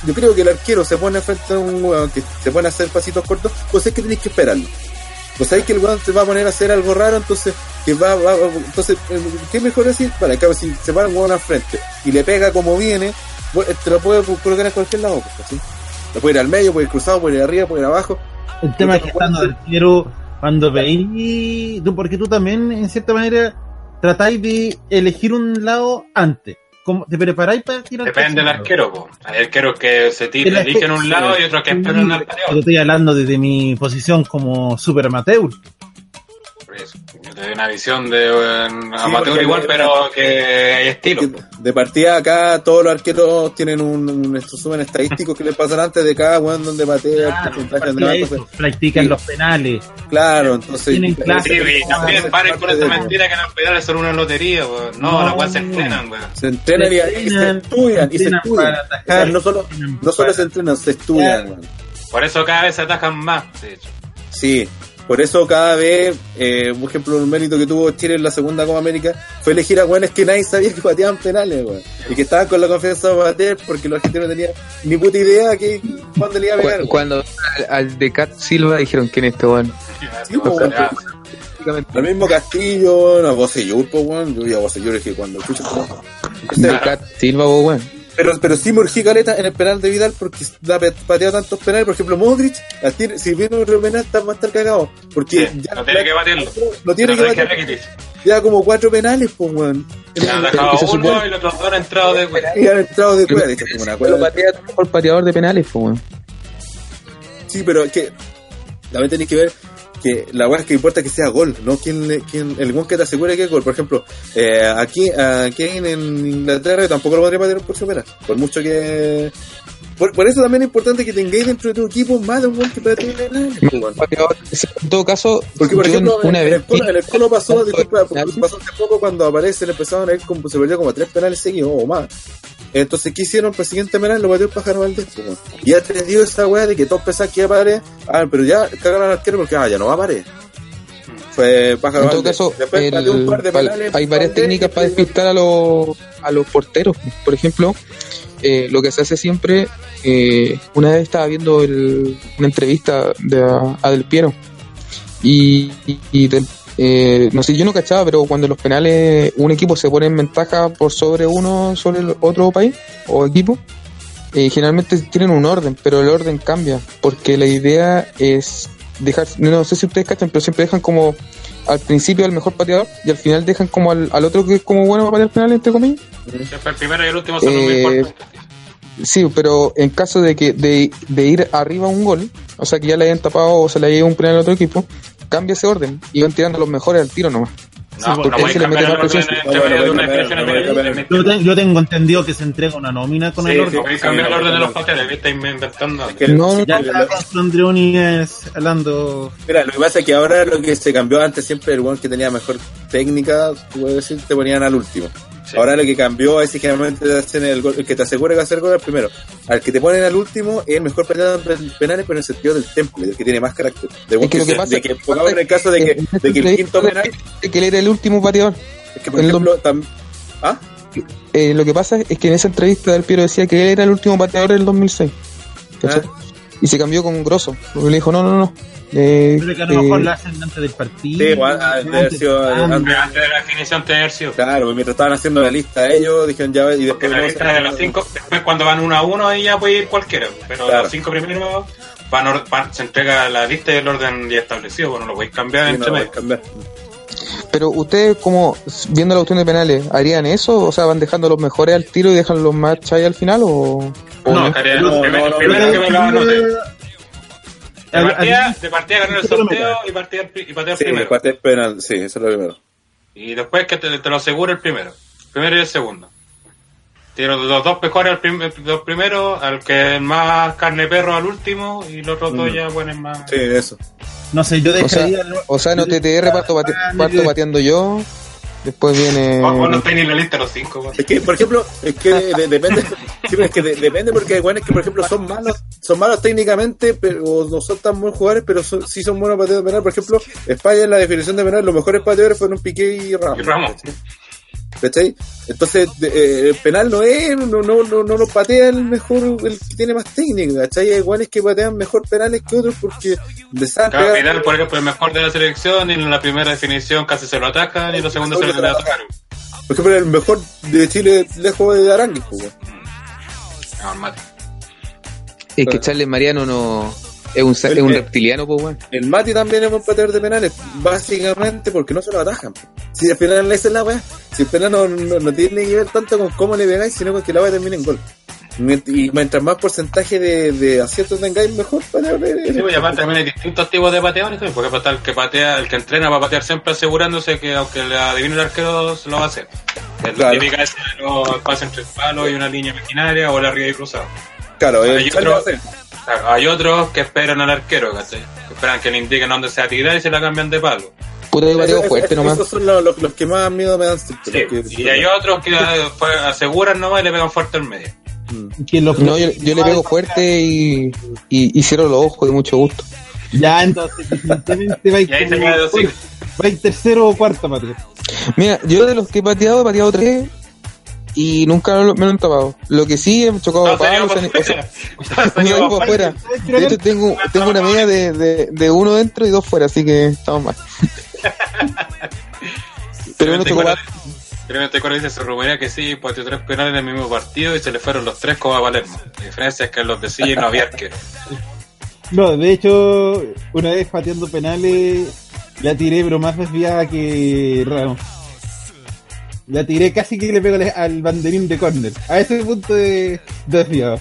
yo creo que el arquero se pone frente a un weón que se pone a hacer pasitos cortos, pues es que tenéis que esperarlo. Pues sabéis que el weón se va a poner a hacer algo raro, entonces, que va, va- va- entonces, eh, ¿qué mejor decir? Vale, claro, si se para un weón al frente y le pega como viene, pues, te lo puede colocar en cualquier lado, pues, ¿sí? Lo puede ir al medio, puede ir cruzado, puede ir arriba, puede ir abajo. El tema es que estando arquero, cuando veis, tú, porque tú también, en cierta manera, tratáis de elegir un lado antes. Como, ¿Te preparáis para tirar Depende del arquero, po. Hay arqueros que se El tiran, arquero- eligen un lado y otros que esperan al Yo estoy hablando desde mi posición como super amateur. Por eso, Yo te doy una visión de eh, amateur igual, le- pero que hay estilo. De partida acá todos los arqueros tienen un, un resumen estadístico que les pasan antes de cada weón donde patea, el porcentaje de eso, entonces, practican sí. los penales. claro, entonces Tienen clase. Sí, y también paren con esa de- mentira que los pedales son una lotería, weón. No, No. las weas se entrenan, weón. se entrenan y, y se estudian y se entrenan estudian. atajar, O sea, no solo, entrenan no solo para- se entrenan, se estudian. weón. Por eso cada vez se atajan más, de hecho. Sí, por eso cada vez, eh, por ejemplo, un mérito que tuvo Chile en la segunda Copa América fue elegir a weones que nadie sabía que pateaban penales, weón. Y que estaban con la confianza de bater porque los argentinos no tenían ni puta idea que cuándo le iba a pegar. Cu- Cuando al, al de Cat Silva dijeron quién es este weón. Sí. Ya. Lo mismo Castillo, no, Bocellur, pues, weón. Yo vi a Bocellur y dije, cuando De Cat Silva, po, weón. Pero, pero sí me urgí caleta en el penal de Vidal porque pe- pateado tantos penales. Por ejemplo, Modric, tiene- si viene un penal, está, va a estar cagado. Porque Sí, ya no tiene que batirlo. No tiene que Pero no hay batir. repetir. Ya como cuatro penales, pues, weón. Se han dejado uno supone- y los otros dos han entrado de weón. Y han entrado de de hecho, como una patea mejor pateador de penales, po, weón. Sí, pero es que también tenéis que ver que la weá es que importa que sea gol, no quien, le- quien el gol que te asegure que es gol. Por ejemplo, eh, aquí, aquí en Inglaterra tampoco lo podría patear por supera, por mucho que. Por, por eso también es importante que tengáis dentro de tu equipo más de un gol que pues, weón. Pateador, en todo caso, Porque, por ejemplo, una en, vez el en el Colo pasó, disculpa, pasó hace poco cuando aparece, le empezaron a ir como, se perdió como tres penales seguidos o más. Entonces, ¿qué hicieron? Para el siguiente penal lo pateó el pájaro Valdés, pues. Y ya te dio esa weá de que todos pensaban que iba a pared. Ah, pero ya cagaron al arquero porque, ah, ya no va a pared. Fue pájaro En todo caso, Después pateó un el- par de penales, hay varias técnicas para despistar a los, a los porteros. Por ejemplo, eh, lo que se hace siempre, eh, una vez estaba viendo el- una entrevista de a, a Del Piero y, y- y del- eh, no sé, yo no cachaba, pero cuando en los penales un equipo se pone en ventaja por sobre uno, sobre el otro país o equipo, eh, generalmente tienen un orden, pero el orden cambia, porque la idea es dejar, no sé si ustedes cachan, pero siempre dejan como al principio al mejor pateador y al final dejan como al, al otro que es como bueno para patear penal, entre comillas. Siempre el primero y el último son Eh, importantes. Sí, pero en caso de que de, de ir arriba a un gol, o sea que ya le hayan tapado o se le haya ido un penal al otro equipo, cambia ese orden y van tirando los mejores al tiro nomás. No, porque no se le mete orden presión. No, no, no, no, no, no, Yo, te- yo tengo entendido que se entrega una nómina con el orden. sí, cambiar el orden de los papeles, ¿viste? inventando. Es que- No, no, Ya está con Andreoni es hablando. Mira, lo que pasa es que ahora lo que se cambió antes siempre el one que tenía mejor técnica, puedo decir, te ponían al último. Sí. Ahora lo que cambió es que generalmente te hacen el, gol, el que te asegura que va a hacer el gol al primero. Al que te ponen al último es el mejor de penales, pero en el sentido del temple, del que tiene más carácter. De, Es que lo que pasa- de que pongamos en el caso de que, de que el quinto penal, que él era el último pateador. es que por el ejemplo, tam- ¿ah? Eh, lo que pasa es que en esa entrevista del Piero decía que él era el último pateador del 2006. ¿cachai? Ah. Y se cambió con Grosso. Porque le dijo, no, no, no. Eh, Pero que a lo mejor eh, la hacen antes del partido. Sí, haber sido antes- antes. Antes de la definición tener sido. Claro, pues mientras estaban haciendo la lista ellos, dijeron ya, y después... la no, lista de los cinco, después cuando van uno a uno ahí ya puede ir cualquiera, pero Claro. los cinco primeros van, or- van- se entrega la lista y el orden ya establecido, bueno, lo podéis cambiar sí, no entre medio. puedes cambiar. Pero ustedes, como viendo la opción de penales, ¿harían eso? O sea, ¿van dejando los mejores al tiro y dejan los más chay al final? ¿O, o No, no? No, primero, no, no, primero no, que me lo anote. De partida, de partida ganar el sorteo y partida y patear Sí, primero. parte penal, sí, eso es lo primero. Y después que te, te lo asegure el primero. Primero y el segundo. Tiro los dos mejores al prim- los primeros, al que más carne perro al último, y los otros dos Mm. ya ponen más. Sí, eso. No sé, yo O sea, dejaría. o sea, en OTTR parto, bate- parto pateando yo, después viene... Vos, vos no estáis ni en la lista los cinco. Es que, por ejemplo, es que de- depende, *laughs* sí, es que de- depende porque hay buenos que, por ejemplo, son malos, son malos técnicamente, pero no son tan buenos jugadores, pero son- sí son buenos pateadores de penal. Por ejemplo, España en la definición de penal, los mejores pateadores fueron Piqué y Ramos. Y Ramos. ¿Cachai? Entonces, de- eh, el penal no es, no, no, no, no lo patea el mejor, el que tiene más técnica, ¿cachai? Hay iguales que patean mejor penales que otros porque les saben Claro, Vidal, por ejemplo, el mejor de la selección, y en la primera definición casi se lo atacan, y en la segunda se lo atacan. Por ejemplo, el mejor de Chile lejos de Aranguis, pues, weón. No, mate. Es que Charles Mariano no... Es un, es un reptiliano, pues, weón. El Mati también es un pateador de penales, básicamente porque no se lo atajan. Si al final esa es la weá, si el penal no, no, no tiene que ver tanto con cómo le pegáis, sino con que la weá termine en gol. Y mientras más porcentaje de, de aciertos tengáis, mejor pateador eres. Sí, pues, y aparte también hay distintos tipos de pateadores, ¿sí? porque está el que patea, el que entrena va a patear siempre asegurándose que aunque le adivine el arquero, se lo va a hacer. Es la Claro. típica esa de los espacios entre palos y una línea imaginaria o la arriba y cruzado. Claro, Hay el Charlie otro- Hay otros que esperan al arquero, ¿cachai? Que esperan que le indiquen dónde se va a tirar y se la cambian de palo. Puta, pateo Esos- fuerte nomás. Esos son los, los, los que más miedo me dan. Sí, que- y hay otros que eh, fue- aseguran nomás y le pegan fuerte al medio. Mm. que los- No, yo, yo le pego fuerte y, y, y cierro los ojos de mucho gusto. Ya, entonces, definitivamente va a ir *laughs* Y ahí se como- queda de hocico. va a ir tercero o cuarto, Patria. Mira, yo de los que he pateado, he pateado tres y nunca lo- me lo han tapado. Lo que sí he chocado No, palos, o sea, *laughs* afuera. De hecho, tengo, tengo una media de, de, de uno dentro y dos fuera, así que estamos mal. *laughs* Pero no pat- Tremendo Coro dice, se rumorea que sí, pateó tres penales en el mismo partido y se le fueron los tres como a Palermo. La diferencia es que en los de Silla no había arquero. No, de hecho, una vez pateando penales, la tiré, pero más desviada que Ramos. La tiré casi que le pego al- banderín de córner. A ese punto de de desviado.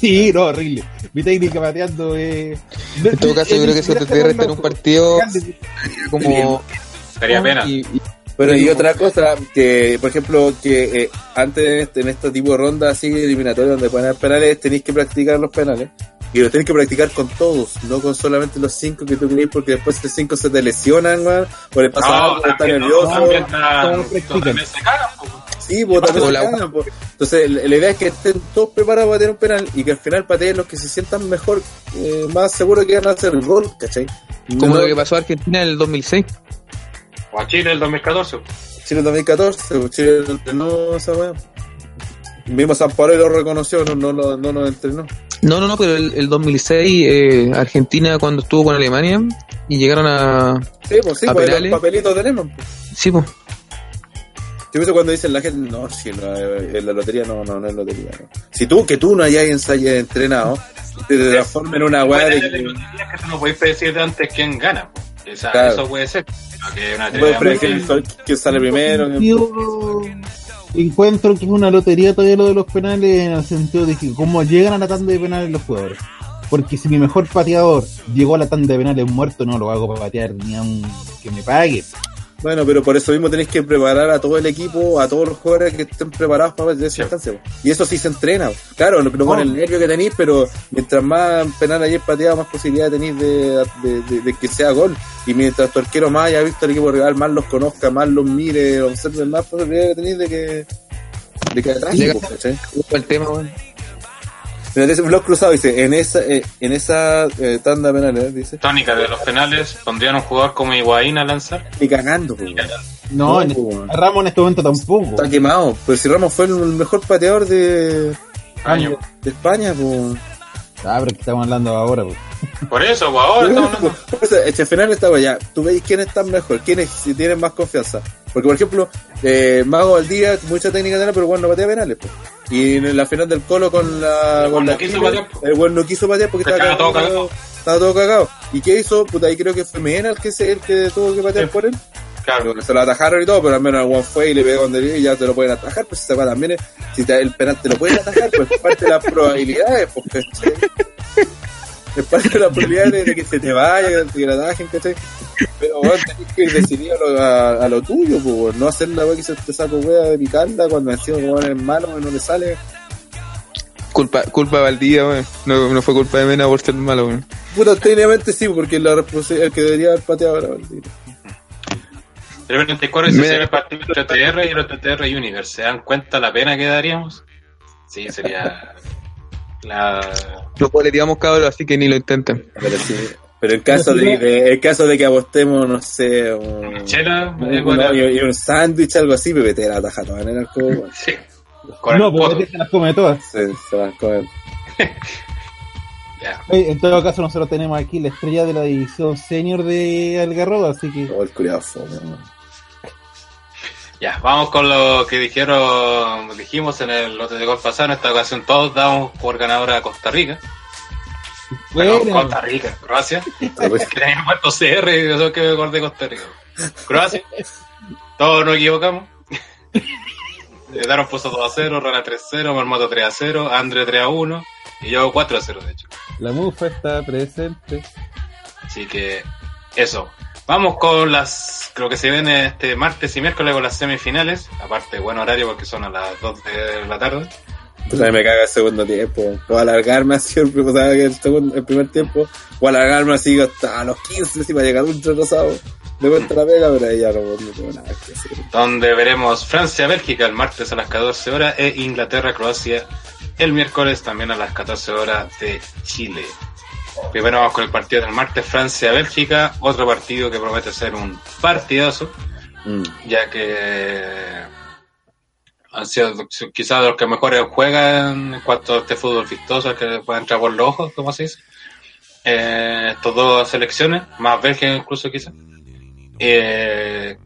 Sí, no, horrible. Mi técnica pateando es... En todo caso, yo creo que si te está en un partido como. Sería pena. Y, y- Pero y otra cosa, que por ejemplo, que eh, antes de este- en este tipo de ronda así eliminatoria donde pueden haber penales, tenéis que practicar los penales. Y lo tenéis que practicar con todos, no con solamente los cinco que tú crees, porque después los cinco se te lesionan, weón, o le pasa No, algo, está también, no, nervioso. también, está- ¿Cómo practican? también se cagan, po. Sí, pues también se la- cagan, pues. Entonces, la, la idea es que estén todos preparados para tener un penal y que al final pateen los que se sientan mejor, eh, más seguros que van a hacer el gol, ¿cachai? como No- lo que pasó a Argentina en el 2006. O a Chile el 2014. Chile 2014, pues, Chile no esa weá. Mismo San Pablo lo reconoció, no, no, no, no nos entrenó. No, no, no, pero el, el 2006, eh, Argentina cuando estuvo con Alemania y llegaron a. Sí, pues sí, ¿A pues los papelitos tenemos. pues. Sí, pues. Yo pienso cuando dicen la gente, no, si no, eh, en la lotería no, no, no es lotería. no. Si tú, que tú no hayas ensayado, entrenado, te transforma en una weá de la que lotería es que tú no puedes predecir de antes quién gana. Esa- Claro. Eso puede ser. Pero que una no puedes teoría predecir quién- quién sale primero. Encuentro que es una lotería todavía lo de los penales en el sentido de que cómo llegan a la tanda de penales los jugadores. Porque si mi mejor pateador llegó a la tanda de penales muerto, no lo hago para patear ni a un que me pague. Bueno, pero por eso mismo tenéis que preparar a todo el equipo, a todos los jugadores que estén preparados para esa Sí. instancia. Y eso sí se entrena. Claro, no, no con el nervio que tenéis, pero mientras más penal ayer pateado, más posibilidad tenéis de, de- de- de que sea gol. Y mientras tu arquero más haya visto al equipo rival, más los conozca, más los mire, observe, más posibilidad que tenéis de que de que ¿cachai? Ojo el tema, weón. Mira, ese blog cruzado dice, en esa, eh, en esa eh, tanda penal, eh, dice, Tónica de los penales, pondrían un jugador como Higuaín a lanzar. ni cagando, po, weón. No, No, en- po. Ramos en este momento tampoco. Está quemado. Pero si Ramos fue el mejor pateador de, Año. de España, pues. Ah, pero que estamos hablando ahora, pues. Por eso, pues ahora estamos hablando. *laughs* Por eso, este, al final estaba ya. Tú veis quiénes están mejor, quiénes si tienen más confianza. Porque, por ejemplo, eh, Mago al día, mucha técnica de pero bueno, no patea penales. pues. Y en la final del Colo con la. Con la no quiso patear, po. El weón no quiso patear porque Estaba estaba todo cagado. Estaba todo cagado. ¿Y qué hizo? Puta, ahí creo que fue Mena el que, se, el que tuvo que patear Sí. por él. Claro. Bueno, se lo atajaron y todo, pero al menos el one fue y le pegó donde y ya te lo pueden atajar, pues esa también es, si te- el penal te lo pueden atajar, pues es parte de las probabilidades, pues. Es parte de las probabilidades de que se te vaya, que te atajen, ¿cachai? Pero bueno, tenés que ir decidido a lo, a, a lo tuyo, pues, no hacer la weá que se te saco weá de picarla cuando encima como es malo y no le sale. Culpa, culpa de weón. No, no fue culpa de Mena por ser malo, weón. Puta, técnicamente sí, porque la el que debería haber pateado era Valdivia. El 24 dice Mira. el partido entre TTR y el TTR Universe. ¿Se dan cuenta la pena que daríamos? Sí, sería la... No poleteamos cabros, así que ni lo intenten. Pero sí, pero en caso de, de- en caso de que apostemos, no sé, un, chela. eh, un- no, y, y un sándwich, algo así, Pepe te la taja toda en el juego, *laughs* bueno, sí. Con No, el porque se las come todas. se, se van a comer. Ya. Oye, En todo caso, nosotros tenemos aquí la estrella de la división senior de Algarrobo, así que Todo el culiado fome, ¿no? Ya, vamos con lo que dijeron, dijimos en el lote de gol pasado. En esta ocasión todos damos por ganadora a Costa Rica. Bueno, Bueno. Costa Rica, Croacia. Pues, *laughs* que tenían puesto CR y eso que me acordé de Costa Rica. Croacia. Todos nos equivocamos. Le *laughs* Daron puso 2 a 0, Rana 3 a 0, Marmoto 3 a 0, Andre 3 a 1 y yo 4 a 0 de hecho. la mufa está presente. Así que eso. Vamos con las lo que se viene este martes y miércoles con las semifinales. Aparte, buen horario porque son a las 2 de la tarde. puta, me caga el segundo tiempo. O alargarme así el, o sea, que el, segundo, el primer tiempo, o alargarme así hasta los 15, así para llegar un retrasado. De vuelta a la pega, pero ahí ya no, no tengo nada que hacer. donde veremos Francia-Bélgica el martes a las 14 horas e Inglaterra-Croacia el miércoles también a las 14 horas de Chile. Primero vamos con el partido del martes Francia-Bélgica, otro partido que promete ser un partidazo, Mm. ya que han sido quizás de los que mejores juegan en cuanto a este fútbol vistoso que puede entrar por los ojos, como se dice. Eh, estas dos selecciones, más Bélgica incluso quizás. Eh,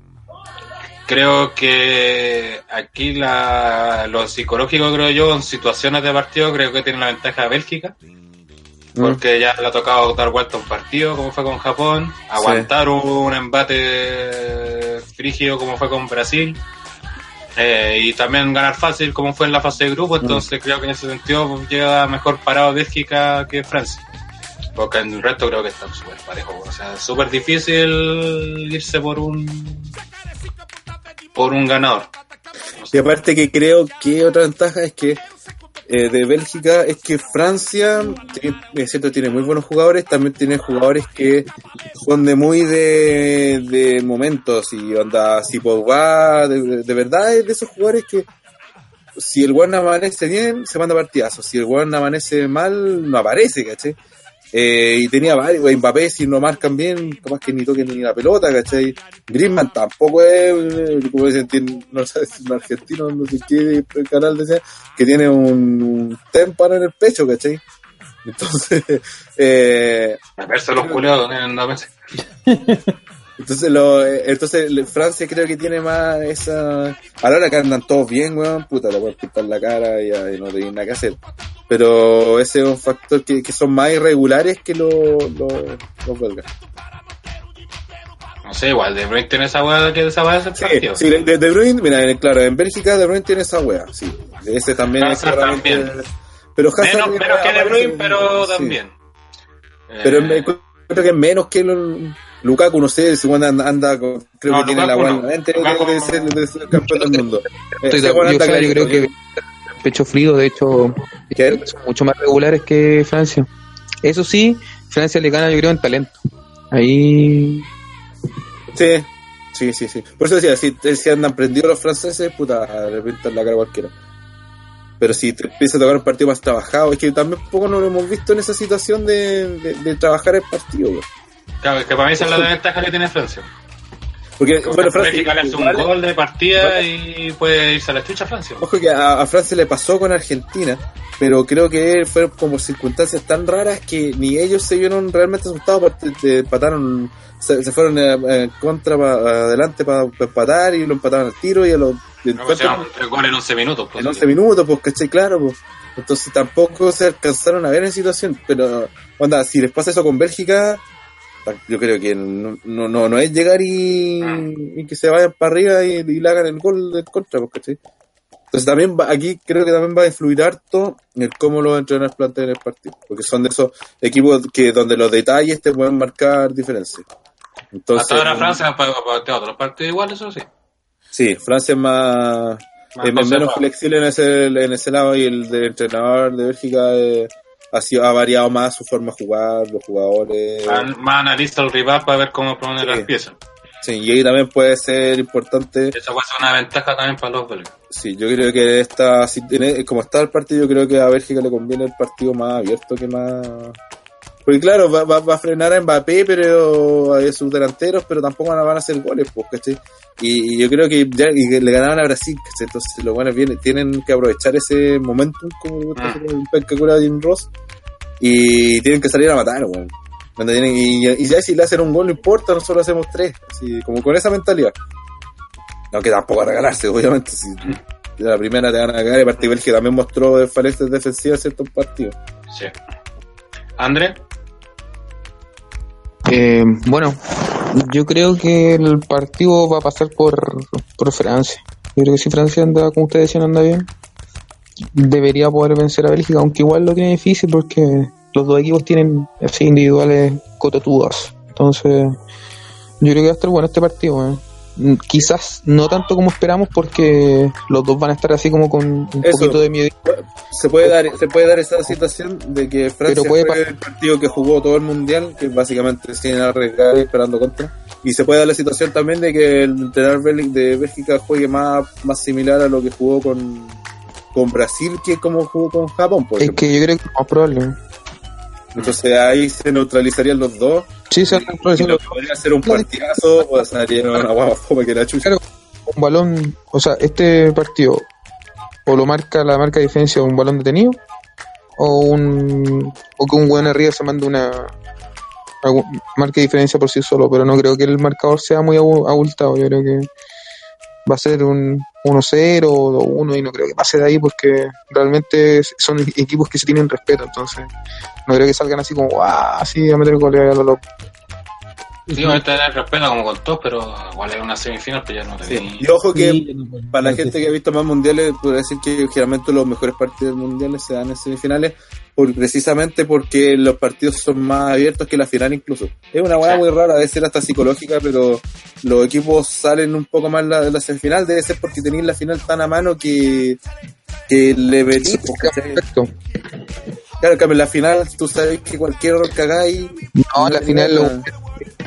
creo que aquí la, lo psicológico, creo yo, en situaciones de partido, creo que tiene la ventaja de Bélgica, porque ya le ha tocado dar vuelta a un partido, como fue con Japón, aguantar un embate frígido, como fue con Brasil, eh, y también ganar fácil, como fue en la fase de grupo, entonces creo que en ese sentido llega mejor parado Bélgica que Francia. Porque en el resto creo que están súper parejos. O sea, súper difícil irse por un por un ganador. Y aparte que creo que otra ventaja es que eh, de Bélgica es que Francia es cierto, tiene muy buenos jugadores, también tiene jugadores que son de muy de, de momentos y onda, si Pogba, de, de verdad es de esos jugadores que si el Juan amanece bien, se manda partidazos, si el Juan amanece mal, no aparece, ¿cachai? Eh, y tenía varios, güey, Mbappé, si no marcan bien, capaz que ni toquen ni la pelota, ¿cachai? Griezmann tampoco es, eh, como dicen, tiene- no sé si es un argentino, no sé qué canal decía, que tiene un, un témpano en el pecho, ¿cachai? Entonces, *laughs* eh, A verse los culeados en la *laughs* mesa. Entonces, lo, eh, entonces Francia creo que tiene más esa... A la hora que andan todos bien, weón, puta, le pueden pintar la cara y, y no tienen nada que hacer. Pero ese es un factor que, que son más irregulares que los, los, los belgas. No sé, igual, De Bruyne tiene esa weá que desaparece el Sí, partido. sí, de, de Bruyne, mira, claro, en Bélgica De Bruyne tiene esa wea, sí. Ese también es Hazard también. Pero Hazard Menos, menos que De Bruyne, pero sí. también. Pero Eh, me encuentro que es menos que el Lukaku, no sé, si anda, anda con- creo No, que tiene la buena no. Lukaku de no. ser, de ser campeón del mundo. Estoy Ese de- weón yo, sea, yo creo que pecho frío, de hecho, son mucho más regulares que Francia. Eso sí, Francia le gana, yo creo, en talento. Ahí Sí, sí, sí, sí. Por eso decía, si, si andan prendidos los franceses, puta, le pintan la cara a cualquiera. Pero si te empieza a tocar un partido más trabajado, es que también poco no lo hemos visto en esa situación de, de, de trabajar el partido. güey. Claro, que para mí esa es la desventaja que tiene Francia. Porque, bueno, Bélgica le hace un gol de partida y puede irse a la estucha Francia. Ojo que a, a Francia le pasó con Argentina, pero creo que fueron como circunstancias tan raras que ni ellos se vieron realmente asustados porque te empataron, se, se fueron eh, eh, contra pa- adelante para empatar y lo empataron al tiro y a los No, pues, goles en 11 minutos. pues, en 11 minutos, pues caché claro, pues. Entonces tampoco se alcanzaron a ver en situación, pero onda, si les pasa eso con Bélgica, yo creo que no, no, no, no es llegar y, y que se vayan para arriba y, y le hagan el gol del contra, pues, ¿cachai? Entonces también va, aquí creo que también va a influir harto en cómo los entrenadores plantean el partido, porque son de esos equipos que donde los detalles te pueden marcar diferencias. Entonces, Hasta ahora Francia ha planteado otros partidos iguales, eso sí. Sí, Francia es más, Más es menos flexible en ese, en ese lado y el del entrenador de Bélgica eh, ha, sido, ha variado más su forma de jugar, los jugadores. Más, más analiza el rival para ver cómo poner Sí. las piezas. Sí, y ahí también puede ser importante. Esa puede ser una ventaja también para los belgas. Sí, yo creo que esta, si tiene- como está el partido, yo creo que a Bélgica le conviene el partido más abierto que más. Porque claro, va, va, va a frenar a Mbappé, pero a sus delanteros, pero tampoco van a, hacer goles, pues, ¿cachai? Y, y yo creo que ya y que le ganaban a Brasil, ¿cachai? Entonces los buenos vienen, tienen que aprovechar ese momentum, como Ah. un penca cura Jim Ross, y tienen que salir a matar, weón. Tienen- y, y ya si le hacen un gol no importa, nosotros hacemos tres, así como con esa mentalidad. No que tampoco a regalarse, obviamente. Si de la primera te van a cagar, y aparte Bélgica también mostró falencias defensivas en ciertos partidos. Sí. André, Eh, bueno, yo creo que el partido va a pasar por, por Francia. Yo creo que si Francia anda, como ustedes decían, anda bien, debería poder vencer a Bélgica, aunque igual lo tiene difícil porque los dos equipos tienen así individuales cototudos. Entonces, yo creo que va a estar bueno este partido. eh. Mm, Quizás no tanto como esperamos porque los dos van a estar así como con un Eso. poquito de miedo. Se puede dar, se puede dar esa situación de que Francia Pero puede fue el partido que jugó todo el mundial, que básicamente sin arriesgar y esperando contra. Y se puede dar la situación también de que el entrenador de Bélgica juegue más, más similar a lo que jugó con, con Brasil que como jugó con Japón, por Es ejemplo. que yo creo que es más probable. Entonces ahí se neutralizarían los dos. Sí, se podría ser un partidazo o sería una guapa que la chucha. Claro. un balón, o sea, este partido o lo marca la marca de diferencia un balón detenido o un o que un buen arriba se manda una algún- marca de diferencia por sí solo, pero no creo que el marcador sea muy abu- abultado, yo creo que va a ser un 1-0 o 2-1 y no creo que pase de ahí porque realmente son equipos que se tienen respeto, entonces no creo que salgan así como ¡ah! así a meter goles a lo loco. sí, va a tener respeto como con todos, pero igual es una semifinal, pues ya no te Sí. Y ojo que Sí, para la gente que ha visto más mundiales, podría decir que generalmente los mejores partidos mundiales se dan en semifinales, por, precisamente porque los partidos son más abiertos que la final incluso. Es una hueá Sí. muy rara, debe ser hasta psicológica, pero los equipos salen un poco más de la semifinal, debe ser porque tenéis la final tan a mano que, que le venís. pues, ¿cachai? Perfecto. Claro, en cambio, en la final tú sabes que cualquier error que hagáis... No, la final lo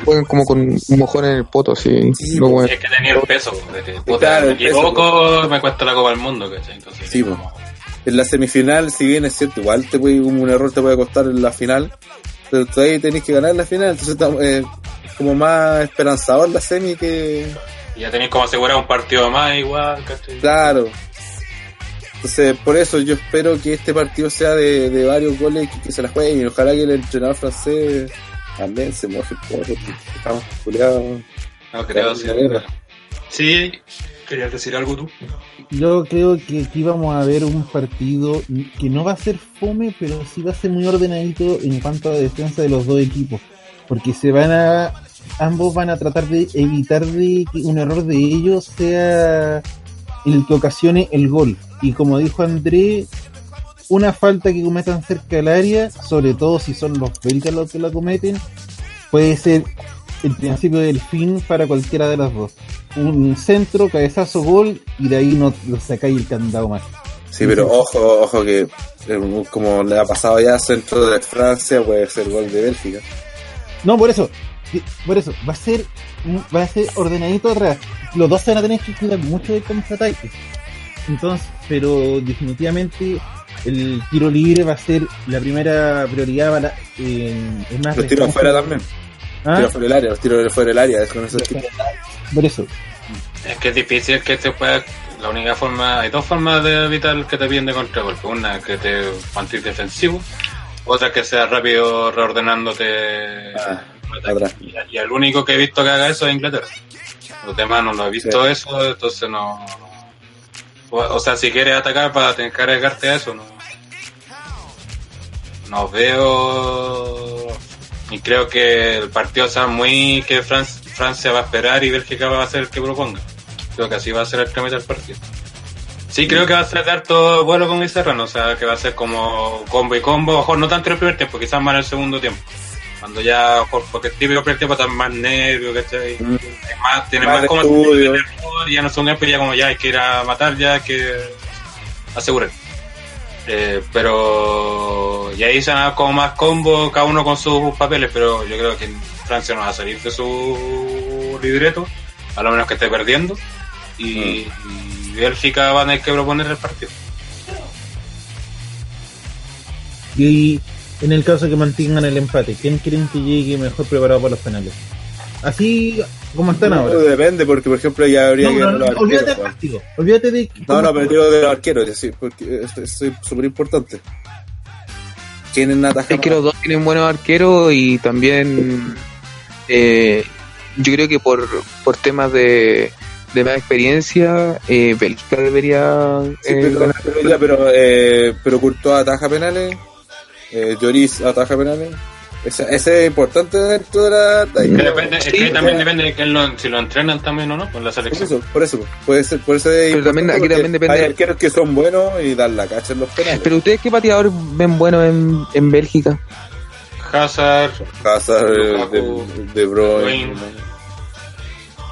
juegan como con un mojón en el poto, así. Sí, lo pues, bueno. Es que tenía el peso, que, puta, Claro, me el peso, equivoco, me cuesta la Copa del Mundo, ¿cachai? Entonces, Sí, pues. En la semifinal, si bien es cierto, igual te puede, un error te puede costar en la final, pero tú ahí tenés que ganar en la final, entonces estamos, eh, como más esperanzador la semi que, Y ya tenéis como asegurar un partido más igual, ¿cachai? claro. Entonces, por eso yo espero que este partido sea de, de varios goles que, que se la jueguen y ojalá que el entrenador francés también se moje porque estamos culiados. No creo, sí. Sí, querías decir algo tú. Yo creo que aquí vamos a ver un partido que no va a ser fome, pero sí va a ser muy ordenadito en cuanto a defensa de los dos equipos. Porque se van a, ambos van a tratar de evitar de que un error de ellos sea el que ocasione el gol. Y como dijo André, una falta que cometan cerca del área, sobre todo si son los belgas los que la cometen, puede ser el principio del fin para cualquiera de las dos. Un centro, cabezazo, gol y de ahí no lo sacáis el candado más. Sí, pero ojo, ojo que eh, como le ha pasado ya centro de Francia, puede ser gol de Bélgica. No, por eso, por eso, va a ser, va a ser ordenadito atrás. Los dos se van a tener que cuidar mucho del contraataque. Entonces, pero definitivamente el tiro libre va a ser la primera prioridad para, eh, es más Los tiros afuera también. ¿Ah? Tiros fuera del área, los tiros fuera del área. Es con esos tipos. Por eso, Es que es difícil que te pueda. La única forma. Hay dos formas de evitar que te pillen de contragolpe. Una que te mantengas defensivo. Otra que sea rápido reordenándote. Ah. Y, y el único que he visto que haga eso es Inglaterra. Los demás no lo he visto Sí. eso, entonces no. O, o sea, si quieres atacar para tener que arriesgarte a eso, no. No veo. Y creo que el partido sea muy que Fran- Francia va a esperar y Bélgica va a ser el que proponga. Creo que así va a ser el trámite del partido. Sí, creo que va a ser de harto vuelo con Serrano, o sea, que va a ser como combo y combo, mejor no tanto en el primer tiempo, quizás más en el segundo tiempo. Cuando ya, porque el típico primer tiempo está más nervio, ¿cachai? Mm. Es más, tiene Más más, como terror, ya no son tiempo, ya como ya hay que ir a matar, ya hay que asegurar. Eh, pero y ahí se van como más combo, cada uno con sus papeles, pero yo creo que Francia no va a salir de su libreto, a lo menos que esté perdiendo, y, y Bélgica va a tener que proponer el partido. y en el caso que mantengan el empate, ¿quién creen que llegue mejor preparado para los penales? Así como están No, ahora. depende, porque por ejemplo ya habría No, que no, los olvídate del arqueros. partido. Olvídate de. No, no, pero digo de los arqueros, porque esto es súper importante. ¿Quiénes atajan? Es que los dos tienen buenos arqueros y también eh, yo creo que por, por temas de, de más experiencia, eh, Bélgica debería Sí, eh, pero, ganar. pero, ya, pero, eh, pero Courtois ataja penales, eh, Lloris ataja penales. Ese, ese es importante dentro de la Que talla. depende, es sí, que también ya. depende de que lo- si lo entrenan también o no, con la Por selección. eso, por eso, puede ser, puede ser Pero también- importante aquí también depende- Hay arqueros que son buenos y dan la cacha en los penales. Pero ustedes qué pateadores ven buenos en, en Bélgica? Hazard, Hazard, eh, Lukaku, de, de Bruyne,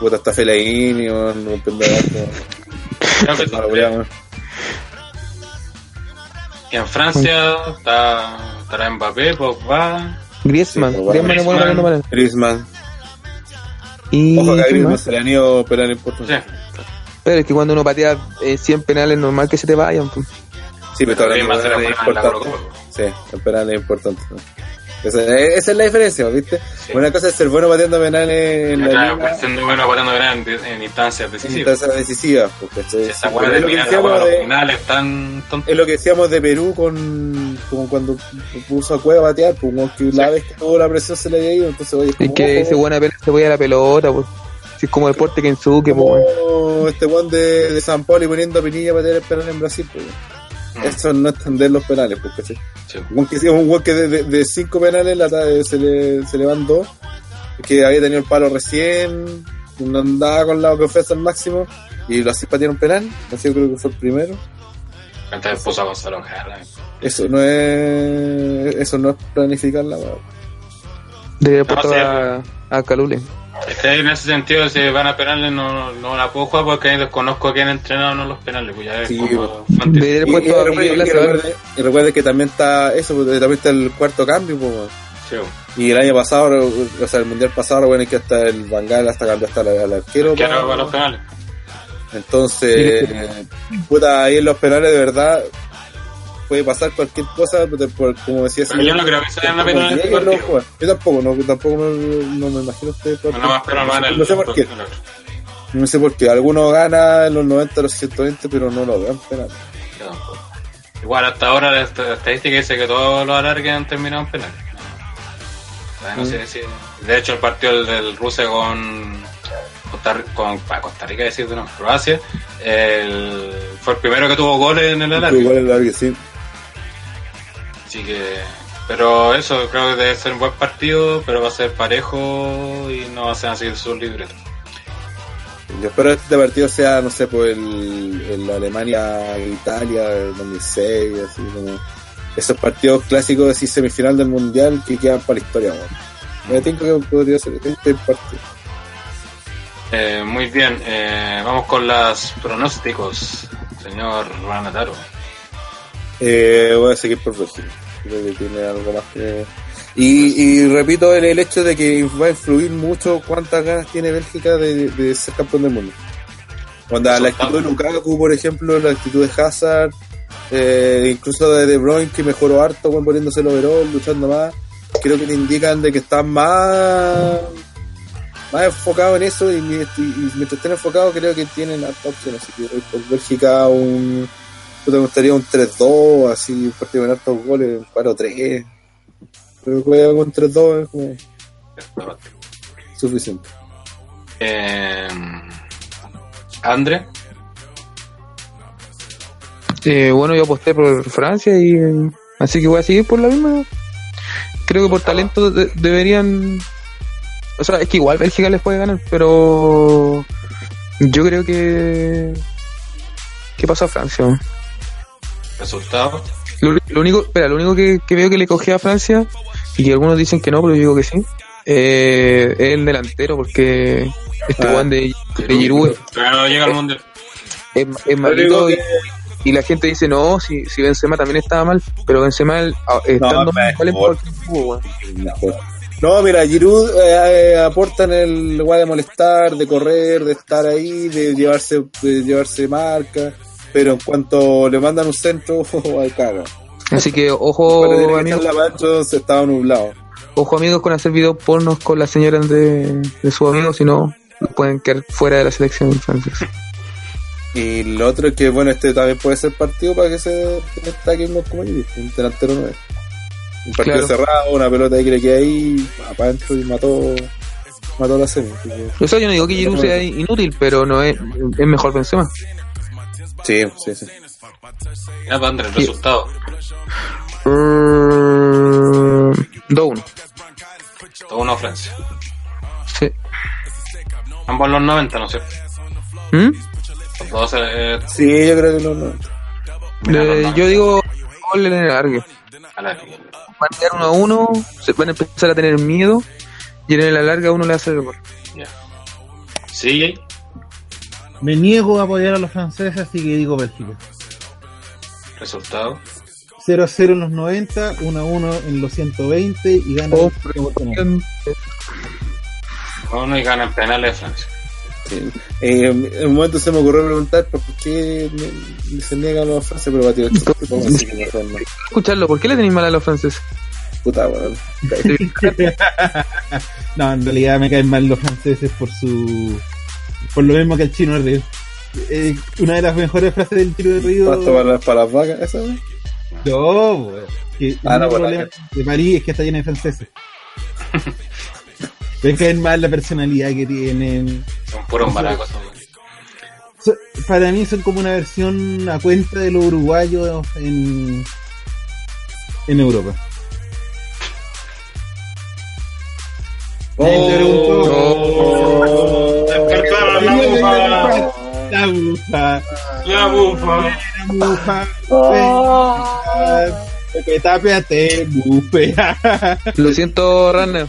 puta hasta Fellaini, o no entiendo creo que No lo veamos. Y en Francia está, estará Mbappé, Pogba, Griezmann, Sí, pero Griezmann es bueno Griezmann. pateando penales. Griezmann. Y Ojo que a ¿quién Griezmann se le han ido penales sí. importantes. Pero es que cuando uno patea eh, 100 penales es normal que se te vayan. pues. Sí, pero Griezmann se le penales importantes. Sí, el penal es importante. Esa, esa es la diferencia, ¿viste? Sí. Una cosa es ser bueno pateando penales en la Claro, liga, siendo bueno pateando penal en, en instancias en decisivas. instancias decisivas, porque Si esa hueá de es lo que decíamos de- finales tan tontos. es lo que decíamos de Perú con como cuando puso a Cueva a batear, pues, como que la vez que tuvo la presión se le había ido, entonces oye, es Es como, que ese buena apenas se voy a la pelota. Pues. Si es como deporte que en su que como pues. este Juan de, de San Paulo y poniendo a Pinilla a patear el penal en Brasil, pues, eso no es tender los penales, porque ¿sí? sí. Un que, un que de, de- de cinco penales la, ta- se, le, se le van dos, que había tenido el palo recién, no andaba con la confianza al máximo, y lo así patearon penal, así yo creo que fue el primero. Entonces puso a Gonzalo Jara. Eso no es eso no es planificar la weá. Debería No, a, a Calule. Es que en ese sentido, si van a penales, no, no la puedo jugar porque ahí desconozco a quién ha entrenado no los penales. Pues ya es Sí, como pues. Y, recuerde, y recuerde- y recuerde que también está eso, porque también está el cuarto cambio, pues. Sí, pues. y el año pasado, o sea, el mundial pasado, bueno, que hasta el Bangal hasta cambió hasta el, arquero. ¿Quién pa- va para los penales? Entonces, puta, ahí en los penales de verdad puede pasar cualquier cosa, por, por- como decía Pero yo no creo que se vayan a penal en este Yo no. Yo tampoco, no, tampoco me, no me imagino usted. No pero el, no sé por qué. No sé por qué. Algunos ganan en los 90, los 120, pero no lo vean penal. Igual hasta ahora la est- la estadística dice que todos los alargues han terminado en sea, no sé si- De hecho, el partido del, Rusia con Costa, con Costa Rica, decir no, Croacia, el- fue el primero que tuvo goles en el alargue. Igual el largue, sí. Así que, pero eso creo que debe ser un buen partido, pero va a ser parejo y no va a ser así su libreto. Yo espero que este partido sea, no sé, pues el, el Alemania-Italia del 2006, así como esos partidos clásicos de semifinal del mundial que quedan para la historia. Me tengo que podría ser este partido. Eh, muy bien, eh, vamos con los pronósticos, señor Ranataro. Eh, voy a seguir por Bélgica. Creo que tiene algo más que. Y, y repito el, el hecho de que va a influir mucho cuántas ganas tiene Bélgica de, de ser campeón del mundo. Cuando la actitud de Lukaku, por ejemplo, la actitud de Hazard, eh, incluso de De Bruyne que mejoró harto bueno, poniéndose el overall, luchando más, creo que te indican de que están más más enfocados en eso y, y- y mientras estén enfocados creo que tienen harta opción así que por Bélgica un me gustaría un 3-2 así un partido con hartos goles un 4-3 pero juega con 3-2 es como suficiente Eh, Andre, Eh, bueno, yo aposté por Francia y así que voy a seguir por la misma. Creo que por talento de- deberían. O sea, es que igual Bélgica les puede ganar, pero yo creo que. ¿Qué pasa a Francia? Resultado. Lo, lo único, espera, lo único que, que veo que le cogía a Francia, y que algunos dicen que no, pero yo digo que sí, eh, es el delantero, porque este Ah. Juan de, de Giroud no llega al mundial. es, es malito y, y la gente dice no, si, si Benzema también estaba mal, pero Benzema estando mal weón. Mejor. No, mira, Giroud eh, eh, aporta en el lugar de molestar, de correr, de estar ahí, de llevarse, de llevarse marca, pero en cuanto le mandan un centro, *laughs* al caga. Así que ojo amigos, la se estaba nublado. ojo amigos con hacer videos pornos con las señoras de, de sus amigos, si no pueden quedar fuera de la selección francesa. Y lo otro es que, bueno, este también puede ser partido para que se destaque como Giroud, un delantero no es. Un partido Claro. cerrado, una pelota ahí que le queda ahí, para adentro y mató, mató la semi. así que- O sea, yo no digo que Giroud sea inútil, pero no es, es mejor Benzema. Sí, sí, sí. Ya, pues, Andre, el resultado. Mm, 2-1. Todo uno Francia. Sí. Ambos en los 90, ¿no es cierto? ¿Mm? Los dos, eh, Sí, yo creo que mira, los Eh, 90. yo digo gol en el alargue. A la- Van a quedar uno a uno, se van a empezar a tener miedo y en la larga uno le hace el gol. Ya. ¿Sigue? Me niego a apoyar a los franceses, así que digo Bélgica. Resultado. 0 a 0 en los 90, 1 a 1 en los 120 y gana Oh, penal. Uno y gana en penales Francia. Sí. Eh, en un momento se me ocurrió preguntar ¿pero ¿por qué me- se niegan los franceses? Pero no. Escucharlo, ¿por qué le tenéis mal a los franceses? Puta, weón. *laughs* No, en realidad me caen mal los franceses por su. Por lo mismo que el chino Río. Eh, una de las mejores frases del tiro de Río. Pasto para, las- para las vacas, esa, weón. No, weón. Que Ah, no, por problema de París es que está llena de franceses. Me caen mal la personalidad que tienen. Son puros maracos. So- para mí son como una versión a cuenta de los uruguayos en, en Europa. Oh. Despertaron la bufa. La bufa. La bufa. La bufa. Bufea. Lo siento, Runner.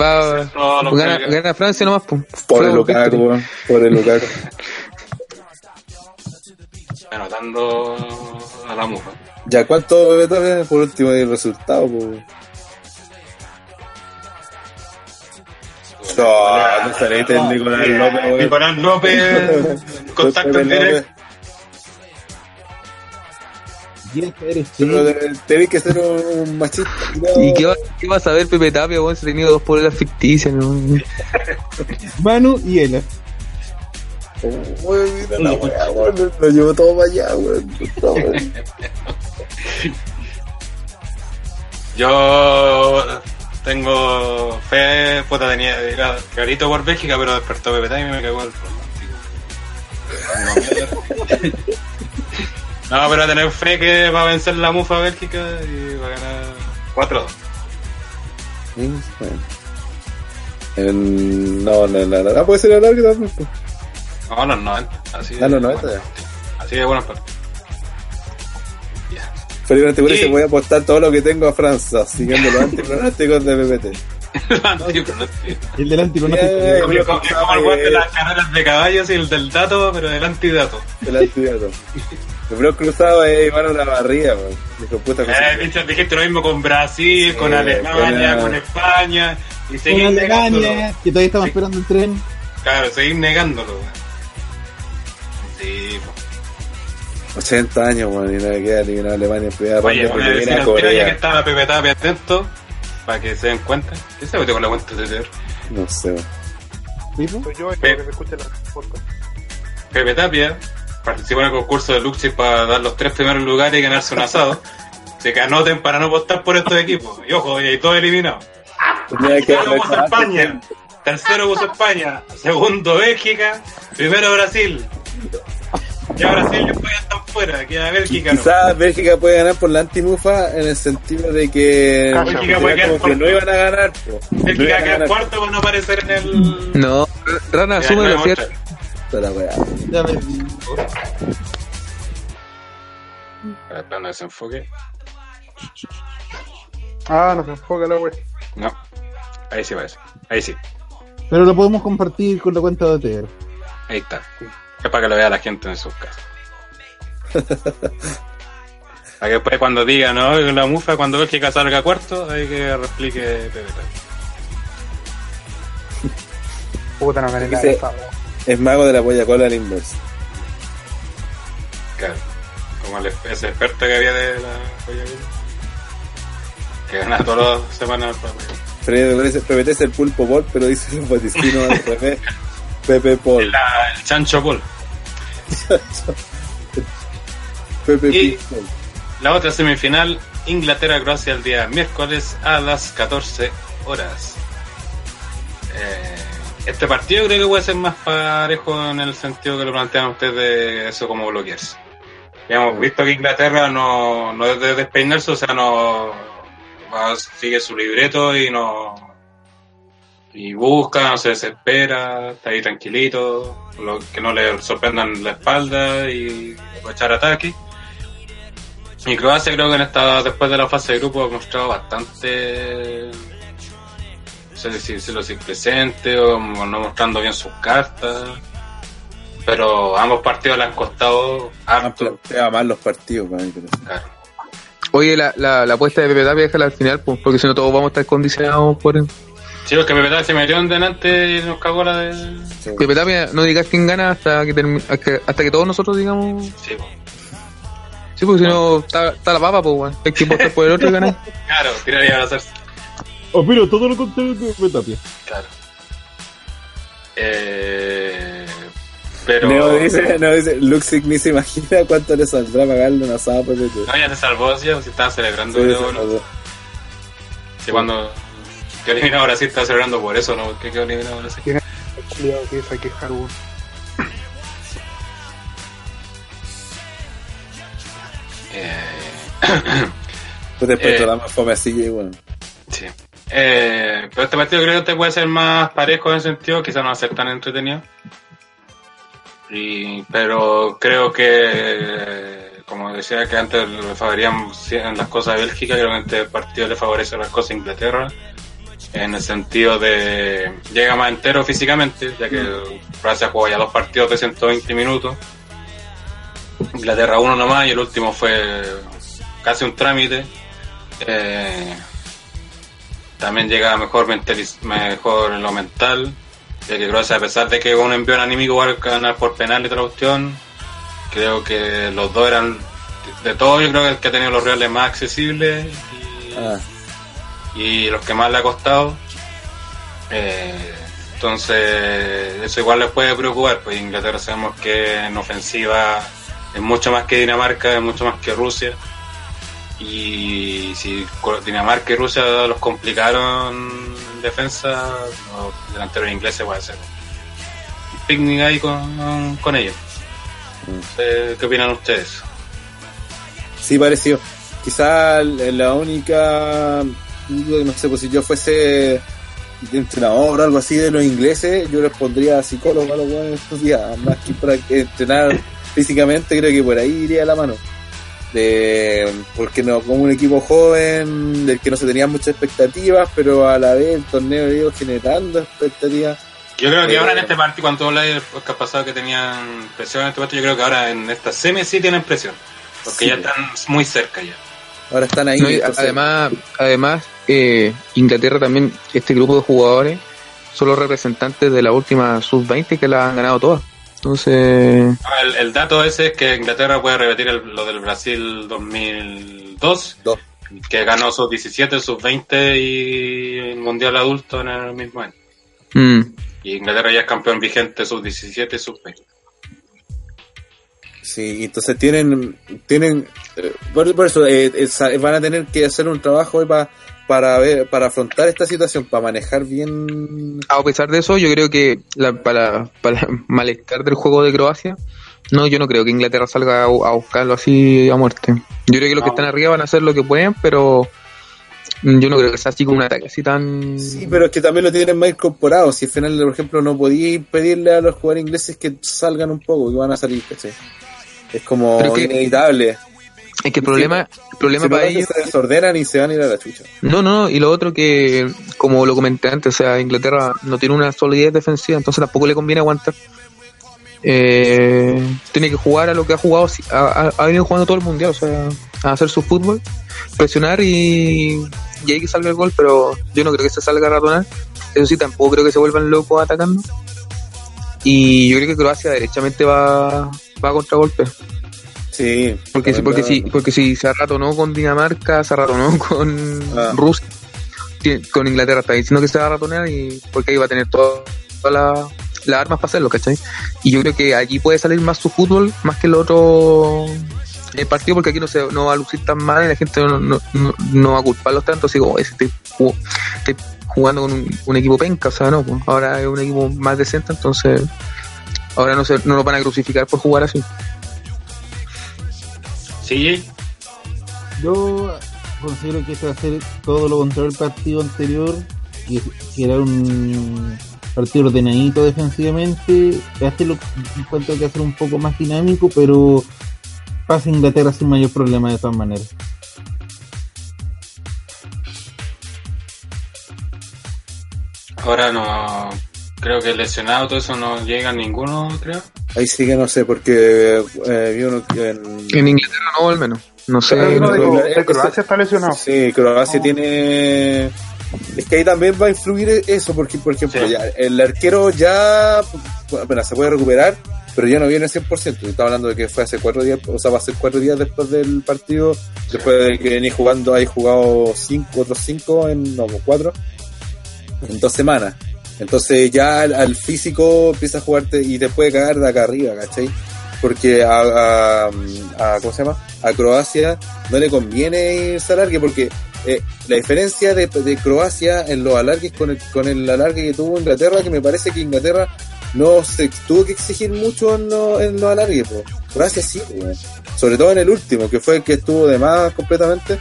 Va, lo gana, gana Francia nomás, pum. Pobre Flaco, Lukaku, weón. Pobre Lukaku. Anotando a la mufa. Ya, ¿cuánto? Por último, el resultado, pues. No, no saliste el Nicolás López. Nicolás *laughs* López, contacto en directo. Bien, eres Pero tú. te- tenés que ser un machista. ¿Y qué, va- qué vas a ver Pepe Tapia, weón? Se ha tenido dos poleras ficticias, ¿no? *laughs* Manu y Ela. Weón, mira la weá, weón. Lo- llevo todo para allá, weón. *laughs* Yo tengo fe, puta, tenía clarito por Bélgica, pero despertó Pepe Time y me cagó el pronóstico. *laughs* No, pero tener fe que va a vencer la mufa Bélgica y va a ganar 4-2. Sí, bueno. En- No, no, no, no, no, puede ser a largo también. pues. No, los 90. Así Ah, los 90 ya. Así de buenos partidos. Ya. Felipe Antigüe Sí. se voy a apostar todo lo que tengo a Francia, siguiendo los *laughs* antipronósticos de PPT. Antipronóstico. El del anti Eh, Es como, el guante de eh, las carreras de caballos y el del dato, pero el antidato. El antidato. El bro cruzado es Iván a la barriga, man. Dijo, puta cosa. Eh, dicho- dijiste lo mismo con Brasil, Sí, con Alemania, con- con España. Y Con seguís negándolo. Alemania, que todavía estamos Sí. esperando el tren. Claro, seguís negándolo. weón. Sí, po. 80 años, man, y no le queda eliminar a Alemania en primera Oye, ronda voy a porque decir viene a al tiro ya que Corea. estaba Pepe Tapia atento, para que se den cuenta. ¿Qué se metió con la cuenta de Twitter? No sé, man. ¿Pipo? Soy yo, que se escucha la podcast. Pepe Tapia participó en el concurso de Luxi para dar los tres primeros lugares y ganarse un asado. *laughs* Así que anoten para no votar por estos equipos. Y ojo, y todo eliminado. Haber puso. España, tercero puso España, segundo Bélgica, primero Brasil. Ya Brasil y España están fuera, queda Bélgica. ¿no? Quizás Bélgica puede ganar por la antimufa en el sentido de que Bélgica era puede quedar como que cuarto. no iban a ganar. po. No Bélgica a queda ganar. cuarto para no aparecer en el... No, Rana, asume no lo cierto. la weá. Ya me- Para el plano de desenfoque. Ah, no se enfoca la wea. No. Ahí sí parece. Ahí sí. Pero lo podemos compartir con la cuenta de OTR. Ahí está. Es para que lo vea la gente en sus casas. Para que después cuando diga, no, la mufa, cuando Bélgica salga cuarto, hay que replique Pepe Tapia. Puta, no esa wea. Es mago de la polla cola al inverse. Claro. Como el, ese experto que había de la joya que gana todas las semanas. para- Freddy PPT es el pulpo ball, pero dice los vaticinos al *laughs* revés. Pepe Paul. La- el Chancho Paul. *laughs* Pepe Y- Paul. La otra semifinal, Inglaterra-Croacia el día miércoles a las 14 horas. Eh, este partido creo que puede ser más parejo en el sentido que lo plantean ustedes de eso como bloquearse. Hemos visto que Inglaterra no, no es de despeinarse, o sea, no sigue su libreto y no y busca, no se desespera, está ahí tranquilito, lo, que no le sorprendan la espalda y aprovechar ataque. Y Croacia creo que en esta, después de la fase de grupo ha mostrado bastante, no sé si decirlo así, presente o no mostrando bien sus cartas. Pero ambos partidos le han costado Han harto. planteado mal los partidos, para mí, pero- Claro. Oye, la, la, la apuesta de Pepe Tapia déjala al final, pues, porque si no todos vamos a estar condicionados por él. Sí, porque Pepe Tapia se metió en delante y nos cagó la de... Sí. Pepe Tapia no digas quién gana hasta que, termi- hasta que, que todos nosotros digamos. Sí, po. Sí, porque si no está, está la papa, pues, weón. Hay que votar por el otro y ganar. *laughs* claro, tirar y abrazarse. Opino todo lo contrario que Pepe Tapia. Claro. Eh, pero... Neo dice, Neo dice, Luxic ni se imagina cuánto le saldrá pagarle una asada a PPT. No, ya se salvó, ya, si estaban celebrando. ¿no? sí. Sí, cuando que eliminado Brasil está celebrando por eso, ¿no? Que quedó eliminado Brasil. Cuidado que que dejar un. Eh, *coughs* Pues después Eh. te da más fome así, bueno. sí. Eh, pero este partido creo que este puede ser más parejo en el sentido, quizás no va a ser tan entretenido. Y, pero creo que, como decía que antes le favorecían las cosas a Bélgica, creo que este partido le favorece las cosas a Inglaterra. En el sentido de llega más entero físicamente, ya que Francia jugó ya dos partidos de 120 minutos. Inglaterra uno nomás y el último fue casi un trámite. Eh, también llega mejor, mejor en lo mental, ya que Croacia, a pesar de que un envío anímico igual que ganar por penal y cuestión, creo que los dos eran, de todos, yo creo que el que ha tenido los reales más accesibles y, Ah, y los que más le ha costado. Eh, entonces, eso igual les puede preocupar, pues Inglaterra sabemos que en ofensiva es mucho más que Dinamarca, es mucho más que Rusia. Y si Dinamarca y Rusia los complicaron en defensa, los delanteros ingleses puede ser un picnic ahí con, con ellos. Eh, ¿Qué opinan ustedes? sí, parecido. Quizá la única, no sé, pues si yo fuese entrenador o algo así de los ingleses, yo les pondría psicólogo a los buenos estos días, más que para que entrenar *laughs* físicamente, creo que por ahí iría la mano. De, porque no, como un equipo joven, del que no se tenían muchas expectativas, pero a la vez el torneo iba generando expectativas. Yo creo que Eh, ahora en este partido, cuando tú hablas del podcast pasado que tenían presión en este partido, yo creo que ahora en esta semi sí tienen presión. Porque Sí. ya están muy cerca ya. Ahora están ahí. No, y entonces- además, además eh, Inglaterra también, este grupo de jugadores son los representantes de la última sub-20 que la han ganado todas. Entonces, Ah, El, el dato ese es que Inglaterra puede repetir el- lo del Brasil 2002, Dos. que ganó sus 17, sus 20 y el Mundial Adulto en el mismo año. mm, Y Inglaterra ya es campeón vigente sus 17 y sus 20. Sí, entonces tienen, tienen, eh, por, por eso eh, eh, van a tener que hacer un trabajo para para ver, para afrontar esta situación, para manejar bien. a pesar de eso, yo creo que la- para, para el *laughs* malestar del juego de Croacia, no, yo no creo que Inglaterra salga a, a buscarlo así a muerte. Yo creo que los que están arriba van a hacer lo que pueden, pero yo no creo que sea así como un ataque así tan... Sí, pero es que también lo tienen más incorporado. Si al final, por ejemplo, no podía pedirle a los jugadores ingleses que salgan un poco, que van a salir, ¿cachai? Es como Pero que- inevitable. Es que el problema, el problema Si para ellos... se desordenan y se van a ir a la chucha. No, no, no, y lo otro que, como lo comenté antes, o sea, Inglaterra no tiene una solidez defensiva, entonces tampoco le conviene aguantar. Eh, tiene que jugar a lo que ha jugado, ha venido jugando todo el mundial, o sea, a hacer su fútbol, presionar y, y ahí que salga el gol, pero yo no creo que se salga a ratonar. Eso sí, tampoco creo que se vuelvan locos atacando. Y yo creo que Croacia derechamente va, va a contragolpe. Sí. Porque, si- porque, si, porque si se arratonó con Dinamarca, se arratonó *laughs* con Ah. Rusia, con Inglaterra, está diciendo que se va a ratonear y porque ahí va a tener todas las armas para hacerlo, ¿cachai? Y yo creo que allí puede salir más su fútbol más que el otro eh, partido porque aquí no se no va a lucir tan mal y la gente no, no, no, no va a culparlos tanto, así como ese estoy jugando con un, un equipo penca, o sea, no, pues, ahora es un equipo más decente, entonces ahora no, se, no lo van a crucificar por jugar así. Sí, Yo considero que este va a ser todo lo contrario al partido anterior, que, que era un partido ordenadito defensivamente. Este lo encuentro que hacer un poco más dinámico, pero pasa Inglaterra sin mayor problema de todas maneras. ahora no. Creo que lesionado todo eso no llega ninguno, creo. Ahí sí que no sé, porque eh, vi uno que en, En Inglaterra no, al menos. No sé. Pero no, de ese- Croacia está lesionado. Sí, Croacia No. tiene. Es que ahí también va a influir eso, porque, por ejemplo, Sí. ya, el arquero ya bueno, se puede recuperar, pero ya no viene 100%. Estaba hablando de que fue hace cuatro días, o sea, va a ser cuatro días después del partido, después de que venís jugando, hay jugado cinco, otros cinco, en, no, cuatro, en dos semanas. Entonces ya al, al físico empieza a jugarte y te puede cagar de acá arriba, ¿cachai? Porque a, a, a- ¿cómo se llama? A Croacia no le conviene irse al alargue porque eh, la diferencia de, Croacia en los alargues con el, con el alargue que tuvo Inglaterra, que me parece que Inglaterra no se tuvo que exigir mucho en, lo- en los alargues. po. Croacia sí, po. sobre todo en el último, que fue el que estuvo de más completamente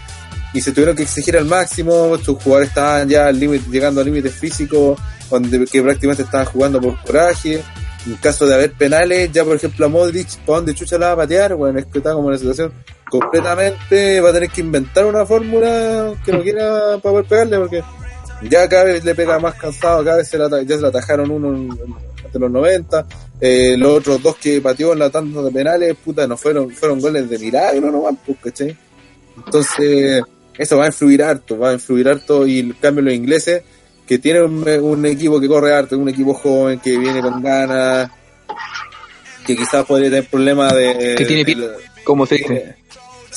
y se tuvieron que exigir al máximo, sus jugadores estaban ya al límite, llegando al límite físico, donde que prácticamente estaban jugando por coraje. En caso de haber penales, ya por ejemplo a Modric, ¿para dónde chucha la va a patear? Bueno, es que está como en la situación completamente, va a tener que inventar una fórmula que no quiera para poder pegarle, porque ya cada vez le pega más cansado, cada vez se la, ya se le atajaron uno en, en- de los 90, eh, los otros dos que pateó en la tanda de penales, puta, no fueron, fueron goles de milagro nomás, pues, ¿cachai? Entonces, eso va a influir harto, va a influir harto y en cambio los ingleses, que tienen un, un equipo que corre harto, un equipo joven, que viene con ganas, que quizás podría tener problemas de... Que tiene pie- Como se dice. eh,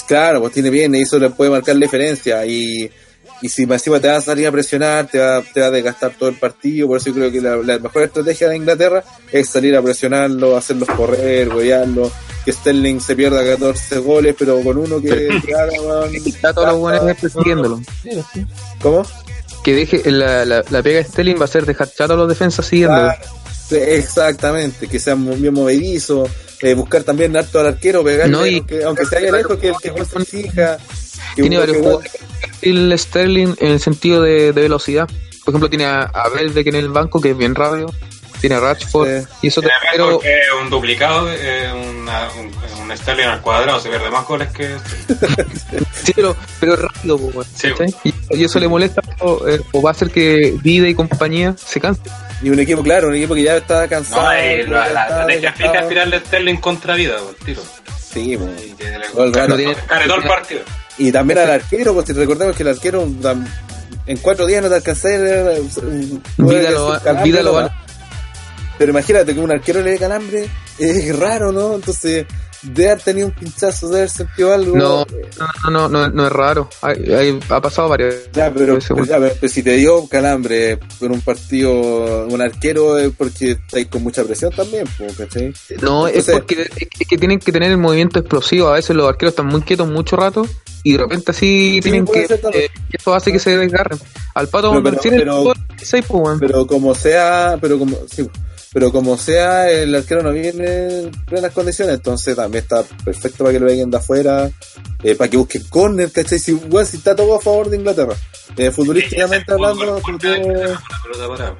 Claro, pues tiene bien, y eso le puede marcar la diferencia. Y, y si encima te va a salir a presionar, te va, te va a desgastar todo el partido. Por eso yo creo que la, la mejor estrategia de Inglaterra es salir a presionarlo, hacerlos correr, huearlo. Que Sterling se pierda 14 goles, pero con uno que, que haga, weón, Está todos los buenos persiguiéndolo. ¿Cómo? Que deje la, la, la pega de Sterling va a ser dejar chato a los defensas siguiéndolo. Ah, sí, exactamente, que sea muy bien movedizo, eh, buscar también harto al arquero, pegarle, No, y- aunque, aunque se haya lejos, que el que fija. Que Tiene varios que jugadores. El Sterling en el sentido de, de velocidad. por ejemplo, tiene a, a Belbeck en el banco, que es bien rápido. Tiene Rashford. Sí. Y eso te pero es un duplicado, eh, una, un, un Sterling al cuadrado, se pierde más goles que... *laughs* Sí, pero, pero es rápido, po, weón, Sí. y, y eso le molesta o, eh, o va a hacer que Vida y compañía se cansen. Y un equipo, claro, un equipo que ya está cansado. No, eh, la, estrategia fija es tirarle Sterling contra vida, por tiro. Sí, po. Y que le Todo el rato. No tiene- care todo el partido. Y también al arquero, pues si recordemos que el arquero en cuatro días no te alcanza a ir, eh, Vida lo va- vida lo va. Pero imagínate que un arquero le dé calambre, es raro, ¿no? Entonces, de haber tenido un pinchazo, de haber sentido algo. No, no, no, no, no es raro. Hay- hay- ha pasado varias Ya, pero, veces, pero ya, pero- si te dio calambre en un partido, un arquero, es porque estáis con mucha presión también, ¿cachai? No, es porque es que tienen que tener el movimiento explosivo. A veces los arqueros están muy quietos mucho rato y de repente así tienen que. eh, eso hace que se desgarren. Al pato Pero- pero- pero- pues. Pero como sea, pero como, sí, pero como sea, el arquero no viene en plenas condiciones, entonces también está perfecto para que lo vengan de afuera, eh, para que busquen corner, ¿cachai? Si, bueno, si está todo a favor de Inglaterra. Eh, futbolísticamente hablando, todo- Una pelota parada.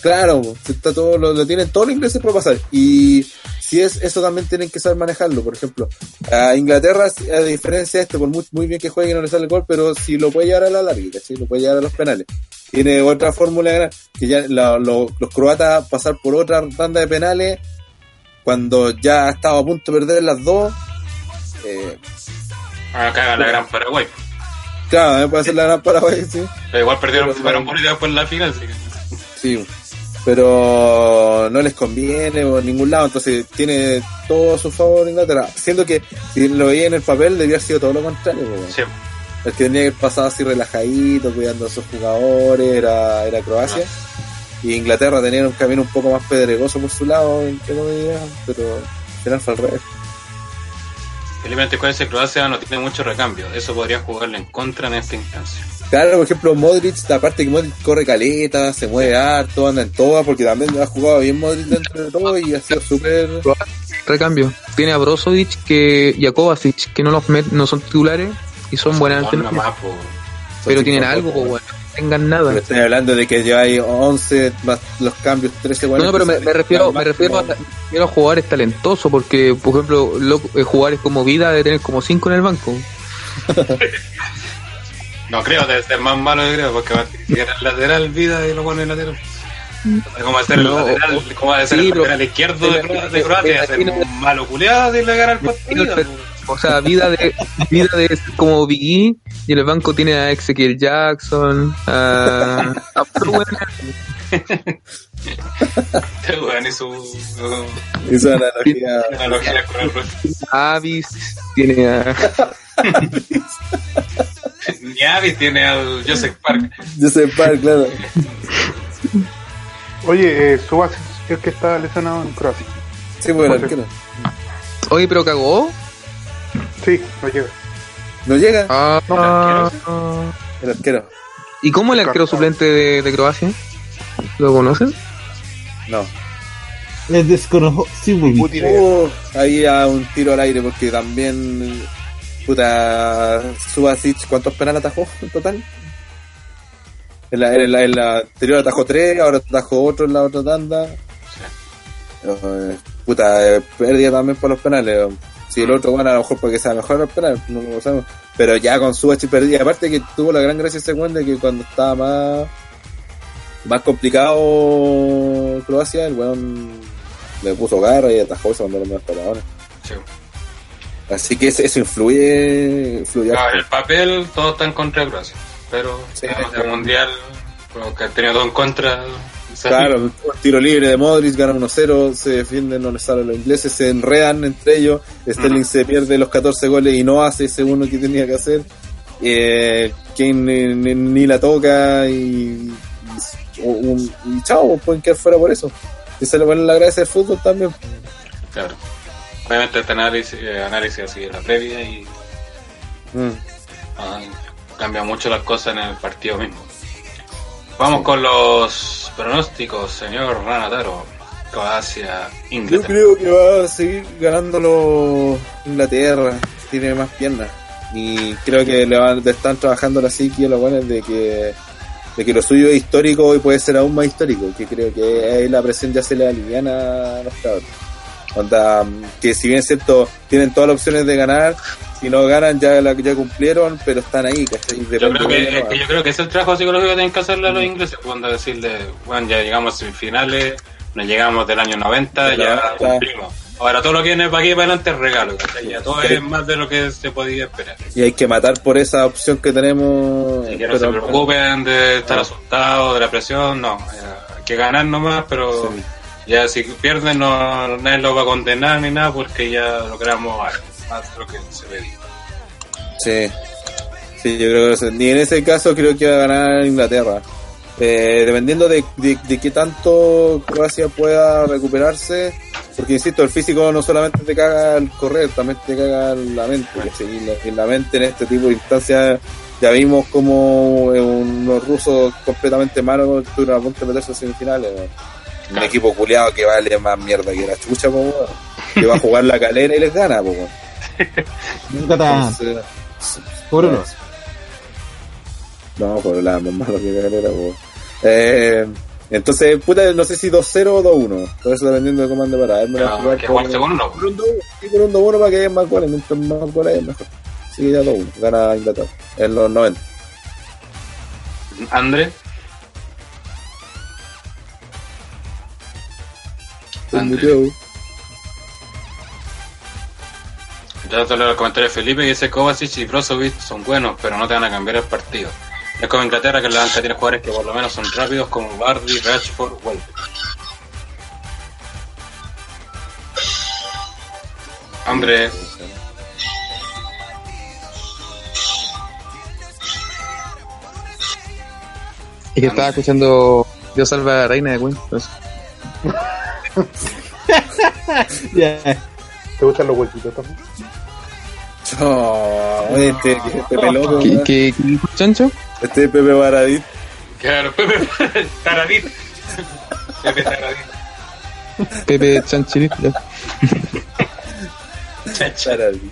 claro, si está todo, lo, lo tienen todos los ingleses para pasar. Y si es eso también tienen que saber manejarlo, por ejemplo. A Inglaterra, a diferencia de este, por muy, muy bien que juegue y no le sale el gol, pero si lo puede llevar a la larga, ¿cachai? Lo puede llevar a los penales. Tiene otra fórmula que ya la- lo- los croatas pasar por otra tanda de penales cuando ya estaba a punto de perder las dos. Eh, Acá la gran Paraguay. claro, eh, puede ser la gran Paraguay, sí. Pero igual perdieron, Pero- fueron por después en la final, que... Sí, pero no les conviene por ningún lado, entonces tiene todo a su favor Inglaterra. Siendo que si lo veía en el papel, debía haber sido todo lo contrario. Sí. El que tenía que pasar así relajadito, cuidando a sus jugadores, era, era Croacia. Y Inglaterra tenía un camino un poco más pedregoso por su lado, entre comillas, pero al final fue al revés. Felizmente con ese Croacia no tiene mucho recambio. Eso podría jugarle en contra en esta instancia. Claro, por ejemplo, Modric, aparte que Modric corre caleta, se mueve harto, anda en todas, porque también ha jugado bien Modric dentro de todo y ha sido súper... Recambio. Tiene a Brozovic que, y a Kovacic, que no los met- no son titulares y son buenas No, alternativas. po. Pero tienen algo, pues, weón. No tengan nada. Pero estoy hablando de que lleváis 11 más los cambios, 13 No, no, pero me, me refiero, me refiero, a, me refiero a jugadores talentosos, porque, por ejemplo, lo- eh, jugadores como Vida de tener como 5 en el banco. *laughs* No creo, debe ser más malo, yo creo, porque va a tirar el lateral vida y lo pone en lateral. ¿Cómo va a ser el No, lateral? o- ¿Cómo va a ser sí, el lateral izquierdo de, Cro- de me- Croacia? imagino- un malo culeado de le ganar el partido. O sea, Vida de vida de como Biggie y en el banco tiene a Ezequiel Jackson, a, a weón. Este su Esa analogía. analogía con el Avis, tiene a Ñavi tiene al Joseph Park. Joseph Park, claro. Oye, eh, Subasic es que está lesionado en Croacia. Sí, el arquero. Oye, pero cagó. Sí, no llega. No llega Ah, arquero, el arquero. ¿Y cómo el arquero suplente de, de Croacia? ¿Lo conocen? No. Les desconozco. Sí, muy Uh, ahí a un tiro al aire porque también. Puta. Subasic, ¿cuántos penales atajó en total? En la, en la, en la anterior atajó tres, ahora atajó otro en la otra tanda. Eh, puta, eh, pérdida también por los penales. Si el otro gana, a lo mejor porque sea mejor penales, no lo sabemos. Pero ya con Subasic perdida. Aparte que tuvo la gran gracia ese weón de que cuando estaba más más complicado Croacia, el weón le puso garra y atajó y se mandó los medios patadones. Sí. Así que eso, eso influye, influye Ah, el papel todo está en contra de Croacia. Pero Sí. el mundial, como que han tenido todo en contra. Claro, tiro libre de Modric, ganan 1-0, se defienden, no les salen los ingleses, se enredan entre ellos, Sterling se pierde los 14 goles y no hace ese uno que tenía que hacer, eh, Kane ni, la toca y, y, o- un- y chao, pueden quedar fuera por eso. Y se le ponen la gracia del fútbol también. Claro. Obviamente este análisis, eh, análisis así de la previa y Mm. cambia mucho las cosas en el partido mismo. Vamos con los pronósticos, señor Ranataro. Croacia, Yo Inglaterra. creo que va a seguir ganándolo Inglaterra, tiene más piernas. Y creo que le, van, están trabajando la psique a los buenos de que de que lo suyo es histórico y puede ser aún más histórico, que creo que ahí la presión ya se le aliviana a los cabros. Onda, que si bien es cierto, tienen todas las opciones de ganar, si no ganan ya la ya cumplieron, pero están ahí, ¿cachai? Yo creo, que, es que yo creo que es el trabajo psicológico que tienen que hacerle a los ingleses. Cuando decirle, bueno, ya llegamos a semifinales, nos llegamos del año 90, De ya 90. cumplimos. Ahora todo lo que viene para aquí para adelante es regalo, ¿cachai? Ya todo es más de lo que se podía esperar. y hay que matar por esa opción que tenemos. Que no se pero- preocupen de estar asustados, de la presión, no. eh, Hay que ganar nomás, pero Sí. ya si pierden no, nadie lo va a condenar ni nada porque ya logramos algo, que. Sí. Sí, yo creo que ni en ese caso creo que va a ganar Inglaterra. Eh, dependiendo de, de, qué tanto Croacia pueda recuperarse, porque insisto, el físico no solamente te caga el correr, también te caga la mente. Y la, y mente en este tipo de instancias ya vimos como eh, unos rusos completamente malos estuvieron a punto de meterse a semifinales. Un equipo culiado que vale más mierda que la chucha, que va a jugar la calera y les gana. *laughs* Nunca. Entonces, Por uno. No, por la más malo que Calera, po. Eh, entonces, puta, no sé si 2-0 o 2-1. Todo eso dependiendo de cómo ande para. No, jugar hay que con uno. por un 2-1. Sí, por un 2-1 para que haya más goles. Mientras más goles es mejor. Así que ya 2-1. Gana Inglaterra. En los 90. André, André. Ya te leo el comentario de Felipe que dice Kovacic y Brozovic son buenos, pero no te van a cambiar el partido. Es como Inglaterra que en la banca tiene jugadores que por lo menos son rápidos como Bardi, Rashford, Welbeck. André, Y que estaba escuchando Dios salva a la reina de Queen. pues. *laughs* Ya. ¿Te gustan los huequitos también? Oh, este, este peloco, ¿Qué, qué, qué dijo Chancho? Este Pepe Baradit. claro, Pepe Taradit. Pepe Taradit. Pepe Chanchirit. ya. *laughs* Baradit.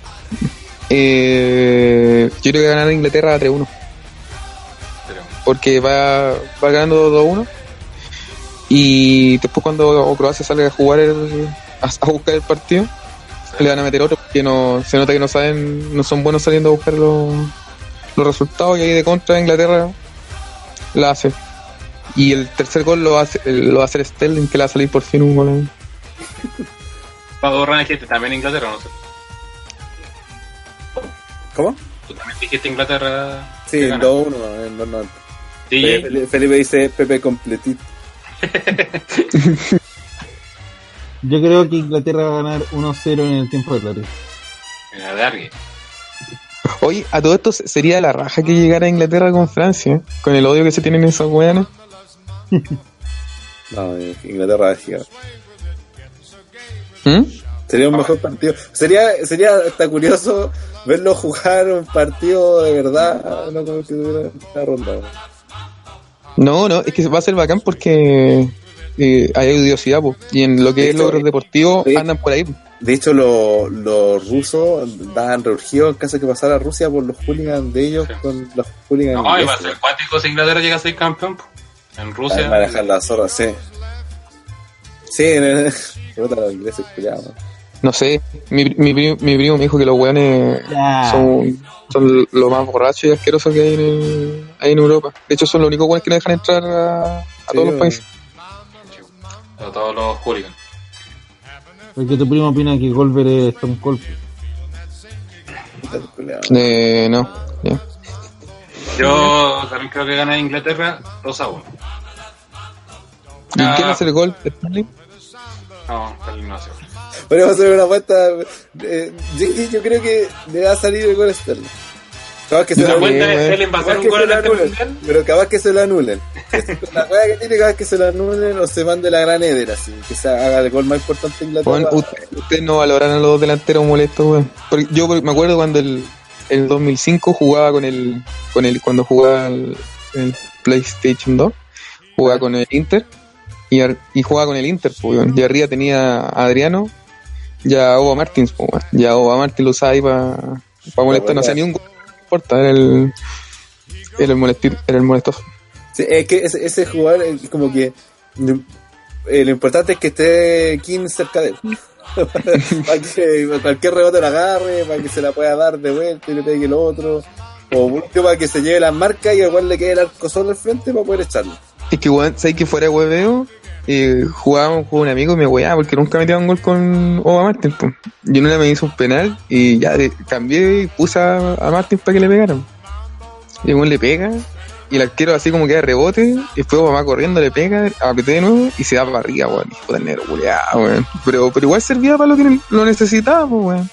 Eh, yo creo que va a ganar Inglaterra 3-1. Pero, Porque va, va ganando 2-1. Y después cuando Croacia salga a jugar el, a buscar el partido, le van a meter otro porque no, se nota que no saben, no son buenos saliendo a buscar los, los resultados y ahí de contra Inglaterra la hace. Y el tercer gol lo va a hacer, lo va a hacer Sterling que le va a salir por fin un gol ahí. Pablo Rana dijiste también Inglaterra, no sé. ¿Cómo? Tú también dijiste Inglaterra. Sí, gana. 2-1 en los 90. Sí, Felipe, Felipe dice Pepe completito. *laughs* Yo creo que Inglaterra va a ganar 1-0 en el tiempo de gloria. mira, de alguien. Oye, a todo esto sería la raja que llegara a Inglaterra con Francia, ¿eh? con el odio que se tienen esos weones. *laughs* No, Inglaterra es gigante. ¿Mm? Sería un mejor partido. Sería, sería hasta curioso verlo jugar un partido de verdad, no como que tuviera una ronda. No, no, es que va a ser bacán porque eh, hay odiosidad, po, y en lo que De es hecho, logros deportivos sí. andan por ahí. po. De hecho, lo- los rusos daban reurgido en caso de que pasara Rusia por los hooligans de ellos Sí. con los hooligans No, iba a ingleses. ser cuático si Inglaterra llega a ser campeón. po. En Rusia. manejan las zorras, sí. Sí, *laughs* puta, los ingleses culiados. No sé, mi, mi, primo, mi primo me dijo que los weones son, son lo más borrachos y asquerosos que hay en, el- hay en Europa. De hecho, son los únicos weones que no dejan entrar a, a Sí, todos los países. A todos los hooligans. Porque tu primo opina que Golver es Stone Cold. Eh, no, ya. Yo también creo que gana Inglaterra 2 a 1. ¿Y Ah. quién hace el gol? ¿Sterling? No, Sterling no hace gol. Podríamos hacer una apuesta. eh, yo, yo creo que le va a salir el gol a Sterling. Capaz que se La lo un gol este anulen. Pero capaz que se lo anulen. La juega que tiene capaz que se lo anulen o se mande la gran Eder así. Que se haga el gol más importante de Inglaterra. Weón, usted- ustedes no valoran a los delanteros molestos, weón. Porque yo me acuerdo cuando el, el 2005 jugaba con el, con el cuando jugaba el, el PlayStation 2, jugaba con el Inter y, ar- y jugaba con el Inter, pues, weón. Y arriba tenía a Adriano y a Oba Martins, pues, weón. Y a Oba Martins lo usaba ahí para molestar, no hacía ni un gol, importa, era el, era el, molesti- era el molestoso. Sí, es que ese, ese jugador es como que eh, lo importante es que esté King cerca de él. *laughs* para que cualquier rebote lo agarre, para que se la pueda dar de vuelta y le pegue el otro. O para que se lleve las marcas y igual le quede el arco solo al frente para poder echarlo. Es que, weón, ¿sabes que fuera hueveo? Jugábamos con un amigo y me weaba porque nunca metía un gol con Oba Martin. po. Yo no le me hizo un penal y ya de- cambié y puse a, Martin para que le pegaran. Y el le pega y el arquero así como que da rebote y después va corriendo, le pega, apreté de nuevo y se da para arriba, weón. Hijo de negro, weón. Pero, pero igual servía para lo que lo necesitaba, pues, weón.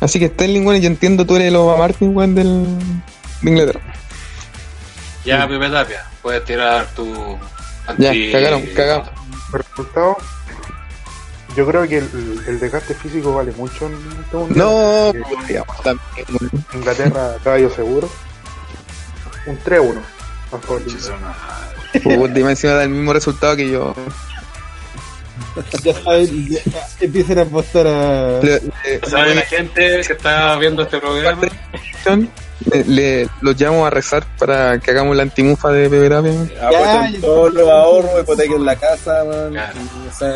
Así que Sterling, weón, yo entiendo tú eres el Oba Martin, weón, del, de Inglaterra. Ya, Pepe Tapia, puedes tirar tu. Ya, anti- cagaron, cagaron. El resultado, yo creo que el, el desgaste físico vale mucho en este mundial. No, digamos, también. Inglaterra, caballo seguro. Un 3-1. a favor de Inglaterra. Puta, y más encima da el mismo resultado que yo. Ya saben, ya- empiecen a apostar a. Le, le- ¿Sabe la gente que está viendo este programa? Le- le- los llamo a rezar para que hagamos la antimufa de Pepe. Apuestan ya. todos los ahorros, hipotequen la casa, man. Claro.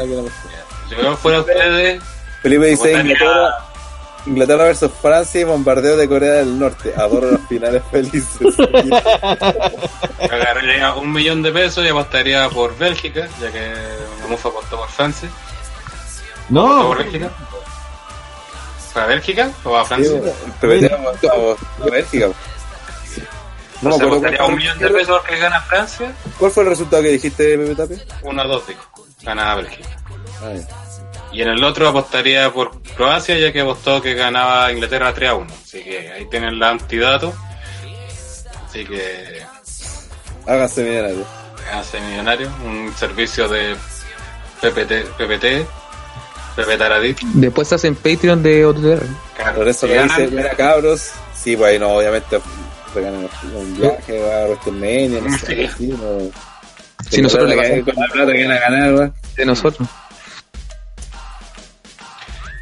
y la. Yo fuera ustedes, Felipe dice Inglaterra, Inglaterra versus Francia y bombardeo de Corea del Norte. Adoro los finales felices. agarraría un millón de pesos y apostaría por Bélgica, ya que la mufa apostó por Francia. ¿Apostó No, por Bélgica? ¿Para Bélgica o a Sí, Francia? Vamos a Bélgica. No me acuerdo un millón de pesos porque gana Francia. ¿Cuál fue el resultado que dijiste, Pepe Tapia? 1 a 2, dijo. Ganaba Bélgica. Ah. Y en el otro apostaría por Croacia, ya que apostó que ganaba Inglaterra 3 a 1. Así que ahí tienen la antidato. Así que Háganse millonario. hace millonario. Un servicio de PPT, PPT, Después hacen Patreon de OTR. Por eso ganan, dice, mira cabros, sí, pues ahí no, obviamente regalan un viaje, va a WrestleMania, no sé, Sí. así, no. Si nosotros le Con la pasamos plata- Con la plata que van a ganar, de nosotros.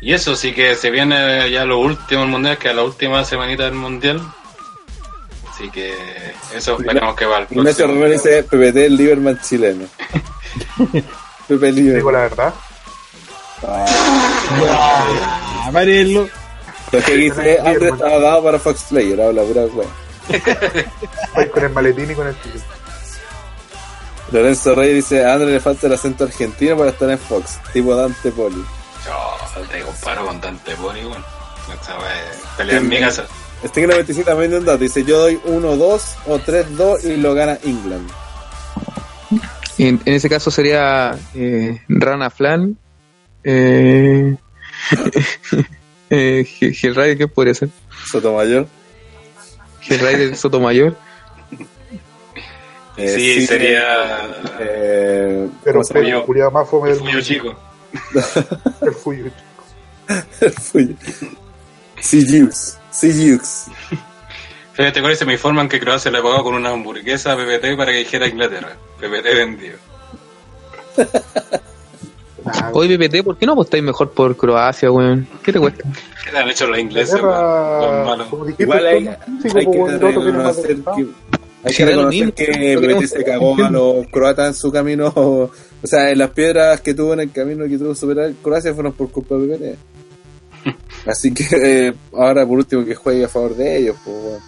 Y eso sí que se viene ya lo último del mundial, que es la última semanita del mundial. Así que eso esperamos que va al Ignacio próximo. Romero dice PPT el Lieberman chileno. *laughs* Pepe Digo la verdad. A variarlo. Lo que dice Andrés estaba dado para Fox Player, habla pura weón. Vais con el maletín y con el ticket. Lorenzo Rey dice a Andrés le falta el acento argentino para estar en Fox, tipo Dante Poli. Yo te comparo con Dante Poli, es pelea en mi casa. Sting 97 también de un dato, dice yo doy 1-2 o 3-2 y lo gana England. En, en ese caso sería eh, Rana Flan. Eh, *laughs* eh, Hellrider, ¿qué podría ser? Sotomayor. Hellrider Sotomayor. Eh, Sí, sería- Eh, Pero el culiado más fome del Fuyo mundo. chico. El Fuyo. Fui. Sijux. Sijux. Fíjate, con se me informan que Croacia le pagó con una hamburguesa a PPT para que dijera Inglaterra. PPT vendido. *laughs* Ah, Oye, PPT, ¿por qué no apostáis mejor por Croacia, weón? ¿Qué te cuesta? ¿Qué le han hecho los ingleses? weón? Igual hay, hay que reconocer que, hay que reconocer que hemos- se cagó a los croatas en su camino. *laughs* O sea, en las piedras que tuvo en el camino que tuvo que superar Croacia fueron por culpa de PPT. *laughs* Así que eh, ahora por último que juegue a favor de ellos. Pues, bueno.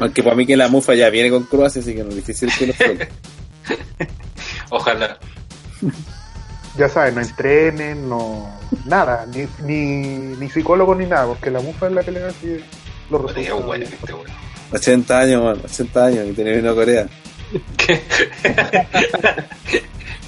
Aunque para mí que la mufa ya viene con Croacia, así que no es difícil que lo suelte. *laughs* Ojalá. Ya saben, no entrenen, no. Nada, ni, ni, ni psicólogos ni nada, porque la mufa es la que le da así los Podría, resultados. weón, este weón. 80 años, man, 80 años y tiene vino a Corea.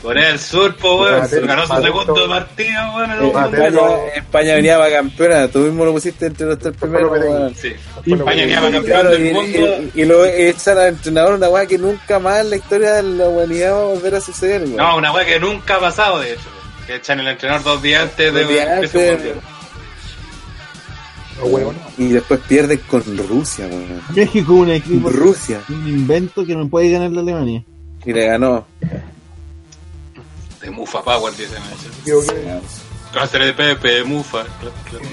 Corea del Sur, po, weón. Ganó su segundo partido, weón. España, venía para campeona, tú mismo lo pusiste entre los tres primeros. Weón. Sí. España del y, mundo. y- y lo echan al entrenador una weá que nunca más en la historia de la humanidad va a volver a suceder, weón. No, una weá que nunca ha pasado, de hecho. Que echan el entrenador dos días antes de No, weón, no. Y después pierden con Rusia, weón. México un equipo, Rusia. un invento que no puede ganar la Alemania. Y le ganó. De Mufa Power, dicen ellos. Cáncer de Pepe, Mufa. claro, claro.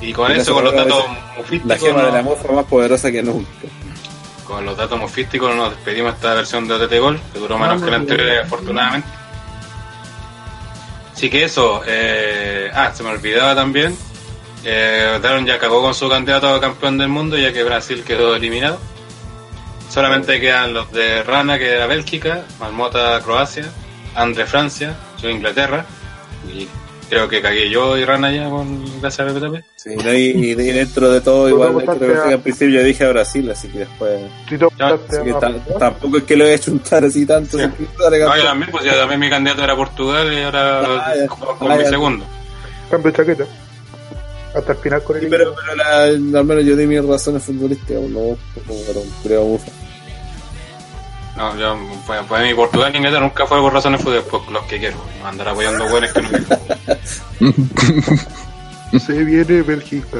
Y con eso, con los datos La mufísticos, gema de la no, mofa más poderosa que nunca. con los datos mofísticos nos despedimos de esta versión de OTT Gol, que duró menos que la anterior, afortunadamente. Así que eso, eh, ah, se me olvidaba también, eh, Daron ya cagó con su candidato a campeón del mundo ya que Brasil quedó eliminado. Solamente quedan los de Rana, que era Bélgica, Marmota, Croacia, Andre, Francia, yo Inglaterra, y creo que cagué yo y Rana ya con gracias a PPTP. Sí, no, y, y dentro de todo, igual, te dentro de votaste que al principio yo dije a Brasil, así que después. Así que tampoco es que lo he hecho untar así tanto. Sí. No, yo también, pues ya también mi candidato era Portugal y ahora Ah, ya. como Ah, mi ya. segundo. cambio de chaqueta. Hasta el final con el Sí, pero, pero la- al menos yo di mis razones futbolísticas, no un creo mufa. No, yo, pues, pues mi Portugal y Inglaterra nunca fue por razones fútbol, pues los que quiero. Andar apoyando buenos que no quiero. *laughs* Se viene Bélgica.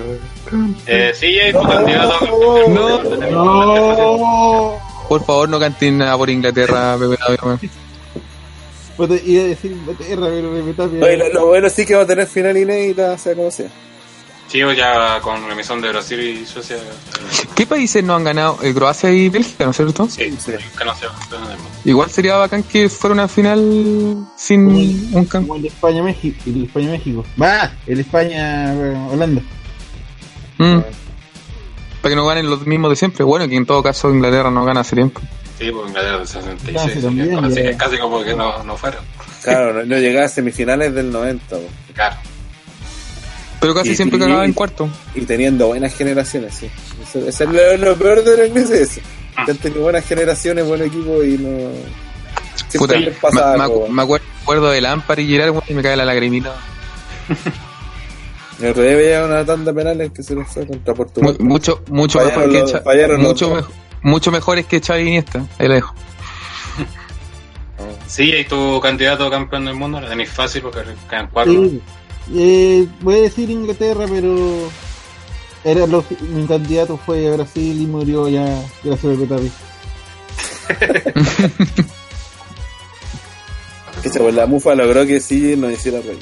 Eh, sí, y tu candidato. No. No. Por favor, no canten nada por Inglaterra, *laughs* Pepe a decir Inglaterra, pero me tapia. Oye, lo, lo bueno sí que va a tener final inédita, sea como sea. Sí, yo ya con la emisión de Brasil y Suecia. eh, ¿Qué países no han ganado? Eh, Croacia y Bélgica, ¿no es cierto? Sí, Sí. que no. Igual sería bacán que fuera una final sin un campeón. Como el España-México. El España-México. Va, el España-Holanda. Mm. Para que no ganen los mismos de siempre. Bueno, que en todo caso Inglaterra no gana hace tiempo. Sí, pues Inglaterra del 66. Ah, sí, así también, que así que es casi como que no, no fueron. Claro, no, llegaba a semifinales del 90, po. Claro. Pero casi Y- siempre y- cagaba en cuarto. y teniendo buenas generaciones, sí. Eso, eso es lo, lo peor de los ingleses. eso. Ah. Que han tenido buenas generaciones, buen equipo y no. Puta, Siempre les pasa me, me algo. acu- me acuerdo, me acuerdo de Lampard y Gerard y me cae la lagrimita. El otro día veía una tanda penales que se fue contra Mu- Portugal. mucho mucho Fallaron mejor que los- Cha- fallaron mucho, mucho mejores que Xavi y Iniesta. Ahí la dejo. *laughs* Sí, y tu candidato a campeón del mundo la tenéis fácil porque quedan cuatro. Sí. Eh, voy a decir Inglaterra, pero era lo- mi candidato fue a Brasil y murió ya gracias a Pepe Tapia. Que se, pues, la mufa logró que sí nos hiciera reír.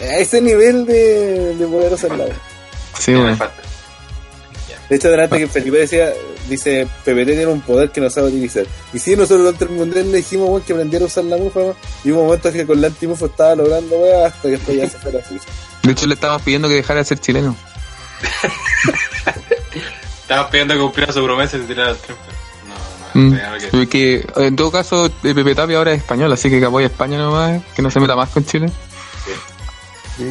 A ese nivel de, de poderosa la. Sí, falta. De hecho, delante que Felipe decía, dice, PPT tiene un poder que no sabe utilizar. Y sí, nosotros durante el mundial le dijimos, weón, que aprendiera a usar la mufa. Y hubo momentos que con la antimufa estaba logrando, weón, hasta que después ya se fue la suya. De hecho, le estábamos pidiendo que dejara de ser chileno. *laughs* Estabas pidiendo que cumpliera su promesa y se tirara al trampa. No, no, Mm. que- Porque en todo caso, Pepe Tapia ahora es español, así que que apoya a España nomás, que no se meta más con Chile. Ya.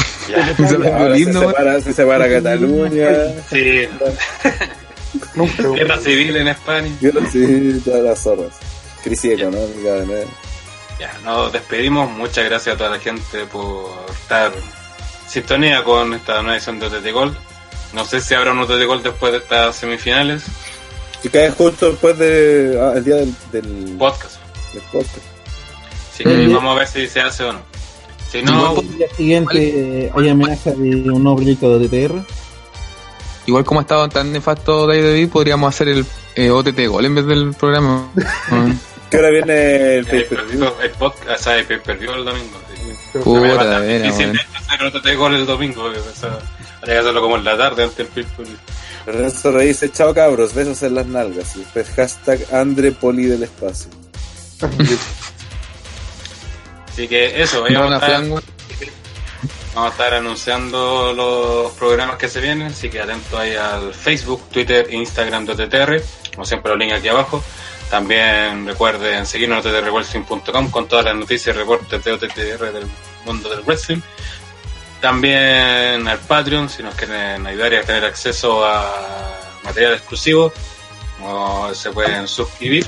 *laughs* *laughs* Se se lindo, weón. separa, se separa Cataluña. Sí, *laughs* guerra civil en España. No sé, todas las zorras. Crisis económica, de nuevo. Ya, nos despedimos. Muchas gracias a toda la gente por estar en sintonía con esta nueva edición de OTT Gold. No sé si habrá un OTT Gold después de estas semifinales. Y cae justo después de, ah, el día del, del, Podcast. del podcast. Así que Mm. vamos a ver si se hace o no. Si Igual no, po- El día siguiente eh, hay amenaza de un nuevo proyecto de TTR. Igual como ha estado tan nefasto David, podríamos hacer el eh, OTT Gol en vez del programa. *laughs* Ah. Que ahora viene el el, pay-per-view. el podcast, o sea, el pay-per-view el domingo. sí. Puta, vera, difícil hacer OTT Gold el domingo. o sea, Habría que hacerlo como en la tarde antes del pay-per-view. Renzo Rey dice, chao cabros, besos en las nalgas. Y después hashtag Andre Poli del espacio. *laughs* Así que eso, ahí vamos, a estar, vamos a estar anunciando los programas que se vienen, así que atentos ahí al Facebook, Twitter e Instagram de OTTR, como siempre los links aquí abajo. También recuerden seguirnos en ottrwrestling.com con todas las noticias y reportes de OTTR del mundo del wrestling. También al Patreon, si nos quieren ayudar y a tener acceso a material exclusivo, o se pueden suscribir.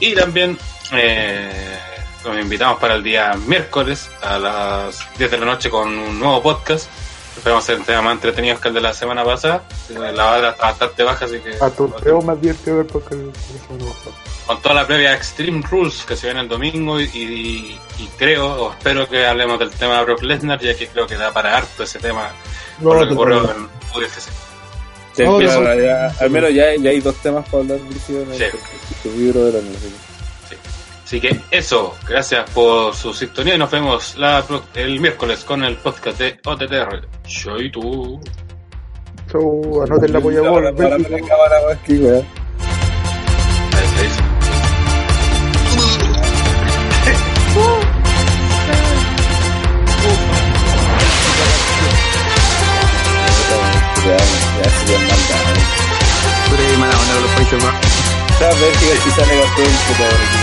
Y también eh, los invitamos para el día miércoles a las 10 de la noche con un nuevo podcast. Esperamos ser temas más entretenidos que el de la semana pasada. La bala está bastante baja, así que A tu veo más divertido ver porque el teléfono no pasa. con toda la previa Extreme Rules que se viene el domingo y, y- y creo o espero que hablemos del tema de Brock Lesnar, ya que creo que da para harto ese tema por lo que ocurrió en UFC. Sí, claro, no. ya- al menos ya, ya hay dos temas para hablar Brígido, en el- Sí. tu libro de la música. Así que eso, gracias por su sintonía y nos vemos la, el miércoles con el podcast de OTTR. Chau, tú. Chau, anoten la polla gol. Para la cámara, weón, aquí, weón. Ahí está, dice. Ya, ya se le manda. Pura y mala onda con los Países Bajos. Esta Bélgica si sale campeón, puta, weón, equipo